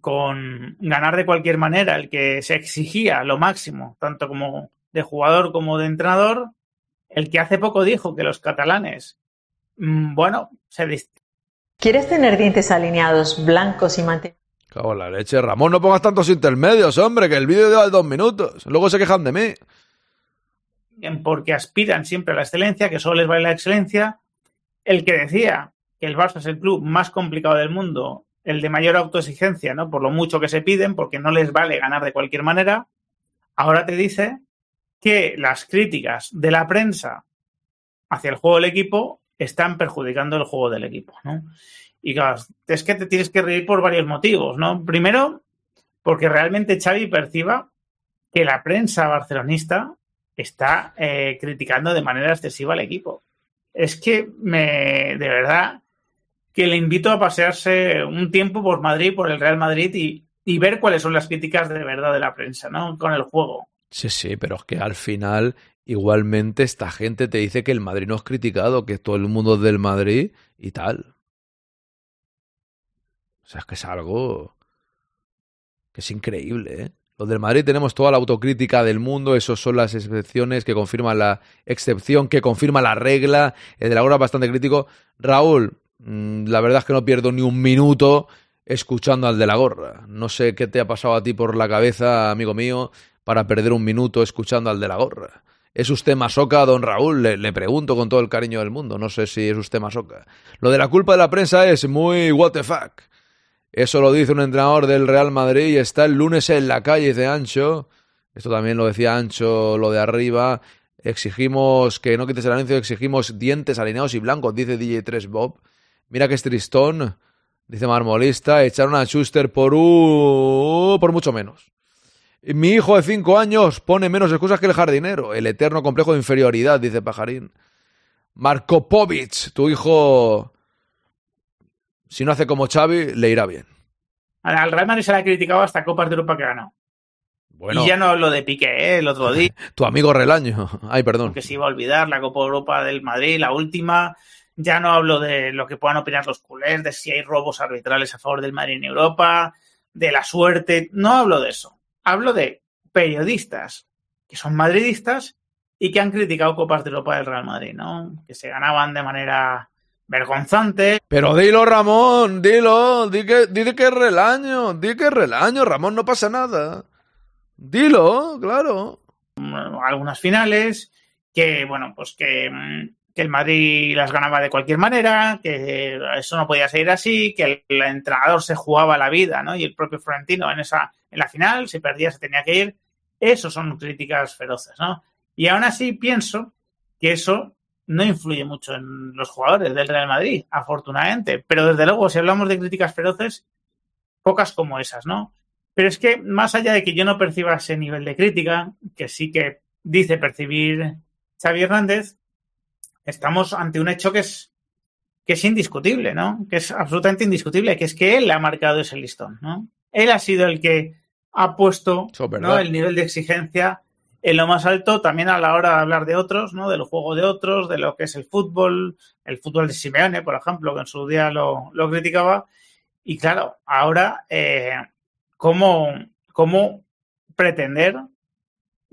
con ganar de cualquier manera, el que se exigía lo máximo, tanto como de jugador como de entrenador, el que hace poco dijo que los catalanes, mm, bueno, se ¿Quieres tener dientes alineados, blancos y mantenidos? Cago la leche, Ramón, no pongas tantos intermedios, hombre, que el vídeo lleva dos minutos. Luego se quejan de mí porque aspiran siempre a la excelencia, que solo les vale la excelencia. El que decía que el Barça es el club más complicado del mundo, el de mayor autoexigencia, ¿no? Por lo mucho que se piden, porque no les vale ganar de cualquier manera, ahora te dice que las críticas de la prensa hacia el juego del equipo están perjudicando el juego del equipo, ¿no? Y claro, es que te tienes que reír por varios motivos, ¿no? Primero, porque realmente Xavi perciba que la prensa barcelonista está eh, criticando de manera excesiva al equipo. Es que me, de verdad, que le invito a pasearse un tiempo por Madrid, por el Real Madrid y, y ver cuáles son las críticas de verdad de la prensa, ¿no? Con el juego. Sí, sí, pero es que al final igualmente esta gente te dice que el Madrid no es criticado, que todo el mundo es del Madrid y tal. O sea, es que es algo que es increíble, ¿eh? Los del Madrid tenemos toda la autocrítica del mundo, esos son las excepciones que confirman la excepción, que confirma la regla. El de la hora bastante crítico. Raúl, la verdad es que no pierdo ni un minuto escuchando al de la gorra. No sé qué te ha pasado a ti por la cabeza, amigo mío, para perder un minuto escuchando al de la gorra. ¿Es usted masoca, don Raúl? Le, le, pregunto con todo el cariño del mundo. No sé si es usted masoca. Lo de la culpa de la prensa es muy what the fuck. Eso lo dice un entrenador del Real Madrid y está el lunes en la calle, de Ancho. Esto también lo decía Ancho, lo de arriba. Exigimos que no quites el anuncio, exigimos dientes alineados y blancos, dice DJ3 Bob. Mira que es tristón, dice Marmolista. Echaron a Schuster por un... por mucho menos. Mi hijo de cinco años pone menos excusas que el jardinero. El eterno complejo de inferioridad, dice Pajarín. Marko Povic, tu hijo si no hace como Xavi, le irá bien. Al Real Madrid se le ha criticado hasta Copas de Europa que ganó. Bueno. Y ya no hablo de Piqué, ¿eh? el otro día. tu amigo Relaño. Ay, perdón. Que se iba a olvidar la Copa de Europa del Madrid, la última. Ya no hablo de lo que puedan opinar los culés, de si hay robos arbitrales a favor del Madrid en Europa, de la suerte. No hablo de eso. Hablo de periodistas que son madridistas y que han criticado Copas de Europa del Real Madrid, ¿no? Que se ganaban de manera vergonzante. Pero dilo, Ramón, dilo, di que, di que es relaño, di que es relaño, Ramón, no pasa nada. Dilo, claro. Algunas finales, que, bueno, pues que, que, el Madrid las ganaba de cualquier manera, que eso no podía seguir así, que el, entrenador se jugaba la vida, ¿no? Y el propio Florentino en esa, en la final, si perdía se tenía que ir. Eso son críticas feroces, ¿no? Y aún así pienso que eso no influye mucho en los jugadores del Real Madrid, afortunadamente. Pero desde luego, si hablamos de críticas feroces, pocas como esas, ¿no? Pero es que más allá de que yo no perciba ese nivel de crítica, que sí que dice percibir Xavi Hernández, estamos ante un hecho que es, que es indiscutible, ¿no? Que es absolutamente indiscutible, que es que él ha marcado ese listón, ¿no? Él ha sido el que ha puesto ¿no? el nivel de exigencia en lo más alto también a la hora de hablar de otros, ¿no? Del juego de otros, de lo que es el fútbol, el fútbol de Simeone, por ejemplo, que en su día lo, criticaba. Y claro, ahora, eh, ¿cómo, ¿cómo pretender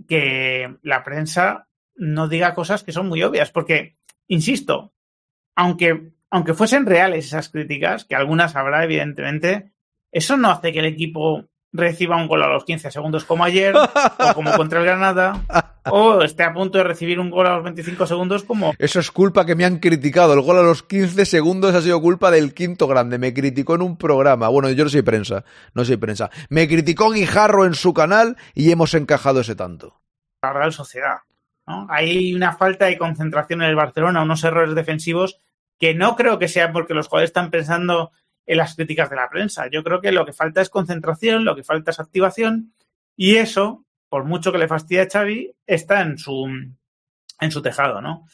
que la prensa no diga cosas que son muy obvias? Porque, insisto, aunque, aunque fuesen reales esas críticas, que algunas habrá, evidentemente, eso no hace que el equipo reciba un gol a los 15 segundos como ayer, o como contra el Granada, o esté a punto de recibir un gol a los 25 segundos como... Eso es culpa que me han criticado. El gol a los 15 segundos ha sido culpa del quinto grande. Me criticó en un programa. Bueno, yo no soy prensa, no soy prensa. Me criticó Guijarro en su canal y hemos encajado ese tanto. La Real Sociedad. ¿No? Hay una falta de concentración en el Barcelona, unos errores defensivos que no creo que sea porque los jugadores están pensando en las críticas de la prensa. Yo creo que lo que falta es concentración, lo que falta es activación y eso, por mucho que le fastidie a Xavi, está en su, en su tejado, ¿no?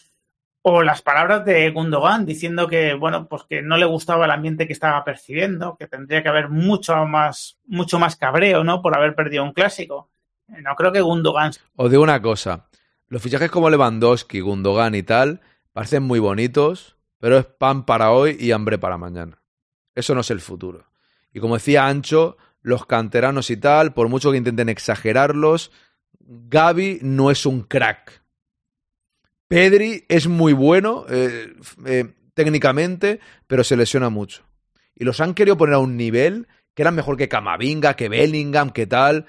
O las palabras de Gundogan diciendo que, bueno, pues que no le gustaba el ambiente que estaba percibiendo, que tendría que haber mucho más, mucho más cabreo, ¿no? Por haber perdido un clásico. No creo que Gundogan. Os digo una cosa. Los fichajes como Lewandowski, Gundogan y tal parecen muy bonitos, pero es pan para hoy y hambre para mañana. Eso no es el futuro. Y como decía Ancho, los canteranos y tal, por mucho que intenten exagerarlos, Gaby no es un crack. Pedri es muy bueno eh, eh, técnicamente, pero se lesiona mucho. Y los han querido poner a un nivel que era mejor que Camavinga, que Bellingham, que tal.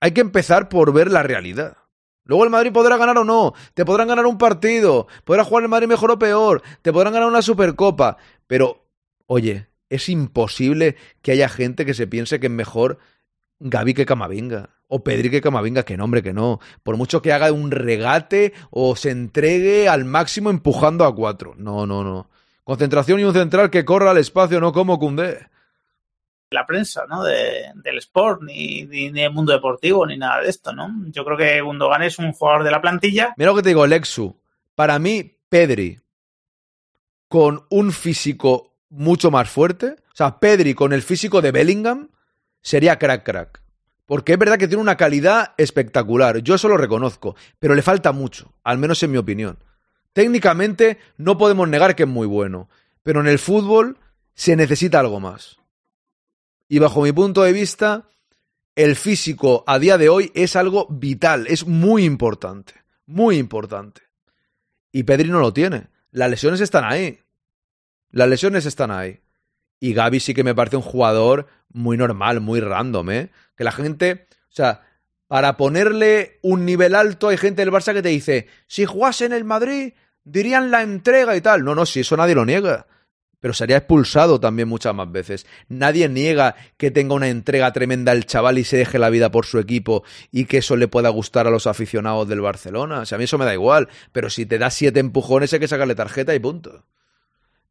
Hay que empezar por ver la realidad. Luego el Madrid podrá ganar o no, te podrán ganar un partido, podrá jugar el Madrid mejor o peor, te podrán ganar una Supercopa, pero Oye, es imposible que haya gente que se piense que es mejor Gaby que Camavinga. O Pedri que Camavinga, que no, hombre, que no. Por mucho que haga un regate o se entregue al máximo empujando a cuatro. No, no, no. Concentración y un central que corra al espacio, no como Cundé. La prensa, ¿no? del sport, ni, ni, del mundo deportivo, ni nada de esto, ¿no? Yo creo que Gundogan es un jugador de la plantilla. Mira lo que te digo, Lexu. Para mí, Pedri, con un físico mucho más fuerte. O sea, Pedri con el físico de Bellingham sería crack crack. Porque es verdad que tiene una calidad espectacular, yo eso lo reconozco, pero le falta mucho, al menos en mi opinión. Técnicamente no podemos negar que es muy bueno, pero en el fútbol se necesita algo más. Y bajo mi punto de vista, el físico a día de hoy es algo vital, es muy importante, muy importante. Y Pedri no lo tiene. Las lesiones están ahí. Las lesiones están ahí. Y Gaby sí que me parece un jugador muy normal, muy random, ¿eh? Que la gente, o sea, para ponerle un nivel alto hay gente del Barça que te dice, si jugase en el Madrid, dirían la entrega y tal. No, no, si eso nadie lo niega. Pero sería expulsado también muchas más veces. Nadie niega que tenga una entrega tremenda el chaval y se deje la vida por su equipo y que eso le pueda gustar a los aficionados del Barcelona. O sea, a mí eso me da igual. Pero si te da siete empujones hay que sacarle tarjeta y punto.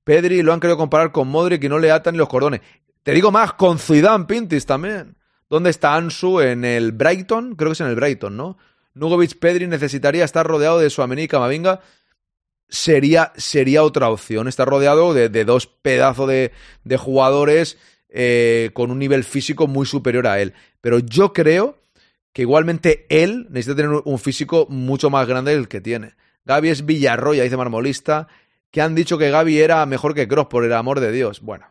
Pedri lo han querido comparar con Modric y no le atan ni los cordones. Te digo más, con Zidane Pintis también. ¿Dónde está Ansu? En el Brighton, creo que es en el Brighton, ¿no? Nugovic Pedri necesitaría estar rodeado de Suamení y Camavinga. Sería, sería otra opción. Estar rodeado de, dos pedazos de, jugadores eh, con un nivel físico muy superior a él. Pero yo creo que igualmente él necesita tener un físico mucho más grande del que tiene. Gaby es Villarroya, dice Marmolista que han dicho que Gaby era mejor que Cross, por el amor de Dios. Bueno,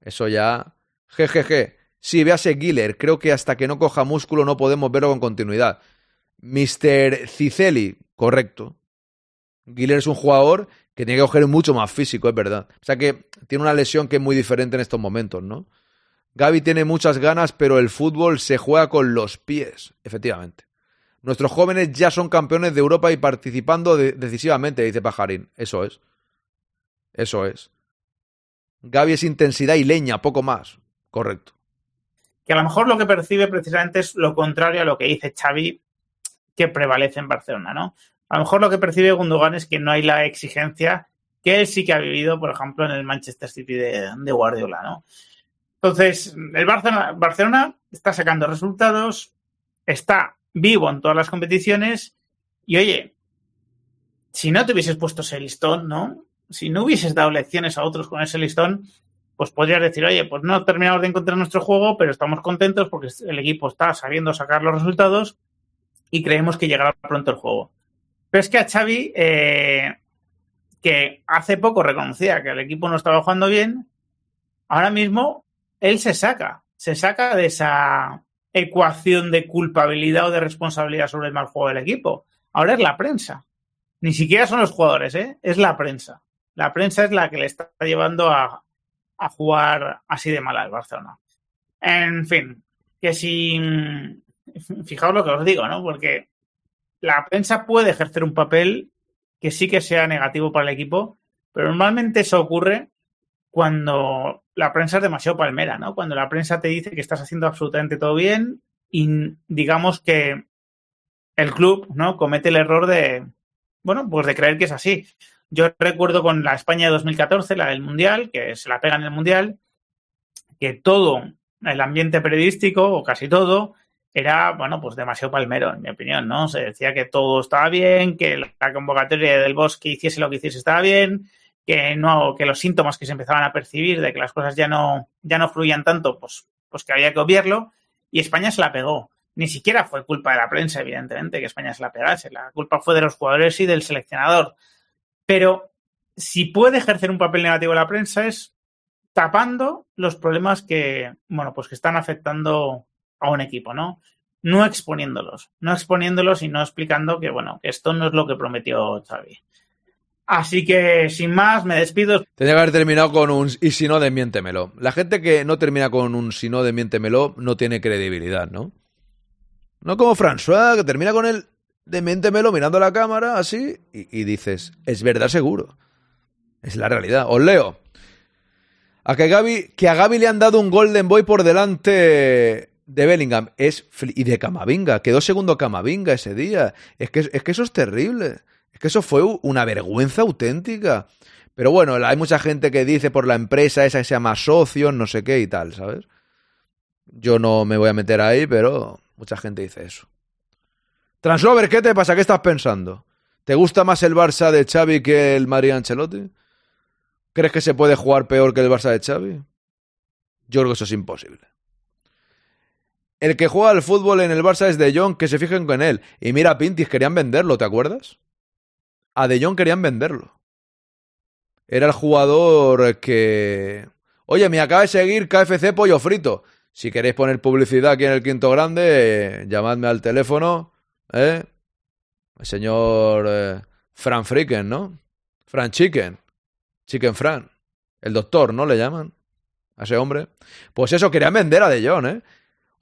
eso ya. Jejeje. Sí, véase Giller. Creo que hasta que no coja músculo no podemos verlo con continuidad. Mr. Ciceli, correcto. Giller es un jugador que tiene que coger mucho más físico, es verdad. O sea que tiene una lesión que es muy diferente en estos momentos, ¿no? Gaby tiene muchas ganas, pero el fútbol se juega con los pies, efectivamente. Nuestros jóvenes ya son campeones de Europa y participando decisivamente, dice Pajarín. Eso es. Eso es. Gaby es intensidad y leña, poco más. Correcto. Que a lo mejor lo que percibe precisamente es lo contrario a lo que dice Xavi que prevalece en Barcelona, ¿no? A lo mejor lo que percibe Gundogan es que no hay la exigencia que él sí que ha vivido, por ejemplo, en el Manchester City de, Guardiola, ¿no? Entonces, el Barcelona, Barcelona está sacando resultados, está vivo en todas las competiciones y, oye, si no te hubieses puesto ese listón, ¿no? si no hubieses dado lecciones a otros con ese listón, pues podrías decir, oye, pues no terminamos de encontrar nuestro juego, pero estamos contentos porque el equipo está sabiendo sacar los resultados y creemos que llegará pronto el juego. Pero es que a Xavi, eh, que hace poco reconocía que el equipo no estaba jugando bien, ahora mismo él se saca, se saca de esa ecuación de culpabilidad o de responsabilidad sobre el mal juego del equipo. Ahora es la prensa. Ni siquiera son los jugadores, ¿eh? es la prensa. La prensa es la que le está llevando a, a jugar así de mal al Barcelona. En fin, que si. Fijaos lo que os digo, ¿no? Porque la prensa puede ejercer un papel que sí que sea negativo para el equipo, pero normalmente eso ocurre cuando la prensa es demasiado palmera, ¿no? Cuando la prensa te dice que estás haciendo absolutamente todo bien y digamos que el club, ¿no? Comete el error de, bueno, pues de creer que es así. Yo recuerdo con la España de 2014, la del Mundial, que se la pega en el Mundial, que todo el ambiente periodístico, o casi todo, era, bueno, pues demasiado palmero, en mi opinión, ¿no? Se decía que todo estaba bien, que la convocatoria del Bosque hiciese lo que hiciese estaba bien, que no, que los síntomas que se empezaban a percibir de que las cosas ya no, ya no fluían tanto, pues, pues que había que obviarlo, y España se la pegó. Ni siquiera fue culpa de la prensa, evidentemente, que España se la pegase. La culpa fue de los jugadores y del seleccionador. Pero si puede ejercer un papel negativo la prensa es tapando los problemas que, bueno, pues que están afectando a un equipo, ¿no? No exponiéndolos, no exponiéndolos y no explicando que, bueno, que esto no es lo que prometió Xavi. Así que, sin más, me despido. Tenía que haber terminado con un y si no, desmiéntemelo. La gente que no termina con un si no, desmiéntemelo no tiene credibilidad, ¿no? No como François, que termina con el desmiéntemelo mirando a la cámara así y, y dices, es verdad seguro. Es la realidad. Os leo. A que, Gaby, que a Gaby le han dado un Golden Boy por delante de Bellingham es y de Camavinga. Quedó segundo Camavinga ese día. Es que, es que eso es terrible. Es que eso fue una vergüenza auténtica. Pero bueno, hay mucha gente que dice por la empresa esa que se llama socio, no sé qué y tal, ¿sabes? Yo no me voy a meter ahí, pero mucha gente dice eso. Translover, ¿qué te pasa? ¿Qué estás pensando? ¿Te gusta más el Barça de Xavi que el María Ancelotti? ¿Crees que se puede jugar peor que el Barça de Xavi? Yo creo que eso es imposible. El que juega al fútbol en el Barça es De Jong, que se fijen con él. Y mira, Pintis, querían venderlo, ¿te acuerdas? A De Jong querían venderlo. Era el jugador que... Oye, me acaba de seguir KFC Pollo Frito. Si queréis poner publicidad aquí en el Quinto Grande, llamadme al teléfono. ¿Eh? El señor eh, Fran Friken, ¿no? Fran Chicken. Chicken Fran. El doctor, ¿no le llaman? A ese hombre. Pues eso, querían vender a De Jong, ¿eh?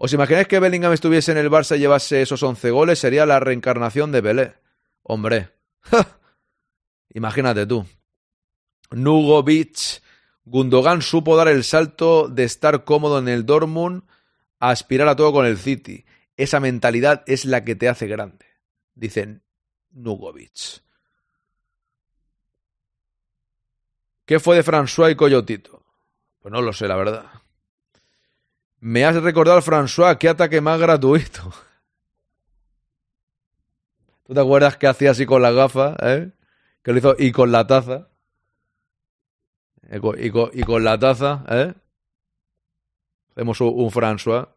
¿Os imagináis que Bellingham estuviese en el Barça y llevase esos 11 goles? Sería la reencarnación de Belé. Hombre. Imagínate tú. Nugo Beach. Gundogan supo dar el salto de estar cómodo en el Dortmund a aspirar a todo con el City. Esa mentalidad es la que te hace grande. Dicen Nugovic. ¿Qué fue de François y Coyotito? Pues no lo sé, la verdad. Me has recordado, François, qué ataque más gratuito. ¿Tú te acuerdas que hacía así con la gafa, eh? Que lo hizo y con la taza. Y con, la taza, ¿eh? Hacemos un, un François.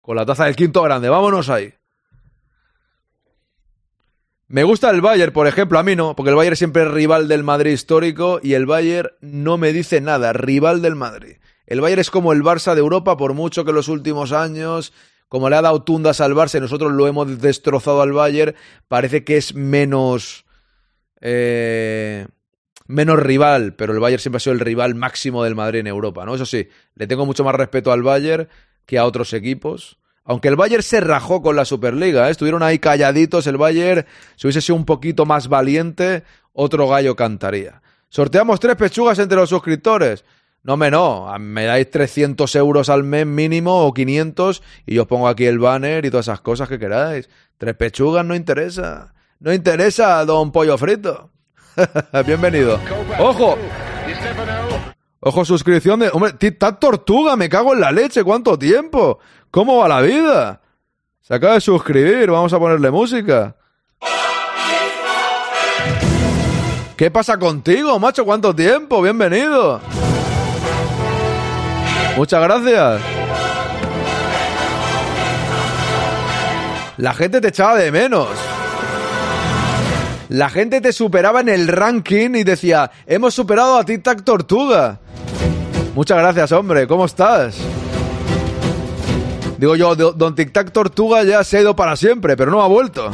Con la taza del quinto grande. Vámonos ahí. Me gusta el Bayern, por ejemplo, a mí no, porque el Bayern siempre rival del Madrid histórico y el Bayern no me dice nada, rival del Madrid. El Bayern es como el Barça de Europa, por mucho que los últimos años, como le ha dado tundas al Barça nosotros lo hemos destrozado al Bayern, parece que es menos. Eh, menos rival, pero el Bayern siempre ha sido el rival máximo del Madrid en Europa, ¿no? Eso sí, le tengo mucho más respeto al Bayern que a otros equipos. Aunque el Bayern se rajó con la Superliga, ¿eh? estuvieron ahí calladitos el Bayern, si hubiese sido un poquito más valiente, otro gallo cantaría. Sorteamos tres pechugas entre los suscriptores. No, me no, me dais 300 euros al mes mínimo o 500 y yo os pongo aquí el banner y todas esas cosas que queráis. Tres pechugas no interesa. No interesa, don Pollo Frito. Bienvenido. ¡Ojo! Ojo, suscripción de... Hombre, tan tortuga, me cago en la leche. ¿Cuánto tiempo? ¿Cómo va la vida? Se acaba de suscribir, vamos a ponerle música. ¿Qué pasa contigo, macho? ¿Cuánto tiempo? Bienvenido. Muchas gracias. La gente te echaba de menos. La gente te superaba en el ranking y decía, hemos superado a Tic Tac Tortuga. Muchas gracias, hombre. ¿Cómo estás? Digo yo, Don Tic Tac Tortuga ya se ha ido para siempre, pero no ha vuelto.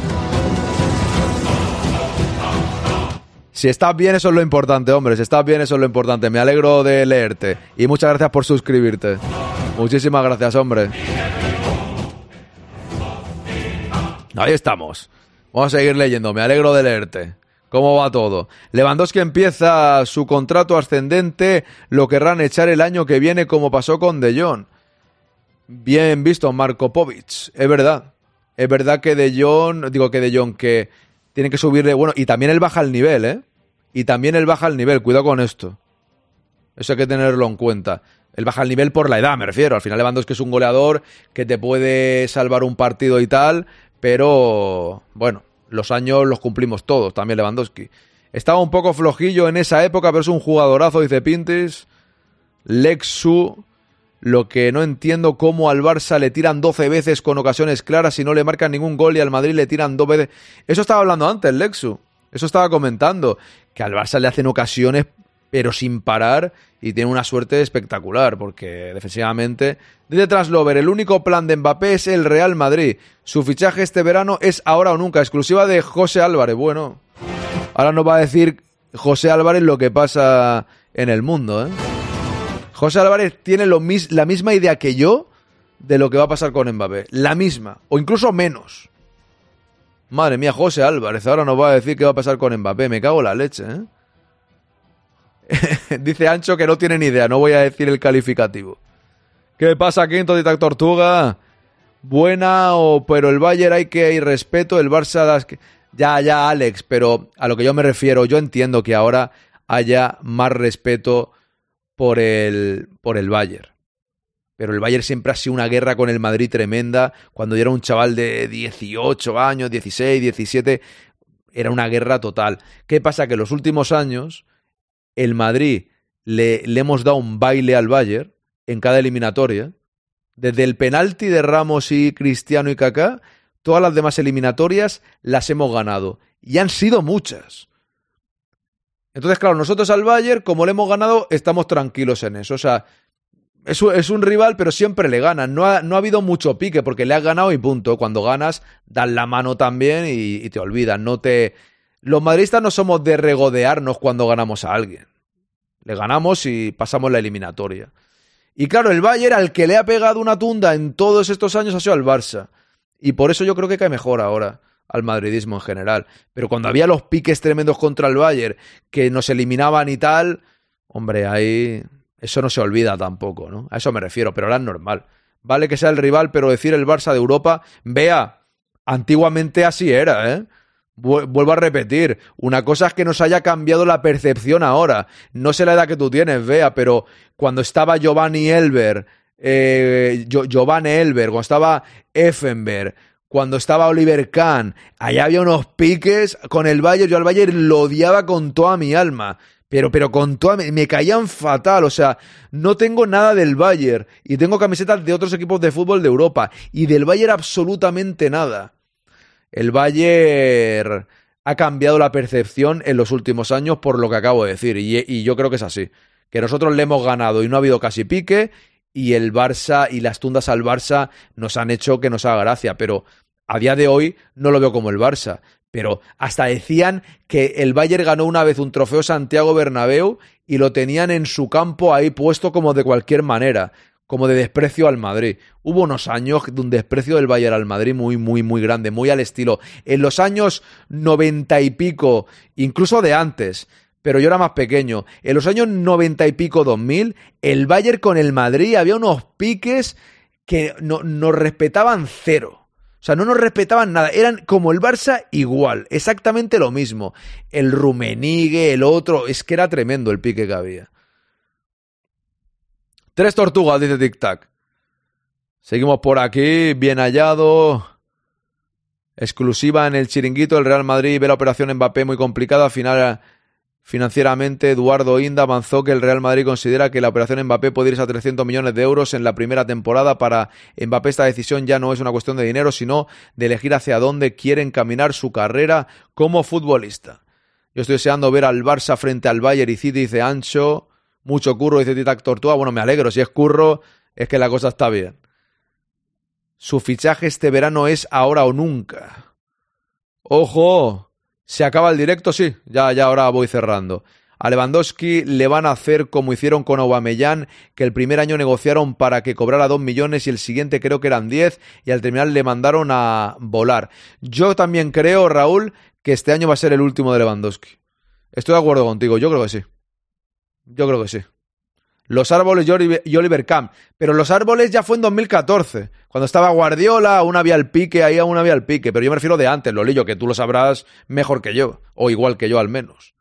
Si estás bien, eso es lo importante, hombre. Si estás bien, eso es lo importante. Me alegro de leerte. Y muchas gracias por suscribirte. Muchísimas gracias, hombre. Ahí estamos. Vamos a seguir leyendo. Me alegro de leerte. ¿Cómo va todo? Lewandowski empieza su contrato ascendente. Lo querrán echar el año que viene, como pasó con De Jong. Bien visto, Marco Povic. Es verdad. Es verdad que De Jong, digo que De Jong, que tiene que subirle. Bueno, y también él baja el nivel, ¿eh? Y también él baja el nivel. Cuidado con esto. Eso hay que tenerlo en cuenta. Él baja el nivel por la edad, me refiero. Al final Lewandowski es un goleador que te puede salvar un partido y tal, pero bueno, los años los cumplimos todos, también Lewandowski. Estaba un poco flojillo en esa época, pero es un jugadorazo, dice Pintis. Lexu, lo que no entiendo cómo al Barça le tiran 12 veces con ocasiones claras y no le marcan ningún gol y al Madrid le tiran dos veces. Eso estaba hablando antes, Lexu. Eso estaba comentando. Que al Barça le hacen ocasiones pero sin parar y tiene una suerte espectacular porque defensivamente dice Traslover el único plan de Mbappé es el Real Madrid su fichaje este verano es ahora o nunca exclusiva de José Álvarez bueno ahora nos va a decir José Álvarez lo que pasa en el mundo ¿eh? José Álvarez tiene la misma idea que yo de lo que va a pasar con Mbappé la misma o incluso menos madre mía José Álvarez ahora nos va a decir qué va a pasar con Mbappé me cago en la leche ¿eh? Dice Ancho que no tiene ni idea, no voy a decir el calificativo. ¿Qué pasa, Quinto de Tortuga? Buena, o, pero el Bayern hay que ir respeto, el Barça das Ya, ya, Alex, pero a lo que yo me refiero, yo entiendo que ahora haya más respeto por el, por el Bayern. Pero el Bayern siempre ha sido una guerra con el Madrid tremenda. Cuando yo era un chaval de 18 años, 16, 17, era una guerra total. ¿Qué pasa? Que en los últimos años el Madrid le, le hemos dado un baile al Bayern en cada eliminatoria. Desde el penalti de Ramos y Cristiano y Kaká, todas las demás eliminatorias las hemos ganado. Y han sido muchas. Entonces, claro, nosotros al Bayern, como le hemos ganado, estamos tranquilos en eso. O sea, es, es un rival, pero siempre le ganan. No ha, no ha, habido mucho pique porque le has ganado y punto. Cuando ganas, dan la mano también y, te olvidan. No te, los madridistas no somos de regodearnos cuando ganamos a alguien. Le ganamos y pasamos la eliminatoria. Y claro, el Bayern al que le ha pegado una tunda en todos estos años ha sido al Barça. Y por eso yo creo que cae mejor ahora al madridismo en general. Pero cuando había los piques tremendos contra el Bayern, que nos eliminaban y tal, hombre, ahí eso no se olvida tampoco, ¿no? A eso me refiero, pero ahora es normal. Vale que sea el rival, pero decir el Barça de Europa, vea, antiguamente así era, ¿eh? Vuelvo a repetir, una cosa es que nos haya cambiado la percepción ahora. No sé la edad que tú tienes, vea, pero cuando estaba Giovanni Elber, eh, Giovanni Elber, cuando estaba Effenberg, cuando estaba Oliver Kahn, allá había unos piques con el Bayern, yo al Bayern lo odiaba con toda mi alma. Pero, pero con toda me caían fatal, o sea, no tengo nada del Bayern y tengo camisetas de otros equipos de fútbol de Europa y del Bayern absolutamente nada el Bayern ha cambiado la percepción en los últimos años por lo que acabo de decir. Y, yo creo que es así. Que nosotros le hemos ganado y no ha habido casi pique. Y el Barça y las tundas al Barça nos han hecho que nos haga gracia. Pero a día de hoy no lo veo como el Barça. Pero hasta decían que el Bayern ganó una vez un trofeo Santiago Bernabéu y lo tenían en su campo ahí puesto como de cualquier manera como de desprecio al Madrid. Hubo unos años de un desprecio del Bayern al Madrid muy, muy, muy grande, muy al estilo. En los años noventa y pico, incluso de antes, pero yo era más pequeño. En los años noventa y pico, dos mil, el Bayern con el Madrid había unos piques que no, nos respetaban cero. O sea, no nos respetaban nada. Eran como el Barça igual, exactamente lo mismo. El Rumenigue, el otro, es que era tremendo el pique que había. Tres tortugas, dice Tic Tac. Seguimos por aquí, bien hallado. Exclusiva en el chiringuito, el Real Madrid ve la operación Mbappé muy complicada. Al final Financieramente, Eduardo Inda avanzó que el Real Madrid considera que la operación Mbappé puede irse a 300 millones de euros en la primera temporada. Para Mbappé esta decisión ya no es una cuestión de dinero, sino de elegir hacia dónde quiere encaminar su carrera como futbolista. Yo estoy deseando ver al Barça frente al Bayern y City, dice Ancho. Mucho curro, dice Titac Tortúa. Bueno, me alegro. Si es curro, es que la cosa está bien. Su fichaje este verano es ahora o nunca. ¡Ojo! ¿Se acaba el directo? Sí, ya, ya ahora voy cerrando. A Lewandowski le van a hacer como hicieron con Aubameyang, que el primer año negociaron para que cobrara dos millones y el siguiente creo que eran diez y al terminar le mandaron a volar. Yo también creo, Raúl, que este año va a ser el último de Lewandowski. Estoy de acuerdo contigo, yo creo que sí. Yo creo que sí. Los árboles y Oliver Camp. Pero los árboles ya fue en 2014. Cuando estaba Guardiola, aún había el pique, ahí aún había el pique. Pero yo me refiero de antes, Lolillo, que tú lo sabrás mejor que yo. O igual que yo al menos.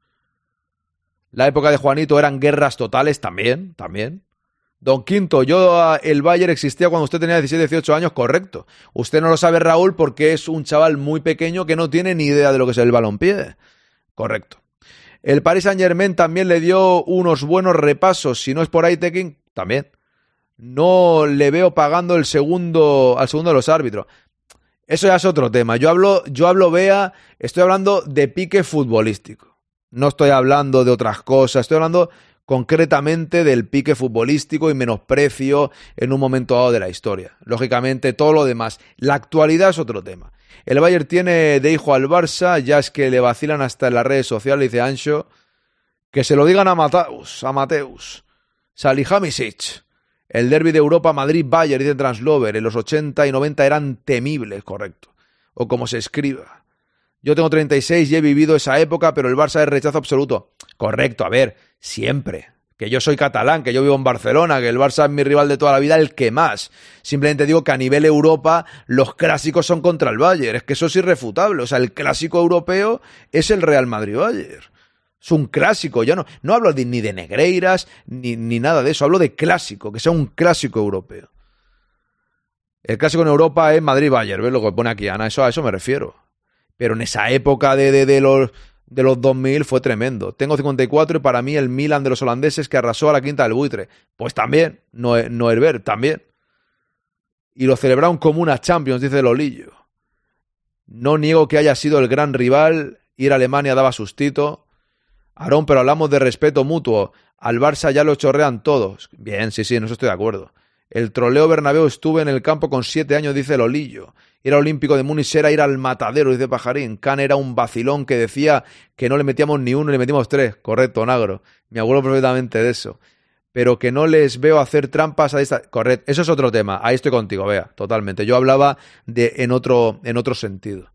La época de Juanito eran guerras totales también, también. Don Quinto, yo el Bayern existía cuando usted tenía 17, 18 años, correcto. Usted no lo sabe, Raúl, porque es un chaval muy pequeño que no tiene ni idea de lo que es el balompié. Correcto. El Paris Saint Germain también le dio unos buenos repasos. Si no es por ahí, Tekin, también. No le veo pagando el segundo al segundo de los árbitros. Eso ya es otro tema. Yo hablo, yo hablo, vea, estoy hablando de pique futbolístico. No estoy hablando de otras cosas, estoy hablando concretamente del pique futbolístico y menosprecio en un momento dado de la historia. Lógicamente, todo lo demás. La actualidad es otro tema. El Bayern tiene de hijo al Barça, ya es que le vacilan hasta en las redes sociales, dice Ancho. Que se lo digan a Mateus, a Mateus. Salihamidzic. El derby de Europa Madrid-Bayern, dice Translover, en los 80 y 90 eran temibles, correcto. O como se escriba. Yo tengo 36 y he vivido esa época, pero el Barça es rechazo absoluto. Correcto, a ver, siempre. Que yo soy catalán, que yo vivo en Barcelona, que el Barça es mi rival de toda la vida, el que más. Simplemente digo que a nivel Europa los clásicos son contra el Bayern. Es que eso es irrefutable. O sea, el clásico europeo es el Real Madrid-Bayern. Es un clásico. Yo no, no hablo ni de negreiras ni, ni nada de eso. Hablo de clásico, que sea un clásico europeo. El clásico en Europa es Madrid-Bayern. ¿Ves lo que pone aquí, Ana? Eso, a eso me refiero pero en esa época de, de, los de los 2000 fue tremendo. Tengo 54 y para mí el Milan de los holandeses que arrasó a la quinta del buitre. Pues también, no, no Herbert, también. Y lo celebraron como una Champions, dice Lolillo. No niego que haya sido el gran rival, ir a Alemania daba sustito. Aarón, pero hablamos de respeto mutuo. Al Barça ya lo chorrean todos. Bien, sí, sí, no estoy de acuerdo. El troleo Bernabéu estuve en el campo con siete años, dice Lolillo era olímpico de Múnich era ir al matadero, dice Pajarín. Can era un vacilón que decía que no le metíamos ni uno le metimos tres. Correcto, Nagro. Me acuerdo perfectamente de eso. Pero que no les veo hacer trampas a esta. Correcto. Eso es otro tema. Ahí estoy contigo, vea, totalmente. Yo hablaba de en otro, en otro sentido.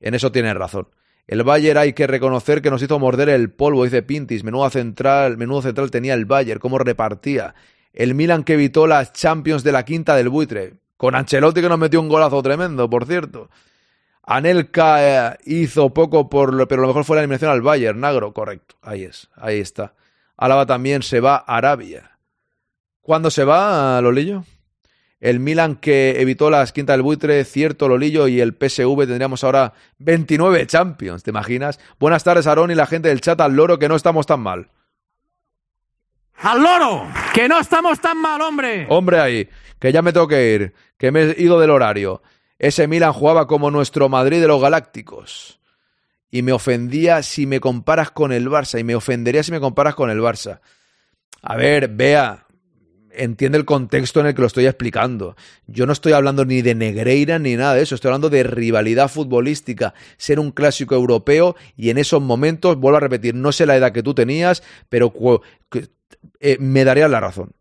En eso tienes razón. El Bayern hay que reconocer que nos hizo morder el polvo, dice Pintis. Menudo central, menudo central tenía el Bayern, cómo repartía. El Milan que evitó las Champions de la quinta del buitre. Con Ancelotti que nos metió un golazo tremendo, por cierto. Anelka eh, hizo poco, por pero lo mejor fue la eliminación al Bayern, Nagro, correcto. Ahí es, ahí está. Álava también se va a Arabia. ¿Cuándo se va, Lolillo? El Milan que evitó las quintas del buitre, cierto Lolillo, y el PSV tendríamos ahora 29 Champions, ¿te imaginas? Buenas tardes, Aarón y la gente del chat al loro, que no estamos tan mal. ¡Al loro! ¡Que no estamos tan mal, hombre! Hombre ahí, que ya me tengo que ir, que me he ido del horario. Ese Milan jugaba como nuestro Madrid de los Galácticos. Y me ofendía si me comparas con el Barça. Y me ofendería si me comparas con el Barça. A ver, vea, entiende el contexto en el que lo estoy explicando. Yo no estoy hablando ni de Negreira ni nada de eso, estoy hablando de rivalidad futbolística, ser un clásico europeo y en esos momentos, vuelvo a repetir, no sé la edad que tú tenías, pero eh, me daría la razón.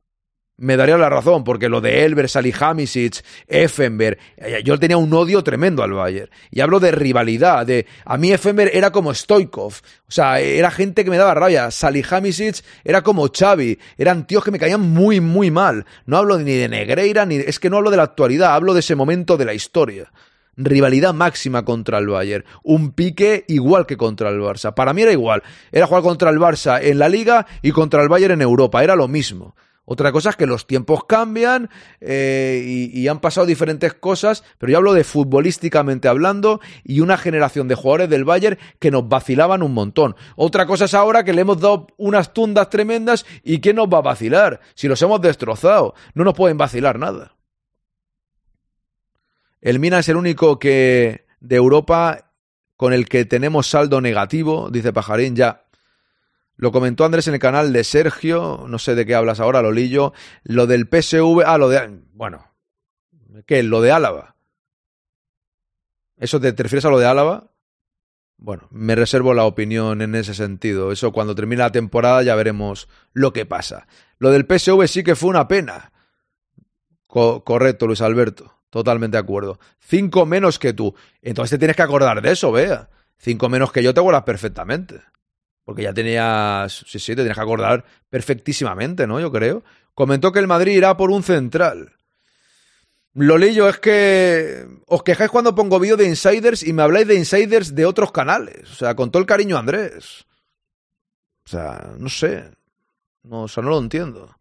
Me daría la razón, porque lo de Elber, Salihamidzic, Effenberg, eh, yo tenía un odio tremendo al Bayern. Y hablo de rivalidad, de a mí Effenberg era como Stoikov, o sea, era gente que me daba rabia. Salihamidzic era como Xavi, eran tíos que me caían muy, muy mal. No hablo ni de Negreira, ni es que no hablo de la actualidad, hablo de ese momento de la historia rivalidad máxima contra el Bayern. Un pique igual que contra el Barça. Para mí era igual. Era jugar contra el Barça en la Liga y contra el Bayern en Europa. Era lo mismo. Otra cosa es que los tiempos cambian eh, y, han pasado diferentes cosas, pero yo hablo de futbolísticamente hablando y una generación de jugadores del Bayern que nos vacilaban un montón. Otra cosa es ahora que le hemos dado unas tundas tremendas y ¿quién nos va a vacilar? Si los hemos destrozado, no nos pueden vacilar nada. El Mina es el único que de Europa con el que tenemos saldo negativo, dice Pajarín, ya lo comentó Andrés en el canal de Sergio, no sé de qué hablas ahora, Lolillo. Lo del PSV, ah, lo de. Bueno, ¿qué? Lo de Álava. ¿Eso te, refieres a lo de Álava? Bueno, me reservo la opinión en ese sentido. Eso cuando termine la temporada ya veremos lo que pasa. Lo del PSV sí que fue una pena. correcto, Luis Alberto. Totalmente de acuerdo. Cinco menos que tú. Entonces te tienes que acordar de eso, vea. Cinco menos que yo te acuerdas perfectamente. Porque ya tenías, sí, sí, te tienes que acordar perfectísimamente, ¿no? Yo creo. Comentó que el Madrid irá por un central. Lolillo, es que os quejáis cuando pongo vídeo de insiders y me habláis de insiders de otros canales. O sea, con todo el cariño Andrés. O sea, no sé. No, o sea, no lo entiendo.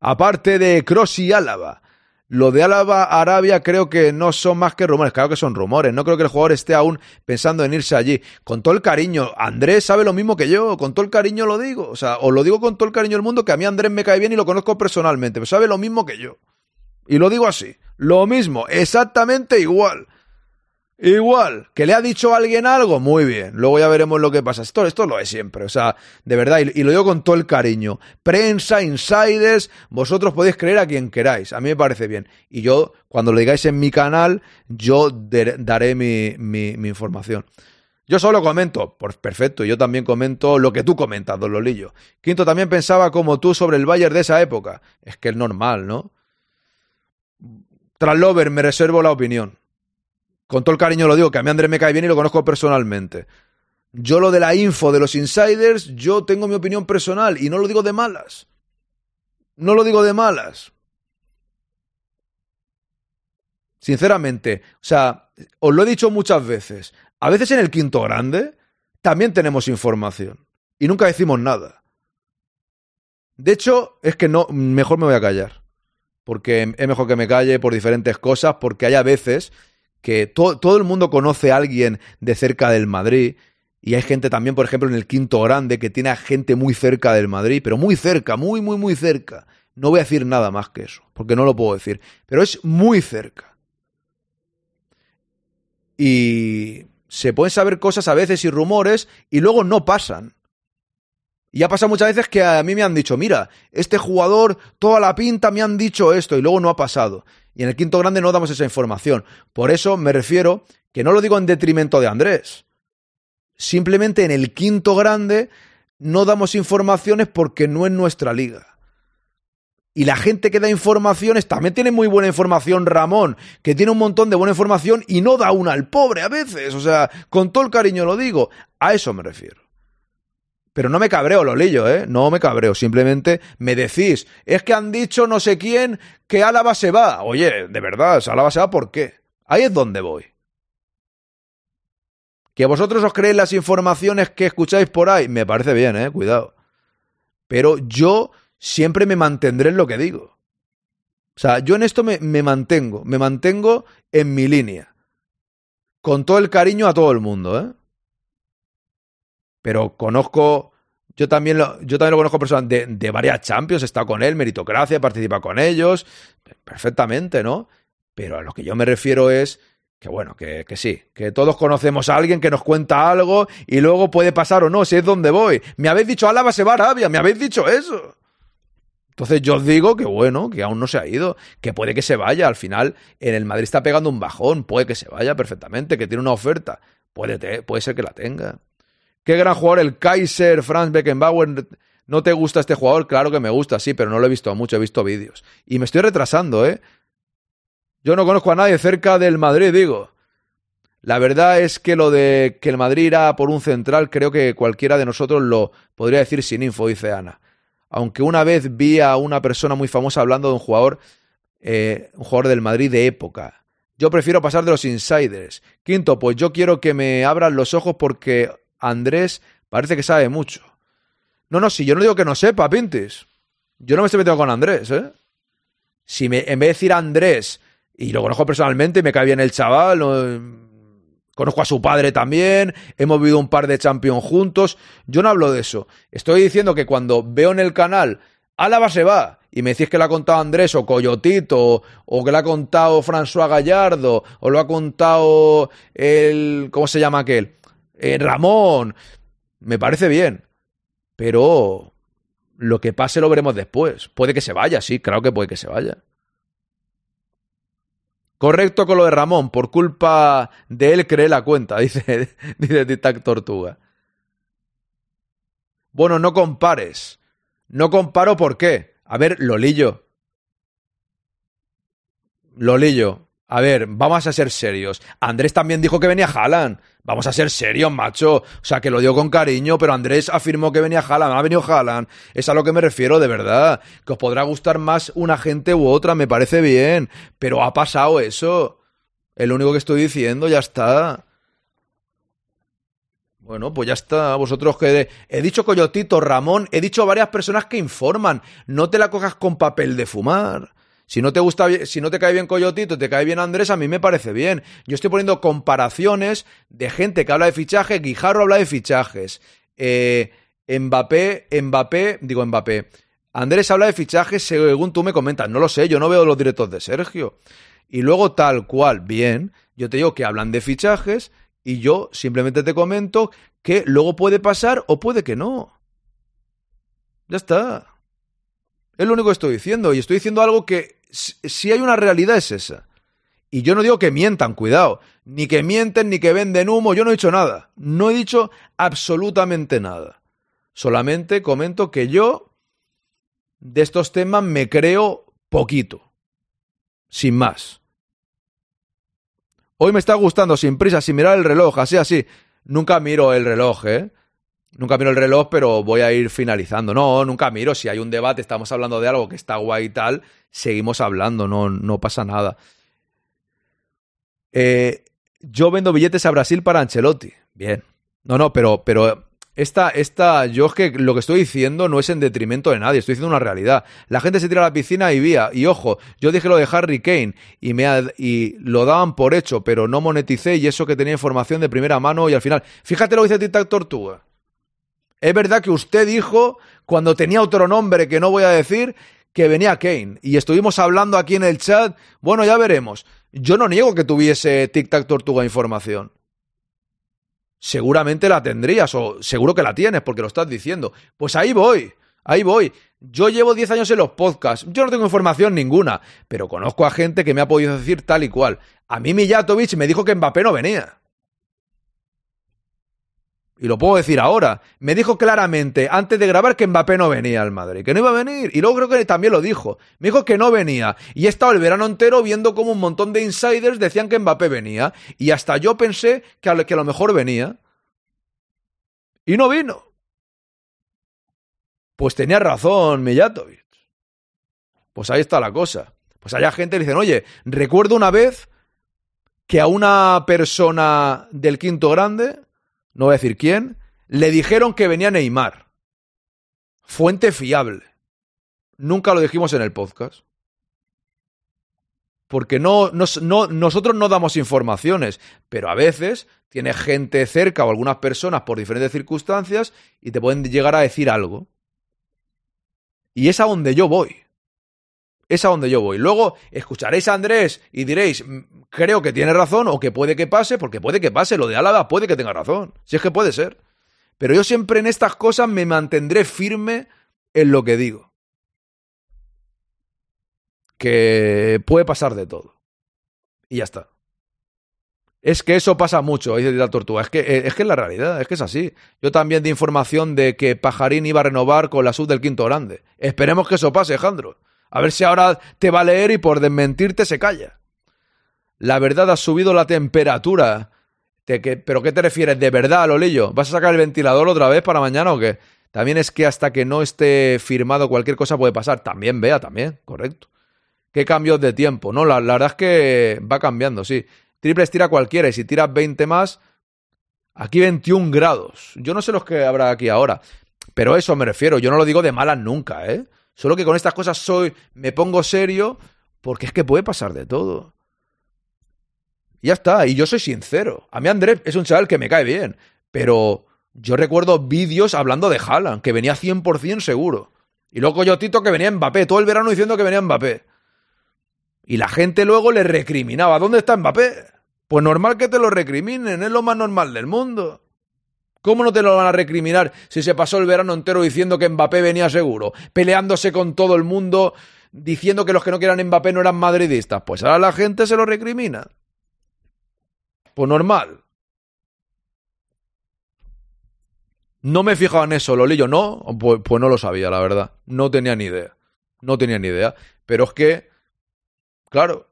Aparte de Cross y Álava. Lo de Álava Arabia creo que no son más que rumores, claro que son rumores, no creo que el jugador esté aún pensando en irse allí. Con todo el cariño, Andrés sabe lo mismo que yo, con todo el cariño lo digo, o sea, os lo digo con todo el cariño del mundo, que a mí Andrés me cae bien y lo conozco personalmente, pero sabe lo mismo que yo. Y lo digo así, lo mismo, exactamente igual. Igual, que le ha dicho alguien algo, muy bien, luego ya veremos lo que pasa. Esto, esto lo es siempre, o sea, de verdad, y, lo digo con todo el cariño. Prensa, insiders, vosotros podéis creer a quien queráis, a mí me parece bien. Y yo, cuando lo digáis en mi canal, yo daré mi, información. Yo solo comento, pues perfecto, yo también comento lo que tú comentas, don Lolillo. Quinto, también pensaba como tú sobre el Bayern de esa época. Es que es normal, ¿no? Tras Lover me reservo la opinión con todo el cariño lo digo, que a mí Andrés me cae bien y lo conozco personalmente. Yo lo de la info de los insiders, yo tengo mi opinión personal y no lo digo de malas. No lo digo de malas. Sinceramente, o sea, os lo he dicho muchas veces. A veces en el quinto grande también tenemos información y nunca decimos nada. De hecho, es que no, mejor me voy a callar. Porque es mejor que me calle por diferentes cosas, porque hay a veces que todo el mundo conoce a alguien de cerca del Madrid. Y hay gente también, por ejemplo, en el quinto grande que tiene a gente muy cerca del Madrid, pero muy cerca, muy, muy, muy cerca. No voy a decir nada más que eso, porque no lo puedo decir, pero es muy cerca. Y se pueden saber cosas a veces y rumores y luego no pasan. Y ha pasado muchas veces que a mí me han dicho, mira, este jugador, toda la pinta me han dicho esto y luego no ha pasado. Y en el quinto grande no damos esa información. Por eso me refiero que no lo digo en detrimento de Andrés. Simplemente en el quinto grande no damos informaciones porque no es nuestra liga. Y la gente que da informaciones también tiene muy buena información Ramón, que tiene un montón de buena información y no da una al pobre a veces. O sea, con todo el cariño lo digo. A eso me refiero. Pero no me cabreo, Lolillo, ¿eh? No me cabreo. Simplemente me decís, es que han dicho no sé quién que Álava se va. Oye, de verdad, Álava se va, ¿por qué? Ahí es donde voy. Que vosotros os creéis las informaciones que escucháis por ahí, me parece bien, ¿eh? Cuidado. Pero yo siempre me mantendré en lo que digo. O sea, yo en esto me, me mantengo, me mantengo en mi línea. Con todo el cariño a todo el mundo, ¿eh? Pero conozco, yo también lo, yo también lo conozco personas de, de varias Champions, estado con él, meritocracia, participa con ellos, perfectamente, ¿no? Pero a lo que yo me refiero es que bueno, que, que, sí, que todos conocemos a alguien que nos cuenta algo y luego puede pasar o no, si es donde voy. Me habéis dicho Álava se va a Arabia, me habéis dicho eso. Entonces yo os digo que bueno, que aún no se ha ido, que puede que se vaya. Al final, en el Madrid está pegando un bajón, puede que se vaya perfectamente, que tiene una oferta. Puede, puede ser que la tenga. Qué gran jugador el Kaiser Franz Beckenbauer. ¿No te gusta este jugador? Claro que me gusta, sí, pero no lo he visto mucho, he visto vídeos. Y me estoy retrasando, ¿eh? Yo no conozco a nadie cerca del Madrid, digo. La verdad es que lo de que el Madrid irá por un central, creo que cualquiera de nosotros lo podría decir sin info, dice Ana. Aunque una vez vi a una persona muy famosa hablando de un jugador, eh, un jugador del Madrid de época. Yo prefiero pasar de los insiders. Quinto, pues yo quiero que me abran los ojos porque Andrés parece que sabe mucho. No, no, si yo no digo que no sepa, Pintis. Yo no me estoy metiendo con Andrés, ¿eh? Si me, en vez de decir Andrés, y lo conozco personalmente, me cae bien el chaval, conozco a su padre también, hemos vivido un par de Champions juntos, yo no hablo de eso. Estoy diciendo que cuando veo en el canal, Álava se va, y me decís que lo ha contado Andrés o Coyotito, o que lo ha contado François Gallardo, o lo ha contado el... ¿cómo se llama aquel? Eh, Ramón, me parece bien, pero lo que pase lo veremos después. Puede que se vaya, sí, claro que puede que se vaya. Correcto con lo de Ramón, por culpa de él cree la cuenta, dice, dice Tic Tortuga. Bueno, no compares. No comparo por qué. A ver, Lolillo. Lolillo. A ver, vamos a ser serios. Andrés también dijo que venía Haaland. Vamos a ser serios, macho. O sea, que lo dio con cariño, pero Andrés afirmó que venía Haaland. Ha venido Haaland. Es a lo que me refiero, de verdad. Que os podrá gustar más una gente u otra, me parece bien. Pero ha pasado eso. Es lo único que estoy diciendo, ya está. Bueno, pues ya está. Vosotros que. He dicho Coyotito, Ramón, he dicho varias personas que informan. No te la cojas con papel de fumar. Si no te gusta, si no te cae bien Coyotito, te cae bien Andrés, a mí me parece bien. Yo estoy poniendo comparaciones de gente que habla de fichajes, Guijarro habla de fichajes. Eh, Mbappé, Mbappé, digo Mbappé. Andrés habla de fichajes según tú me comentas. No lo sé, yo no veo los directos de Sergio. Y luego tal cual, bien, yo te digo que hablan de fichajes y yo simplemente te comento que luego puede pasar o puede que no. Ya está. Es lo único que estoy diciendo. Y estoy diciendo algo que si hay una realidad es esa. Y yo no digo que mientan, cuidado. Ni que mienten, ni que venden humo. Yo no he dicho nada. No he dicho absolutamente nada. Solamente comento que yo de estos temas me creo poquito. Sin más. Hoy me está gustando sin prisa, sin mirar el reloj, así, así. Nunca miro el reloj, ¿eh? Nunca miro el reloj, pero voy a ir finalizando. No, nunca miro. Si hay un debate, estamos hablando de algo que está guay y tal, seguimos hablando, no, no pasa nada. Eh, yo vendo billetes a Brasil para Ancelotti. Bien. No, no, pero, pero esta, esta, yo es que lo que estoy diciendo no es en detrimento de nadie, estoy diciendo una realidad. La gente se tira a la piscina y vía, y ojo, yo dije lo de Harry Kane y, me, y lo daban por hecho, pero no moneticé y eso que tenía información de primera mano y al final, fíjate lo que dice Tic Tortuga. Es verdad que usted dijo, cuando tenía otro nombre que no voy a decir, que venía Kane. Y estuvimos hablando aquí en el chat. Bueno, ya veremos. Yo no niego que tuviese Tic Tac Tortuga información. Seguramente la tendrías, o seguro que la tienes, porque lo estás diciendo. Pues ahí voy, ahí voy. Yo llevo 10 años en los podcasts. Yo no tengo información ninguna, pero conozco a gente que me ha podido decir tal y cual. A mí Mijatovic me dijo que Mbappé no venía y lo puedo decir ahora, me dijo claramente antes de grabar que Mbappé no venía al Madrid, que no iba a venir. Y luego creo que también lo dijo. Me dijo que no venía. Y he estado el verano entero viendo como un montón de insiders decían que Mbappé venía. Y hasta yo pensé que a lo, mejor venía. Y no vino. Pues tenía razón Mijatovic. Pues ahí está la cosa. Pues hay gente que dicen, oye, recuerdo una vez que a una persona del quinto grande no voy a decir quién, le dijeron que venía Neymar. Fuente fiable. Nunca lo dijimos en el podcast. Porque no, nosotros no damos informaciones, pero a veces tiene gente cerca o algunas personas por diferentes circunstancias y te pueden llegar a decir algo. Y es a donde yo voy. Es a donde yo voy. Luego escucharéis a Andrés y diréis, mm, creo que tiene razón o que puede que pase, porque puede que pase. Lo de Álava puede que tenga razón. Si es que puede ser. Pero yo siempre en estas cosas me mantendré firme en lo que digo. Que puede pasar de todo. Y ya está. Es que eso pasa mucho, dice la tortuga. Es que, eh, es que es la realidad, es que es así. Yo también di información de que Pajarín iba a renovar con la sub del quinto grande. Esperemos que eso pase, Alejandro. A ver si ahora te va a leer y por desmentirte se calla. La verdad ha subido la temperatura. ¿Pero qué te refieres? ¿De verdad, Lolillo? ¿Vas a sacar el ventilador otra vez para mañana o qué? También es que hasta que no esté firmado cualquier cosa puede pasar. También, vea, también, correcto. ¿Qué cambios de tiempo? No, la, verdad es que va cambiando, sí. Triples tira cualquiera y si tiras 20 más, aquí 21 grados. Yo no sé los que habrá aquí ahora, pero eso me refiero. Yo no lo digo de malas nunca, ¿eh? Solo que con estas cosas soy, me pongo serio, porque es que puede pasar de todo. Ya está, y yo soy sincero. A mí Andrés es un chaval que me cae bien, pero yo recuerdo vídeos hablando de Haaland, que venía 100% seguro. Y luego yo Tito que venía Mbappé, todo el verano diciendo que venía Mbappé. Y la gente luego le recriminaba, ¿dónde está Mbappé? Pues normal que te lo recriminen, es lo más normal del mundo. ¿Cómo no te lo van a recriminar si se pasó el verano entero diciendo que Mbappé venía seguro, peleándose con todo el mundo, diciendo que los que no quieran Mbappé no eran madridistas? Pues ahora la gente se lo recrimina. Pues normal. No me he fijado en eso, Lolillo, ¿no? Pues, pues, no lo sabía, la verdad. No tenía ni idea. No tenía ni idea. Pero es que, claro,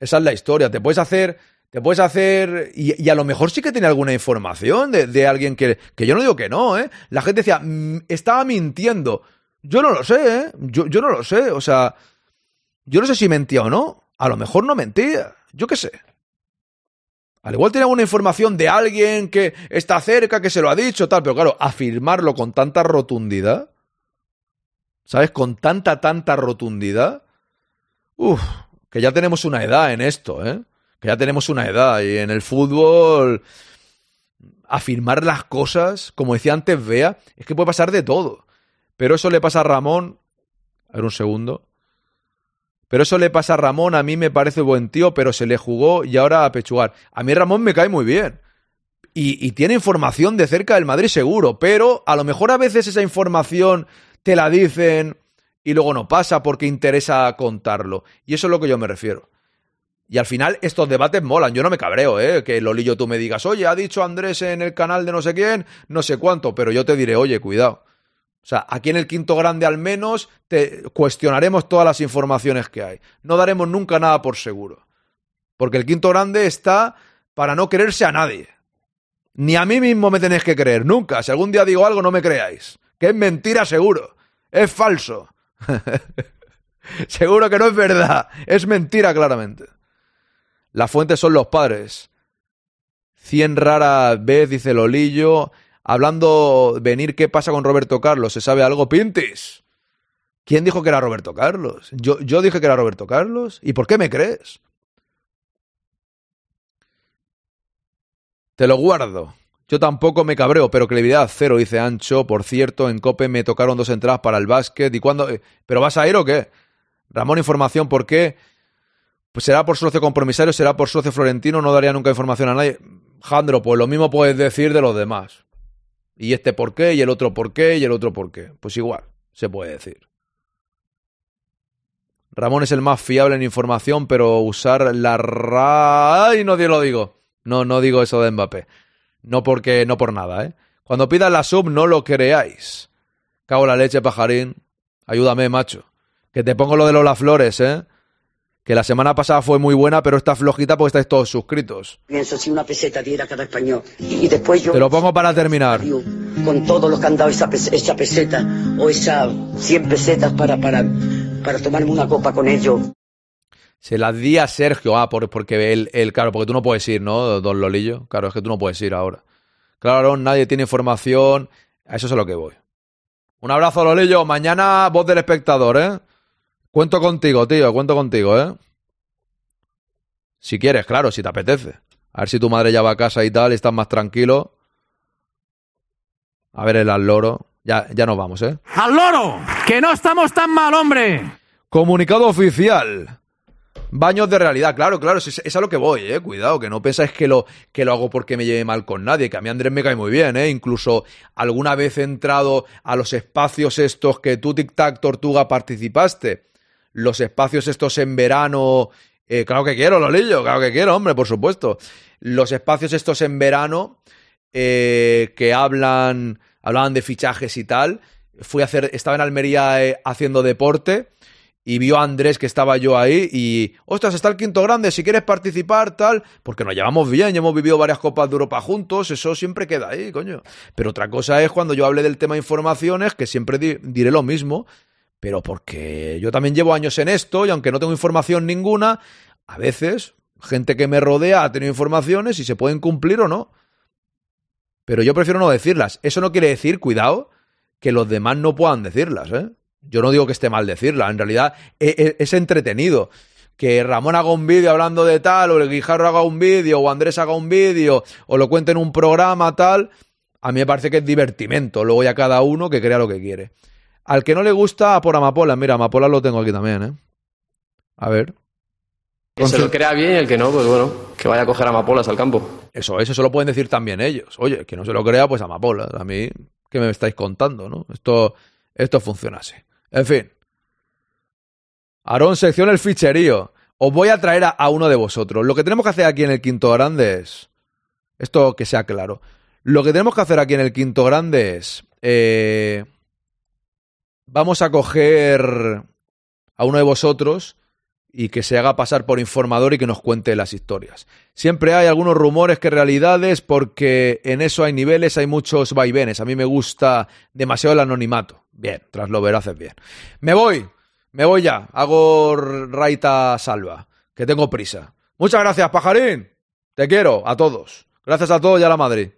esa es la historia. Te puedes hacer, te puedes hacer, y, a lo mejor sí que tiene alguna información de, alguien que, que yo no digo que no, ¿eh? La gente decía, mm, estaba mintiendo. Yo no lo sé, ¿eh? Yo, yo no lo sé, o sea, yo no sé si mentía o no. A lo mejor no mentía. Yo qué sé. Al igual tiene alguna información de alguien que está cerca, que se lo ha dicho, tal, pero claro, afirmarlo con tanta rotundidad, ¿sabes? Con tanta, tanta rotundidad, uff, que ya tenemos una edad en esto, ¿eh? Que ya tenemos una edad y en el fútbol afirmar las cosas, como decía antes Vea, es que puede pasar de todo. Pero eso le pasa a Ramón. A ver un segundo. Pero eso le pasa a Ramón, a mí me parece buen tío, pero se le jugó y ahora a pechugar. A mí Ramón me cae muy bien. Y, tiene información de cerca del Madrid seguro, pero a lo mejor a veces esa información te la dicen y luego no pasa porque interesa contarlo. Y eso es lo que yo me refiero. Y al final estos debates molan. Yo no me cabreo, ¿eh? Que Lolillo tú me digas, oye, ha dicho Andrés en el canal de no sé quién, no sé cuánto, pero yo te diré, oye, cuidado. O sea, aquí en el quinto grande al menos te cuestionaremos todas las informaciones que hay. No daremos nunca nada por seguro. Porque el quinto grande está para no creerse a nadie. Ni a mí mismo me tenéis que creer, nunca. Si algún día digo algo, no me creáis. Que es mentira seguro. Es falso. seguro que no es verdad. Es mentira claramente. La fuente son los padres. Cien raras veces, dice Lolillo. Hablando, venir, ¿qué pasa con Roberto Carlos? ¿Se sabe algo? Pintis. ¿Quién dijo que era Roberto Carlos? Yo, yo dije que era Roberto Carlos. ¿Y por qué me crees? Te lo guardo. Yo tampoco me cabreo, pero credibilidad cero, dice Ancho. Por cierto, en Cope me tocaron dos entradas para el básquet. ¿Y cuándo? Eh, ¿Pero vas a ir o qué? Ramón, información, ¿por qué? Pues será por socio compromisario, será por socio florentino, no daría nunca información a nadie. Jandro, pues lo mismo puedes decir de los demás. Y este por qué, y el otro por qué, y el otro por qué. Pues igual, se puede decir. Ramón es el más fiable en información, pero usar la ra... ¡Ay, no lo digo! No, no digo eso de Mbappé. No porque, no por nada, ¿eh? Cuando pidas la sub, no lo creáis. Cago la leche, pajarín. Ayúdame, macho. Que te pongo lo de Lola Flores, ¿eh? Que la semana pasada fue muy buena, pero está flojita porque estáis todos suscritos. Pienso si una peseta diera cada español. Y después yo... Te lo pongo para terminar. Con todos los que han dado esa, peseta o esas 100 pesetas para, para, para tomarme una copa con ellos. Se las di a Sergio, ah, por, porque él, él, claro, porque tú no puedes ir, ¿no, don Lolillo? Claro, es que tú no puedes ir ahora. Claro, nadie tiene información, a eso es a lo que voy. Un abrazo, Lolillo. Mañana voz del espectador, ¿eh? Cuento contigo, tío, cuento contigo, ¿eh? Si quieres, claro, si te apetece. A ver si tu madre ya va a casa y tal, y estás más tranquilo. A ver el al loro. Ya, ya nos vamos, ¿eh? ¡Al loro! ¡Que no estamos tan mal, hombre! Comunicado oficial. Baños de realidad, claro, claro, es, es, a lo que voy, eh. Cuidado, que no pensáis que lo, que lo hago porque me lleve mal con nadie, que a mí Andrés me cae muy bien, eh. Incluso alguna vez he entrado a los espacios estos que tú, Tic Tac Tortuga, participaste los espacios estos en verano. Eh, claro que quiero, Lolillo, claro que quiero, hombre, por supuesto. Los espacios estos en verano eh, que hablan, hablaban de fichajes y tal. Fui a hacer, estaba en Almería eh, haciendo deporte y vio a Andrés que estaba yo ahí y, ostras, está el quinto grande, si quieres participar, tal, porque nos llevamos bien, ya hemos vivido varias Copas de Europa juntos, eso siempre queda ahí, coño. Pero otra cosa es cuando yo hable del tema informaciones, que siempre diré lo mismo, pero porque yo también llevo años en esto y aunque no tengo información ninguna, a veces gente que me rodea ha tenido informaciones y se pueden cumplir o no. Pero yo prefiero no decirlas. Eso no quiere decir, cuidado, que los demás no puedan decirlas, ¿eh? Yo no digo que esté mal decirla, en realidad e, e, es, entretenido. Que Ramón haga un vídeo hablando de tal, o el Guijarro haga un vídeo, o Andrés haga un vídeo, o lo cuente en un programa tal, a mí me parece que es divertimento. Luego ya cada uno que crea lo que quiere. Al que no le gusta, por Amapola. Mira, Amapola lo tengo aquí también, ¿eh? A ver. Que se lo crea bien y el que no, pues bueno, que vaya a coger amapolas al campo. Eso, eso se lo pueden decir también ellos. Oye, que no se lo crea, pues amapolas. A mí, ¿qué me estáis contando, no? Esto, esto funciona así. En fin. Aarón, sección el ficherío. Os voy a traer a, uno de vosotros. Lo que tenemos que hacer aquí en el Quinto Grande es... Esto que sea claro. Lo que tenemos que hacer aquí en el Quinto Grande es... Eh, vamos a coger a uno de vosotros y que se haga pasar por informador y que nos cuente las historias. Siempre hay algunos rumores que realidades porque en eso hay niveles, hay muchos vaivenes. A mí me gusta demasiado el anonimato. Bien, tras lo ver haces bien. Me voy, me voy ya. Hago raita salva, que tengo prisa. Muchas gracias, pajarín. Te quiero, a todos. Gracias a todos y a la Madrid.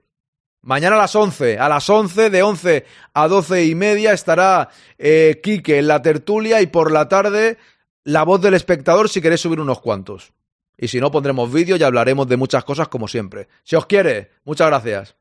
Mañana a las 11, a las 11, de 11 a 12 y media estará eh, Quique en la tertulia y por la tarde la voz del espectador si queréis subir unos cuantos. Y si no, pondremos vídeo y hablaremos de muchas cosas como siempre. Si os quiere, muchas gracias.